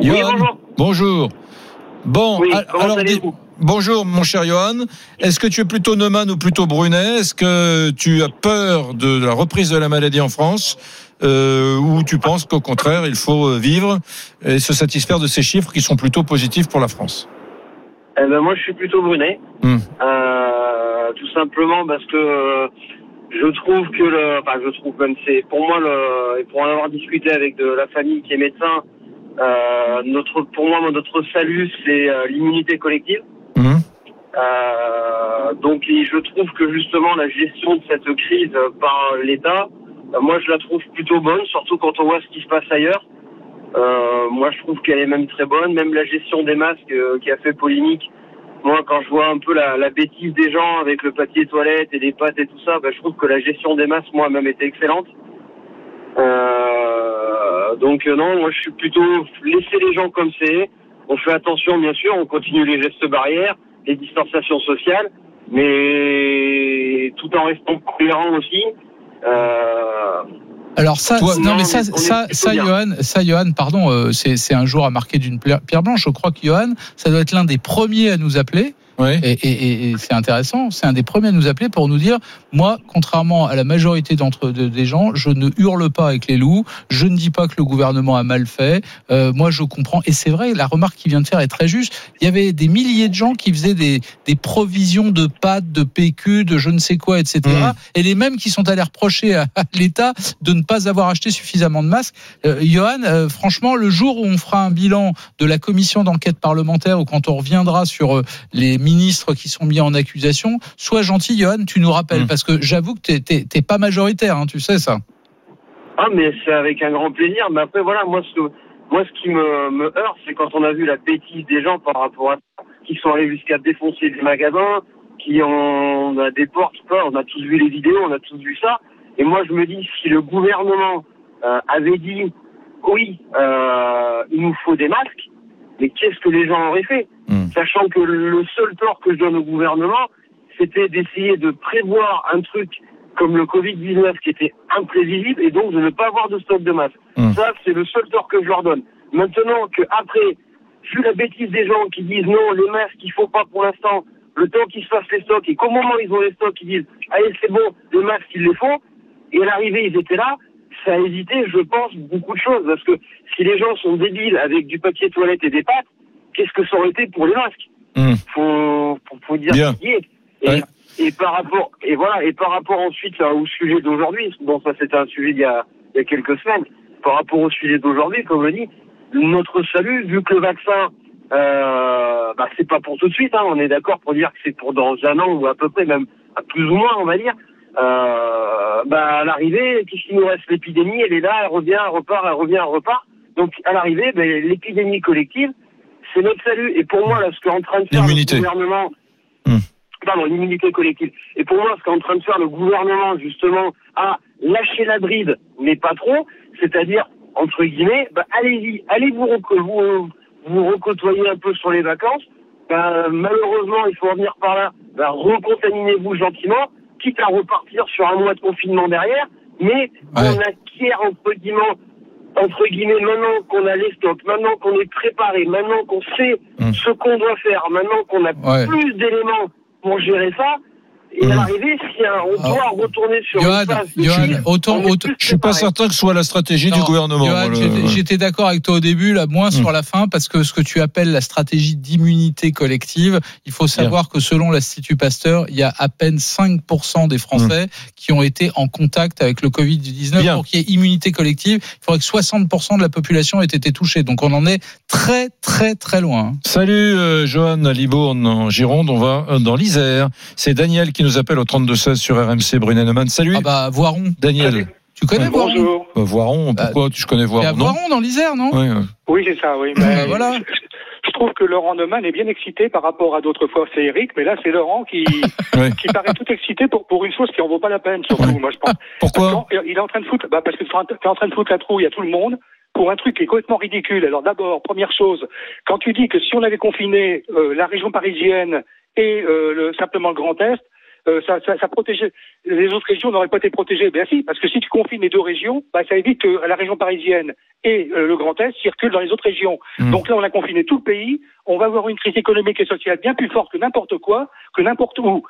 Johan, bonjour. bonjour. Bon, Oui, alors, bonjour, mon cher Johan. Est-ce que tu es plutôt Neumann ou plutôt Brunet? Est-ce que tu as peur de la reprise de la maladie en France euh, ou tu penses qu'au contraire, il faut euh, vivre et se satisfaire de ces chiffres qui sont plutôt positifs pour la France? Eh ben, moi, je suis plutôt Brunet. Hmm. Euh, tout simplement parce que je trouve que le, enfin, je trouve même c'est pour moi le, et pour en avoir discuté avec de la famille qui est médecin, euh, notre, pour moi, notre salut, c'est euh, l'immunité collective. Mhm. Euh, donc, et je trouve que justement la gestion de cette crise par l'État, euh, moi, je la trouve plutôt bonne, surtout quand on voit ce qui se passe ailleurs. Euh, moi, je trouve qu'elle est même très bonne. Même la gestion des masques qui a fait polémique. Moi, quand je vois un peu la, la bêtise des gens avec le papier toilette et les pâtes et tout ça, bah, je trouve que la gestion des masques, moi, même était excellente. Euh, donc euh, non, moi, je suis plutôt laisser les gens comme c'est. On fait attention, bien sûr. On continue les gestes barrières, les distanciations sociales, mais tout en restant cohérent aussi. Euh, Alors ça, Toi, non, mais ça, mais ça, ça. Johan, ça, Johan, pardon, euh, c'est c'est un jour à marquer d'une pierre blanche. Je crois que Johan, ça doit être l'un des premiers à nous appeler. Et, et- et- et c'est intéressant. C'est un des premiers à nous appeler pour nous dire, moi, contrairement à la majorité d'entre de- des gens, je ne hurle pas avec les loups. Je ne dis pas que le gouvernement a mal fait. Euh, moi, je comprends. Et c'est vrai, la remarque qu'il vient de faire est très juste. Il y avait des milliers de gens qui faisaient des, des provisions de pâtes, de PQ, de je ne sais quoi, etc. Mmh. Et les mêmes qui sont allés reprocher à, à l'État de ne pas avoir acheté suffisamment de masques. Euh, Johan, euh, franchement, le jour où on fera un bilan de la commission d'enquête parlementaire ou quand on reviendra sur euh, les ministres qui sont mis en accusation, sois gentil, Johan, tu nous rappelles, Mm. parce que j'avoue que t'es- t'es t'es pas majoritaire, hein, tu sais ça. Ah, mais c'est avec un grand plaisir. Mais après, voilà, moi, ce, que- moi, ce qui me, me heurte, c'est quand on a vu la bêtise des gens par rapport à ça, qui sont allés jusqu'à défoncer des magasins, qui ont on a des portes, quoi, on a tous vu les vidéos, on a tous vu ça. Et moi, je me dis, si le gouvernement euh, avait dit, oui, euh, il nous faut des masques, mais qu'est-ce que les gens auraient fait Hmm. Sachant que le seul tort que je donne au gouvernement, c'était d'essayer de prévoir un truc comme le Covid-19 qui était imprévisible et donc de ne pas avoir de stock de masques. Hmm. Ça, c'est le seul tort que je leur donne. Maintenant que après, vu la bêtise des gens qui disent non, les masques, il faut pas pour l'instant, le temps qu'ils se fassent les stocks et qu'au moment où ils ont les stocks, ils disent allez, c'est bon, les masques, ils les font, et à l'arrivée, ils étaient là, ça a évité, je pense, beaucoup de choses. Parce que si les gens sont débiles avec du papier toilette et des pâtes, qu'est-ce que ça aurait été pour les masques Hmm. Faut, faut, faut dire Bien. ce qui est. Et, Ouais. et par rapport, et voilà, et par rapport ensuite au sujet d'aujourd'hui, bon, ça c'était un sujet il y a, il y a quelques semaines. Par rapport au sujet d'aujourd'hui, comme je dis, notre salut, vu que le vaccin, euh, bah, c'est pas pour tout de suite, hein, on est d'accord pour dire que c'est pour dans un an ou à peu près, même à plus ou moins, on va dire. Euh, bah, à l'arrivée, qu'est-ce qu'il nous reste? L'épidémie, elle est là, elle revient, elle repart, elle revient, elle repart. Donc, à l'arrivée, ben, l'épidémie collective, c'est notre salut. Et pour moi, là, ce qu'est en train de faire le gouvernement, Hmm. pardon, l'immunité collective. Et pour moi, ce qu'est en train de faire le gouvernement, justement, à lâcher la bride, mais pas trop, c'est-à-dire, entre guillemets, bah, allez-y, allez vous, vous, vous recôtoyer un peu sur les vacances. Bah, malheureusement, il faut revenir par là. Bah, recontaminez-vous gentiment, quitte à repartir sur un mois de confinement derrière, mais on acquiert, entre guillemets, entre guillemets, maintenant qu'on a les stocks, maintenant qu'on est préparé, maintenant qu'on sait ce qu'on doit faire, maintenant qu'on a Ouais. plus d'éléments pour gérer ça, et à l'arrivée, si hein, on doit retourner sur Johan, une phase autant, autant- Je suis pas certain que ce soit la stratégie du gouvernement. Le- j'étais- d'accord avec toi au début, là, moins sur la fin, parce que ce que tu appelles la stratégie d'immunité collective, il faut savoir que selon l'Institut Pasteur, il y a à peine 5% des Français qui ont été en contact avec le Covid-19. Bien. Pour qu'il y ait immunité collective, il faudrait que 60% de la population ait été touchée. Donc on en est très, très, très loin. hein. Salut euh, Johan à Libourne en Gironde, on va euh, dans l'Isère. C'est Daniel qui nous appelle au 32-16 sur RMC Brunet-Neumann. Salut Ah bah, Voiron. Daniel. Tu connais Voiron? Bonjour. Euh, Voiron, pourquoi tu connais Il y a Voiron non? Voiron dans l'Isère, non? Oui, c'est ça, oui. Bah, voilà. je, trouve que Laurent Neumann est bien excité par rapport à d'autres fois. C'est Eric, mais là, c'est Laurent qui, qui paraît tout excité pour, pour une chose qui en vaut pas la peine, surtout, moi, je pense. Pourquoi? Parce qu'il est en train de foutre, bah, parce que tu es en train de foutre la trouille à tout le monde pour un truc qui est complètement ridicule. Alors d'abord, première chose, quand tu dis que si on avait confiné euh, la région parisienne et euh, le, simplement le Grand Est, euh, ça, ça, ça protégeait les autres régions n'auraient pas été protégées. Ben si, parce que si tu confines les deux régions, bah, ça évite que la région parisienne et euh, le Grand Est circulent dans les autres régions. Mm. Donc là, on a confiné tout le pays. On va avoir une crise économique et sociale bien plus forte que n'importe quoi, que n'importe où.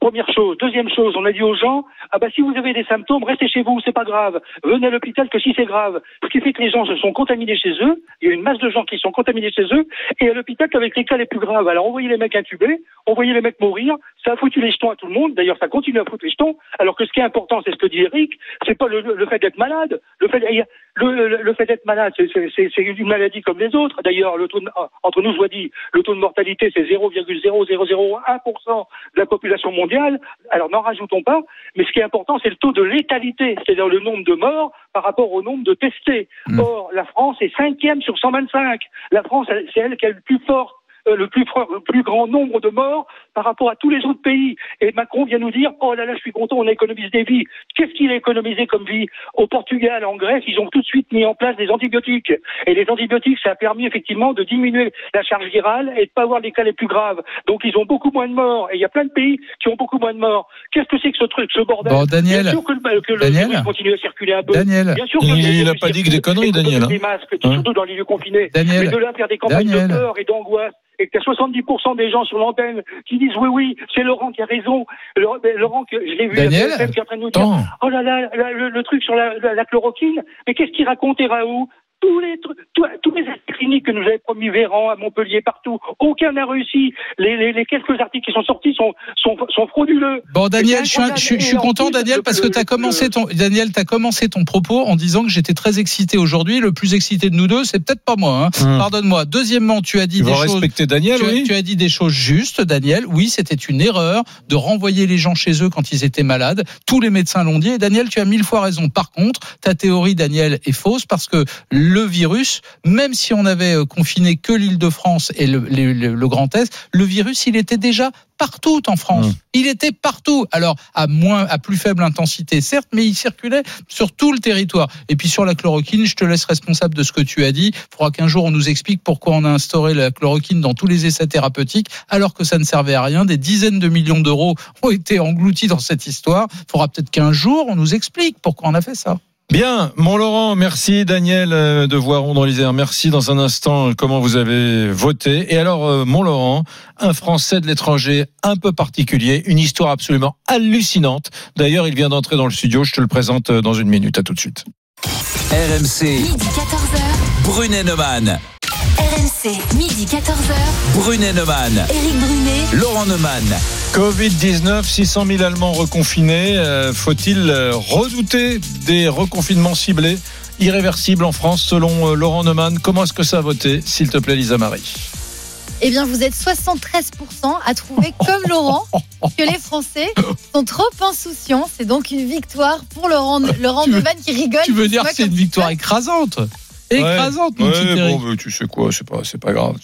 Première chose. Deuxième chose, on a dit aux gens, ah bah si vous avez des symptômes, restez chez vous, c'est pas grave. Venez à l'hôpital que si c'est grave. Ce qui fait que les gens se sont contaminés chez eux. Il y a une masse de gens qui sont contaminés chez eux et à l'hôpital qu'avec les cas les plus graves. Alors on voyait les mecs intubés, on voyait les mecs mourir. Ça a foutu les jetons à tout le monde. D'ailleurs, ça continue à foutre les jetons. Alors que ce qui est important, c'est ce que dit Eric, c'est pas le, le fait d'être malade. Le fait, le, le- le fait d'être malade, c'est- une maladie comme les autres. D'ailleurs, le taux de- entre nous, je dois dire, le taux de mortalité, c'est 0,0001% de la population mondiale. Alors, n'en rajoutons pas. Mais ce qui est important, c'est le taux de létalité, c'est-à-dire le nombre de morts par rapport au nombre de testés. Or, la France est cinquième sur 125. La France, c'est elle qui a le plus fort euh, le plus, fort- le plus grand nombre de morts par rapport à tous les autres pays. Et Macron vient nous dire, oh là là, je suis content, on économise des vies. Qu'est-ce qu'il a économisé comme vie Au Portugal, en Grèce, ils ont tout de suite mis en place des antibiotiques. Et les antibiotiques, ça a permis effectivement de diminuer la charge virale et de pas avoir les cas les plus graves. Donc ils ont beaucoup moins de morts. Et il y a plein de pays qui ont beaucoup moins de morts. Qu'est-ce que c'est que ce truc, ce bordel Bon, Daniel. Bien sûr que le, que le Daniel. virus continue à circuler un peu. Daniel. Bien sûr que Il- le virus il a pas dit que des conneries, Daniel, hein. Des masques, Hein. surtout dans les lieux confinés. Daniel. Mais de là faire des campagnes Daniel. de peur et d'angoisse et que tu as 70% des gens sur l'antenne qui disent oui, oui, c'est Laurent qui a raison. Laurent, ben, Laurent que je l'ai vu, Daniel. la BFM qui est en train de nous dire, oh là là, là, le, le truc sur la, la, la chloroquine, mais qu'est-ce qu'il racontait Raoult? Tous les, tous, tous les cliniques que nous avait promis Véran à Montpellier, partout, aucun n'a réussi. Les, les, les quelques articles qui sont sortis sont, sont, sont frauduleux. Bon, Daniel, je je suis- je suis content, Daniel, parce que tu as commencé ton, Daniel, t'as commencé ton propos en disant que j'étais très excité aujourd'hui. Le plus excité de nous deux, c'est peut-être pas moi, hein. Hmm. Pardonne-moi. Deuxièmement, tu as dit Tu des choses. respecter Daniel, tu, as- oui tu as dit des choses justes, Daniel. Oui, c'était une erreur de renvoyer les gens chez eux quand ils étaient malades. Tous les médecins l'ont dit. Et Daniel, tu as mille fois raison. Par contre, ta théorie, Daniel, est fausse parce que le virus, même si on avait euh, confiné que l'Île-de-France et le, le- le- le Grand Est, le virus, il était déjà partout en France. Mmh. Il était partout. Alors, à moins, à plus faible intensité, certes, mais il circulait sur tout le territoire. Et puis sur la chloroquine, je te laisse responsable de ce que tu as dit. Il faudra qu'un jour on nous explique pourquoi on a instauré la chloroquine dans tous les essais thérapeutiques, alors que ça ne servait à rien. Des dizaines de millions d'euros ont été engloutis dans cette histoire. Il faudra peut-être qu'un jour on nous explique pourquoi on a fait ça. Bien, mon Laurent, merci Daniel euh, de Voiron dans l'Isère. Merci dans un instant euh, comment vous avez voté. Et alors, euh, mon Laurent, un Français de l'étranger un peu particulier, une histoire absolument hallucinante. D'ailleurs, il vient d'entrer dans le studio. Je te le présente dans une minute. À tout de suite. RMC, Midi 14h. Brunet Neumann. RMC, midi 14h. Brunet Neumann. Éric Brunet. Laurent Neumann. Covid-19, 600 000 Allemands reconfinés. Euh, Faut-il euh, redouter des reconfinements ciblés irréversibles en France selon euh, Laurent Neumann? Comment est-ce que ça a voté, s'il te plaît, Lisa Marie? Eh bien, vous êtes 73% à trouver, comme Laurent, que les Français sont trop insouciants. C'est donc une victoire pour Laurent, Laurent Tu veux- Neumann qui rigole. Tu veux dire que c'est une victoire écrasante? Écrasante, mon petit Eric. bon, tu sais quoi, c'est pas, c'est pas grave.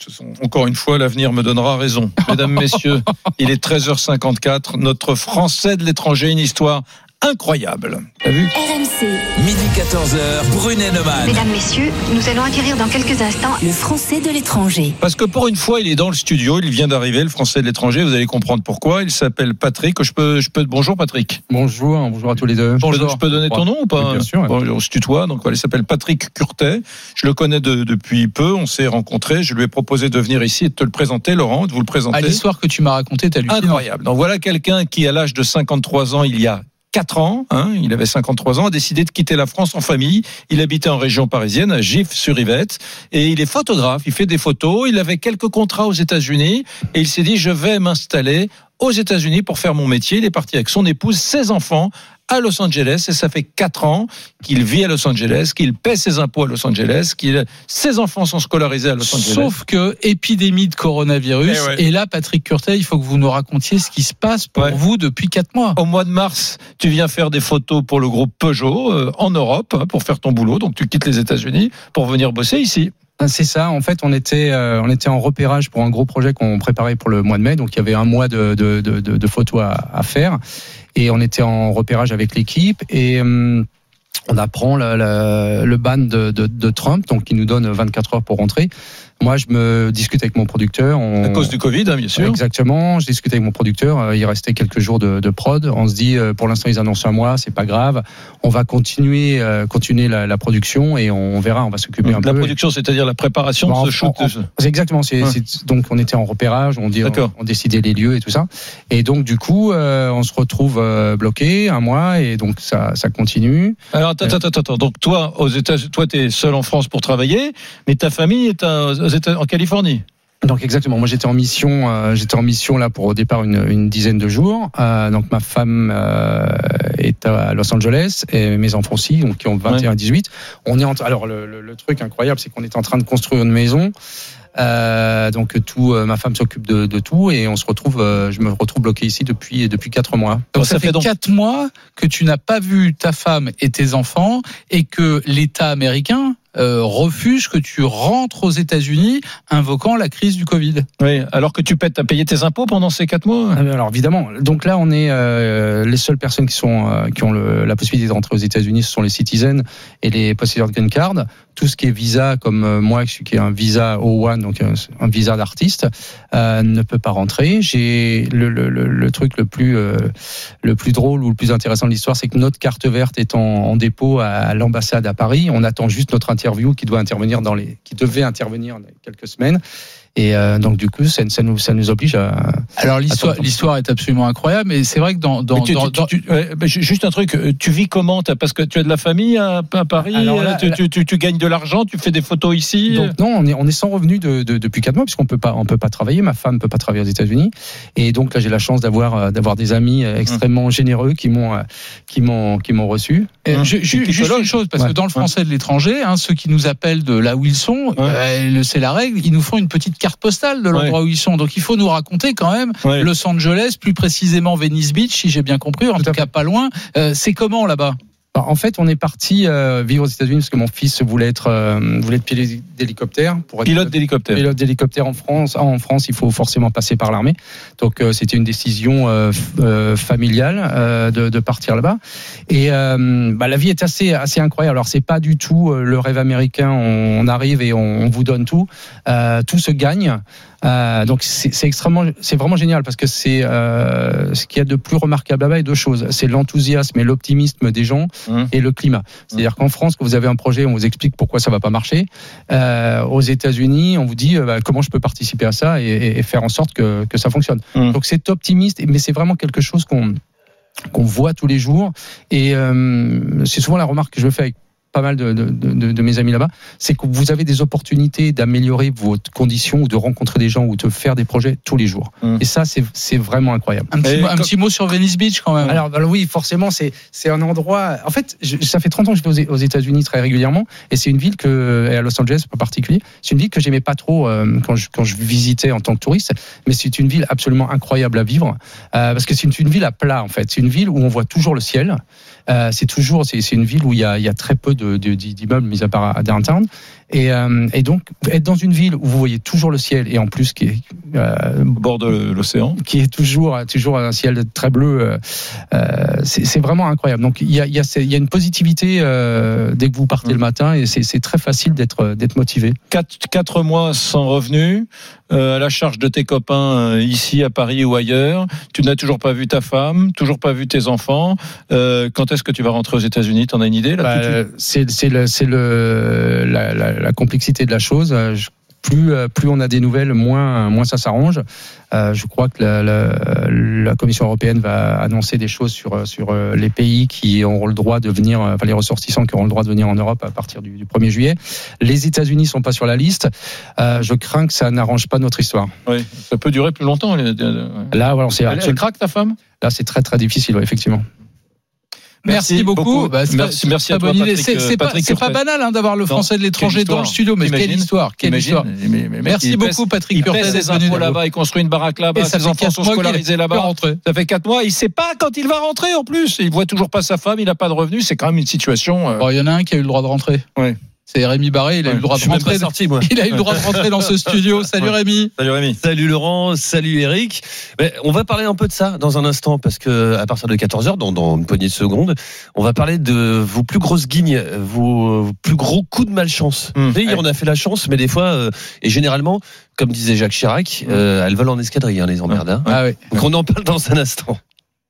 Encore une fois, l'avenir me donnera raison. Mesdames, messieurs, il est 13h54. Notre Français de l'étranger, une histoire incroyable. T'as vu RMC. Midi 14h. Brunet Neumann. Mesdames, messieurs, nous allons acquérir dans quelques instants le français de l'étranger. Parce que pour une fois, il est dans le studio, il vient d'arriver, le Français de l'étranger. Vous allez comprendre pourquoi. Il s'appelle Patrick. Je peux, je peux. Bonjour Patrick. Bonjour, bonjour à tous les deux. Je peux, je peux donner ton nom ou pas Oui, bien sûr, ouais. Bon, on se tutoie. Donc, voilà, il s'appelle Patrick Curtet. Je le connais de- depuis peu. On s'est rencontrés. Je lui ai proposé de venir ici et de te le présenter, Laurent, de vous le présenter. À l'histoire que tu m'as racontée, t'as lu Incroyable. Donc voilà quelqu'un qui, à l'âge de 53 ans, il y a 4 ans, hein, il avait 53 ans, a décidé de quitter la France en famille. Il habitait en région parisienne, à Gif-sur-Yvette, et il est photographe. Il fait des photos. Il avait quelques contrats aux États-Unis, et il s'est dit je vais m'installer aux États-Unis pour faire mon métier. Il est parti avec son épouse, ses enfants à Los Angeles et ça fait 4 ans qu'il vit à Los Angeles, qu'il paie ses impôts à Los Angeles, qu'il ses enfants sont scolarisés à Los Angeles. Sauf que épidémie de coronavirus. Eh ouais. Et là, Patrick Curtet, il faut que vous nous racontiez ce qui se passe pour vous depuis 4 mois. Au mois de mars, tu viens faire des photos pour le groupe Peugeot euh, en Europe hein, pour faire ton boulot. Donc tu quittes les États-Unis pour venir bosser ici. C'est ça. En fait, on était, euh, on était en repérage pour un gros projet qu'on préparait pour le mois de mai. Donc, il y avait un mois de, de, de, de- photos à, à faire. Et on était en repérage avec l'équipe. Et hum, on apprend la- la- le ban de, de, de Trump, donc qui nous donne 24 heures pour rentrer. Moi, je me discute avec mon producteur. On... À cause du Covid, hein, bien sûr. Exactement. Je discute avec mon producteur. euh, Il restait quelques jours de, de prod. On se dit, euh, pour l'instant, ils annoncent un mois, c'est pas grave. On va continuer, euh, continuer la, la production et on verra. On va s'occuper un La peu. production, c'est-à-dire la préparation de ce shoot. exactement. C'est, Ouais. c'est- donc on était en repérage, on, dit, on, décidait les lieux et tout ça. Et donc du coup, euh, on se retrouve euh, bloqué un mois et donc ça, ça continue. Alors attends, attends, attends, attends. Donc toi, aux États, toi, t'es seul en France pour travailler, mais ta famille est à- aux États, en Californie. Donc exactement. Moi j'étais en mission, euh, j'étais en mission là pour au départ une, une dizaine de jours. Euh, donc ma femme euh, est à Los Angeles et mes enfants aussi, donc qui ont 21 et 18. On est en, alors le, le- le truc incroyable, c'est qu'on est en train de construire une maison. Donc tout, ma femme s'occupe de, de tout et on se retrouve, je me retrouve bloqué ici depuis depuis quatre mois. Donc ça, fait 4 mois que tu n'as pas vu ta femme et tes enfants et que l'État américain euh, refuse que tu rentres aux États-Unis invoquant la crise du Covid. Oui, alors que tu paies, as payé tes impôts pendant ces quatre mois. Ah, Alors évidemment, donc là on est euh, les seules personnes qui sont euh, qui ont le- la possibilité de rentrer aux États-Unis, ce sont les citizens et les possédeurs de green card. Tout ce qui est visa, comme euh, moi, je suis qui est un visa O1, donc un, visa d'artiste, euh, ne peut pas rentrer. J'ai le, le, le, le truc le plus euh, le plus drôle ou le plus intéressant de l'histoire, c'est que notre carte verte est en, en dépôt à l'ambassade à Paris. On attend juste notre interview qui doit intervenir dans les qui devait intervenir dans quelques semaines. Et euh, donc du coup, ça, ça nous ça nous oblige à. Alors l'histoire, est absolument incroyable, mais c'est vrai que dans, dans, Mais tu- dans- tu- dans- tu- ouais, ju- juste un truc, euh, tu vis comment? Parce que tu as de la famille à, à Paris, Alors là, euh, tu, là- tu- tu- tu gagnes de l'argent, tu fais des photos ici. Donc non, on est on est sans revenu de, de- depuis quatre mois puisqu'on peut pas on peut pas travailler. Ma femme peut pas travailler aux États-Unis et donc là j'ai la chance d'avoir d'avoir des amis euh, extrêmement généreux qui m'ont qui m'ont qui m'ont reçu. Te juste une chose, parce Ouais. que dans le français de l'étranger, hein, ceux qui nous appellent de là où ils sont, euh, c'est la règle, ils nous font une petite carte postale de l'endroit où ils sont. Donc il faut nous raconter quand même Los Angeles, plus précisément Venice Beach, si j'ai bien compris, en tout, cas pas loin. Euh, c'est comment là-bas? En fait, on est parti euh, vivre aux États-Unis parce que mon fils voulait être euh, voulait être pilote d'hélicoptère. Pour être Pilote d'hélicoptère. Pilote d'hélicoptère en France. Ah, en France, il faut forcément passer par l'armée. Donc euh, c'était une décision euh, euh, familiale euh, de, de partir là-bas. Et euh, bah, la vie est assez assez incroyable. Alors c'est pas du tout le rêve américain. On, arrive et on, on vous donne tout. Euh, tout se gagne. Euh, donc c'est extrêmement, c'est vraiment génial parce que c'est euh, ce qu'il y a de plus remarquable là-bas est deux choses. C'est l'enthousiasme et l'optimisme des gens et le climat. C'est-à-dire qu'en France, quand vous avez un projet, on vous explique pourquoi ça va pas marcher. Euh, aux États-Unis, on vous dit euh, bah, comment je peux participer à ça et, faire en sorte que, que ça fonctionne. Donc c'est optimiste, mais c'est vraiment quelque chose qu'on qu'on voit tous les jours. Et euh, c'est souvent la remarque que je fais avec pas mal de, de, de, de mes amis là-bas, c'est que vous avez des opportunités d'améliorer vos conditions ou de rencontrer des gens ou de faire des projets tous les jours. Hum. Et ça, c'est vraiment incroyable. Un petit, Et mot, un comme- petit mot sur Venice Beach quand même. Alors, alors oui, forcément, c'est c'est un endroit. En fait, je- ça fait 30 ans que je vais aux, aux États-Unis très régulièrement, et c'est une ville que et à Los Angeles en particulier, c'est une ville que j'aimais pas trop euh, quand je quand je visitais en tant que touriste, mais c'est une ville absolument incroyable à vivre euh, parce que c'est une, une ville à plat en fait. C'est une ville où on voit toujours le ciel. Euh, c'est toujours c'est une ville où il y a y a très peu de de- d'immeubles mis à part à downtown. Et, euh, et donc être dans une ville où vous voyez toujours le ciel et en plus qui est euh, Au bord de l'océan. qui est toujours toujours un ciel très bleu. euh, c'est vraiment incroyable. Donc il y a, y a, y a une positivité dès que vous partez le matin et c'est très facile d'être motivé. Quatre, quatre mois sans revenu, euh, à la charge de tes copains ici à Paris ou ailleurs. Tu n'as toujours pas vu ta femme, toujours pas vu tes enfants. Quand est-ce que tu vas rentrer aux États-Unis? T'en as une idée là Bah, c'est le c'est le la, la, la complexité de la chose. Euh, je- plus, euh, plus on a des nouvelles, moins, moins ça s'arrange. Euh, je crois que la, la, la Commission européenne va annoncer des choses sur, sur les pays qui auront le droit de venir, enfin les ressortissants qui auront le droit de venir en Europe à partir du, du 1er juillet. Les États-Unis sont pas sur la liste. Euh, je crains que ça n'arrange pas notre histoire. Oui, ça peut durer plus longtemps. les- Là, voilà, c'est Elle, elle absolument- craque ta femme? Là, c'est très très difficile, ouais, effectivement. Merci, Merci beaucoup. beaucoup. Bah, Merci- merci à toi. Patrick, C'est pas, banal hein, d'avoir le Non, français de l'étranger dans le studio, mais quelle histoire, quelle histoire. Merci pèse- beaucoup, Patrick Il paie ses impôts là-bas. il construit une baraque là-bas, ses enfants sont scolarisés là-bas. Ça fait quatre mois, il sait pas quand il va rentrer en plus. Il voit toujours pas sa femme, il n'a pas de revenus. C'est quand même une situation. euh, il y en a un qui a eu le droit de rentrer. Ouais. C'est Rémi Barré, il a eu le droit de rentrer. sorti, moi. Il a eu le droit de rentrer dans ce studio. Salut Ouais. Rémi. Salut Rémi. Salut Laurent, salut Eric. Ben, on va parler un peu de ça dans un instant parce que à partir de 14h, dans, dans une poignée de secondes, on va parler de vos plus grosses guignes, vos plus gros coups de malchance. Mmh. Vous savez, hier, on a fait la chance, mais des fois, euh, et généralement, comme disait Jacques Chirac, euh, elles volent en escadrille, hein, les emmerdes. hein. Ah oui. Donc on en parle dans un instant.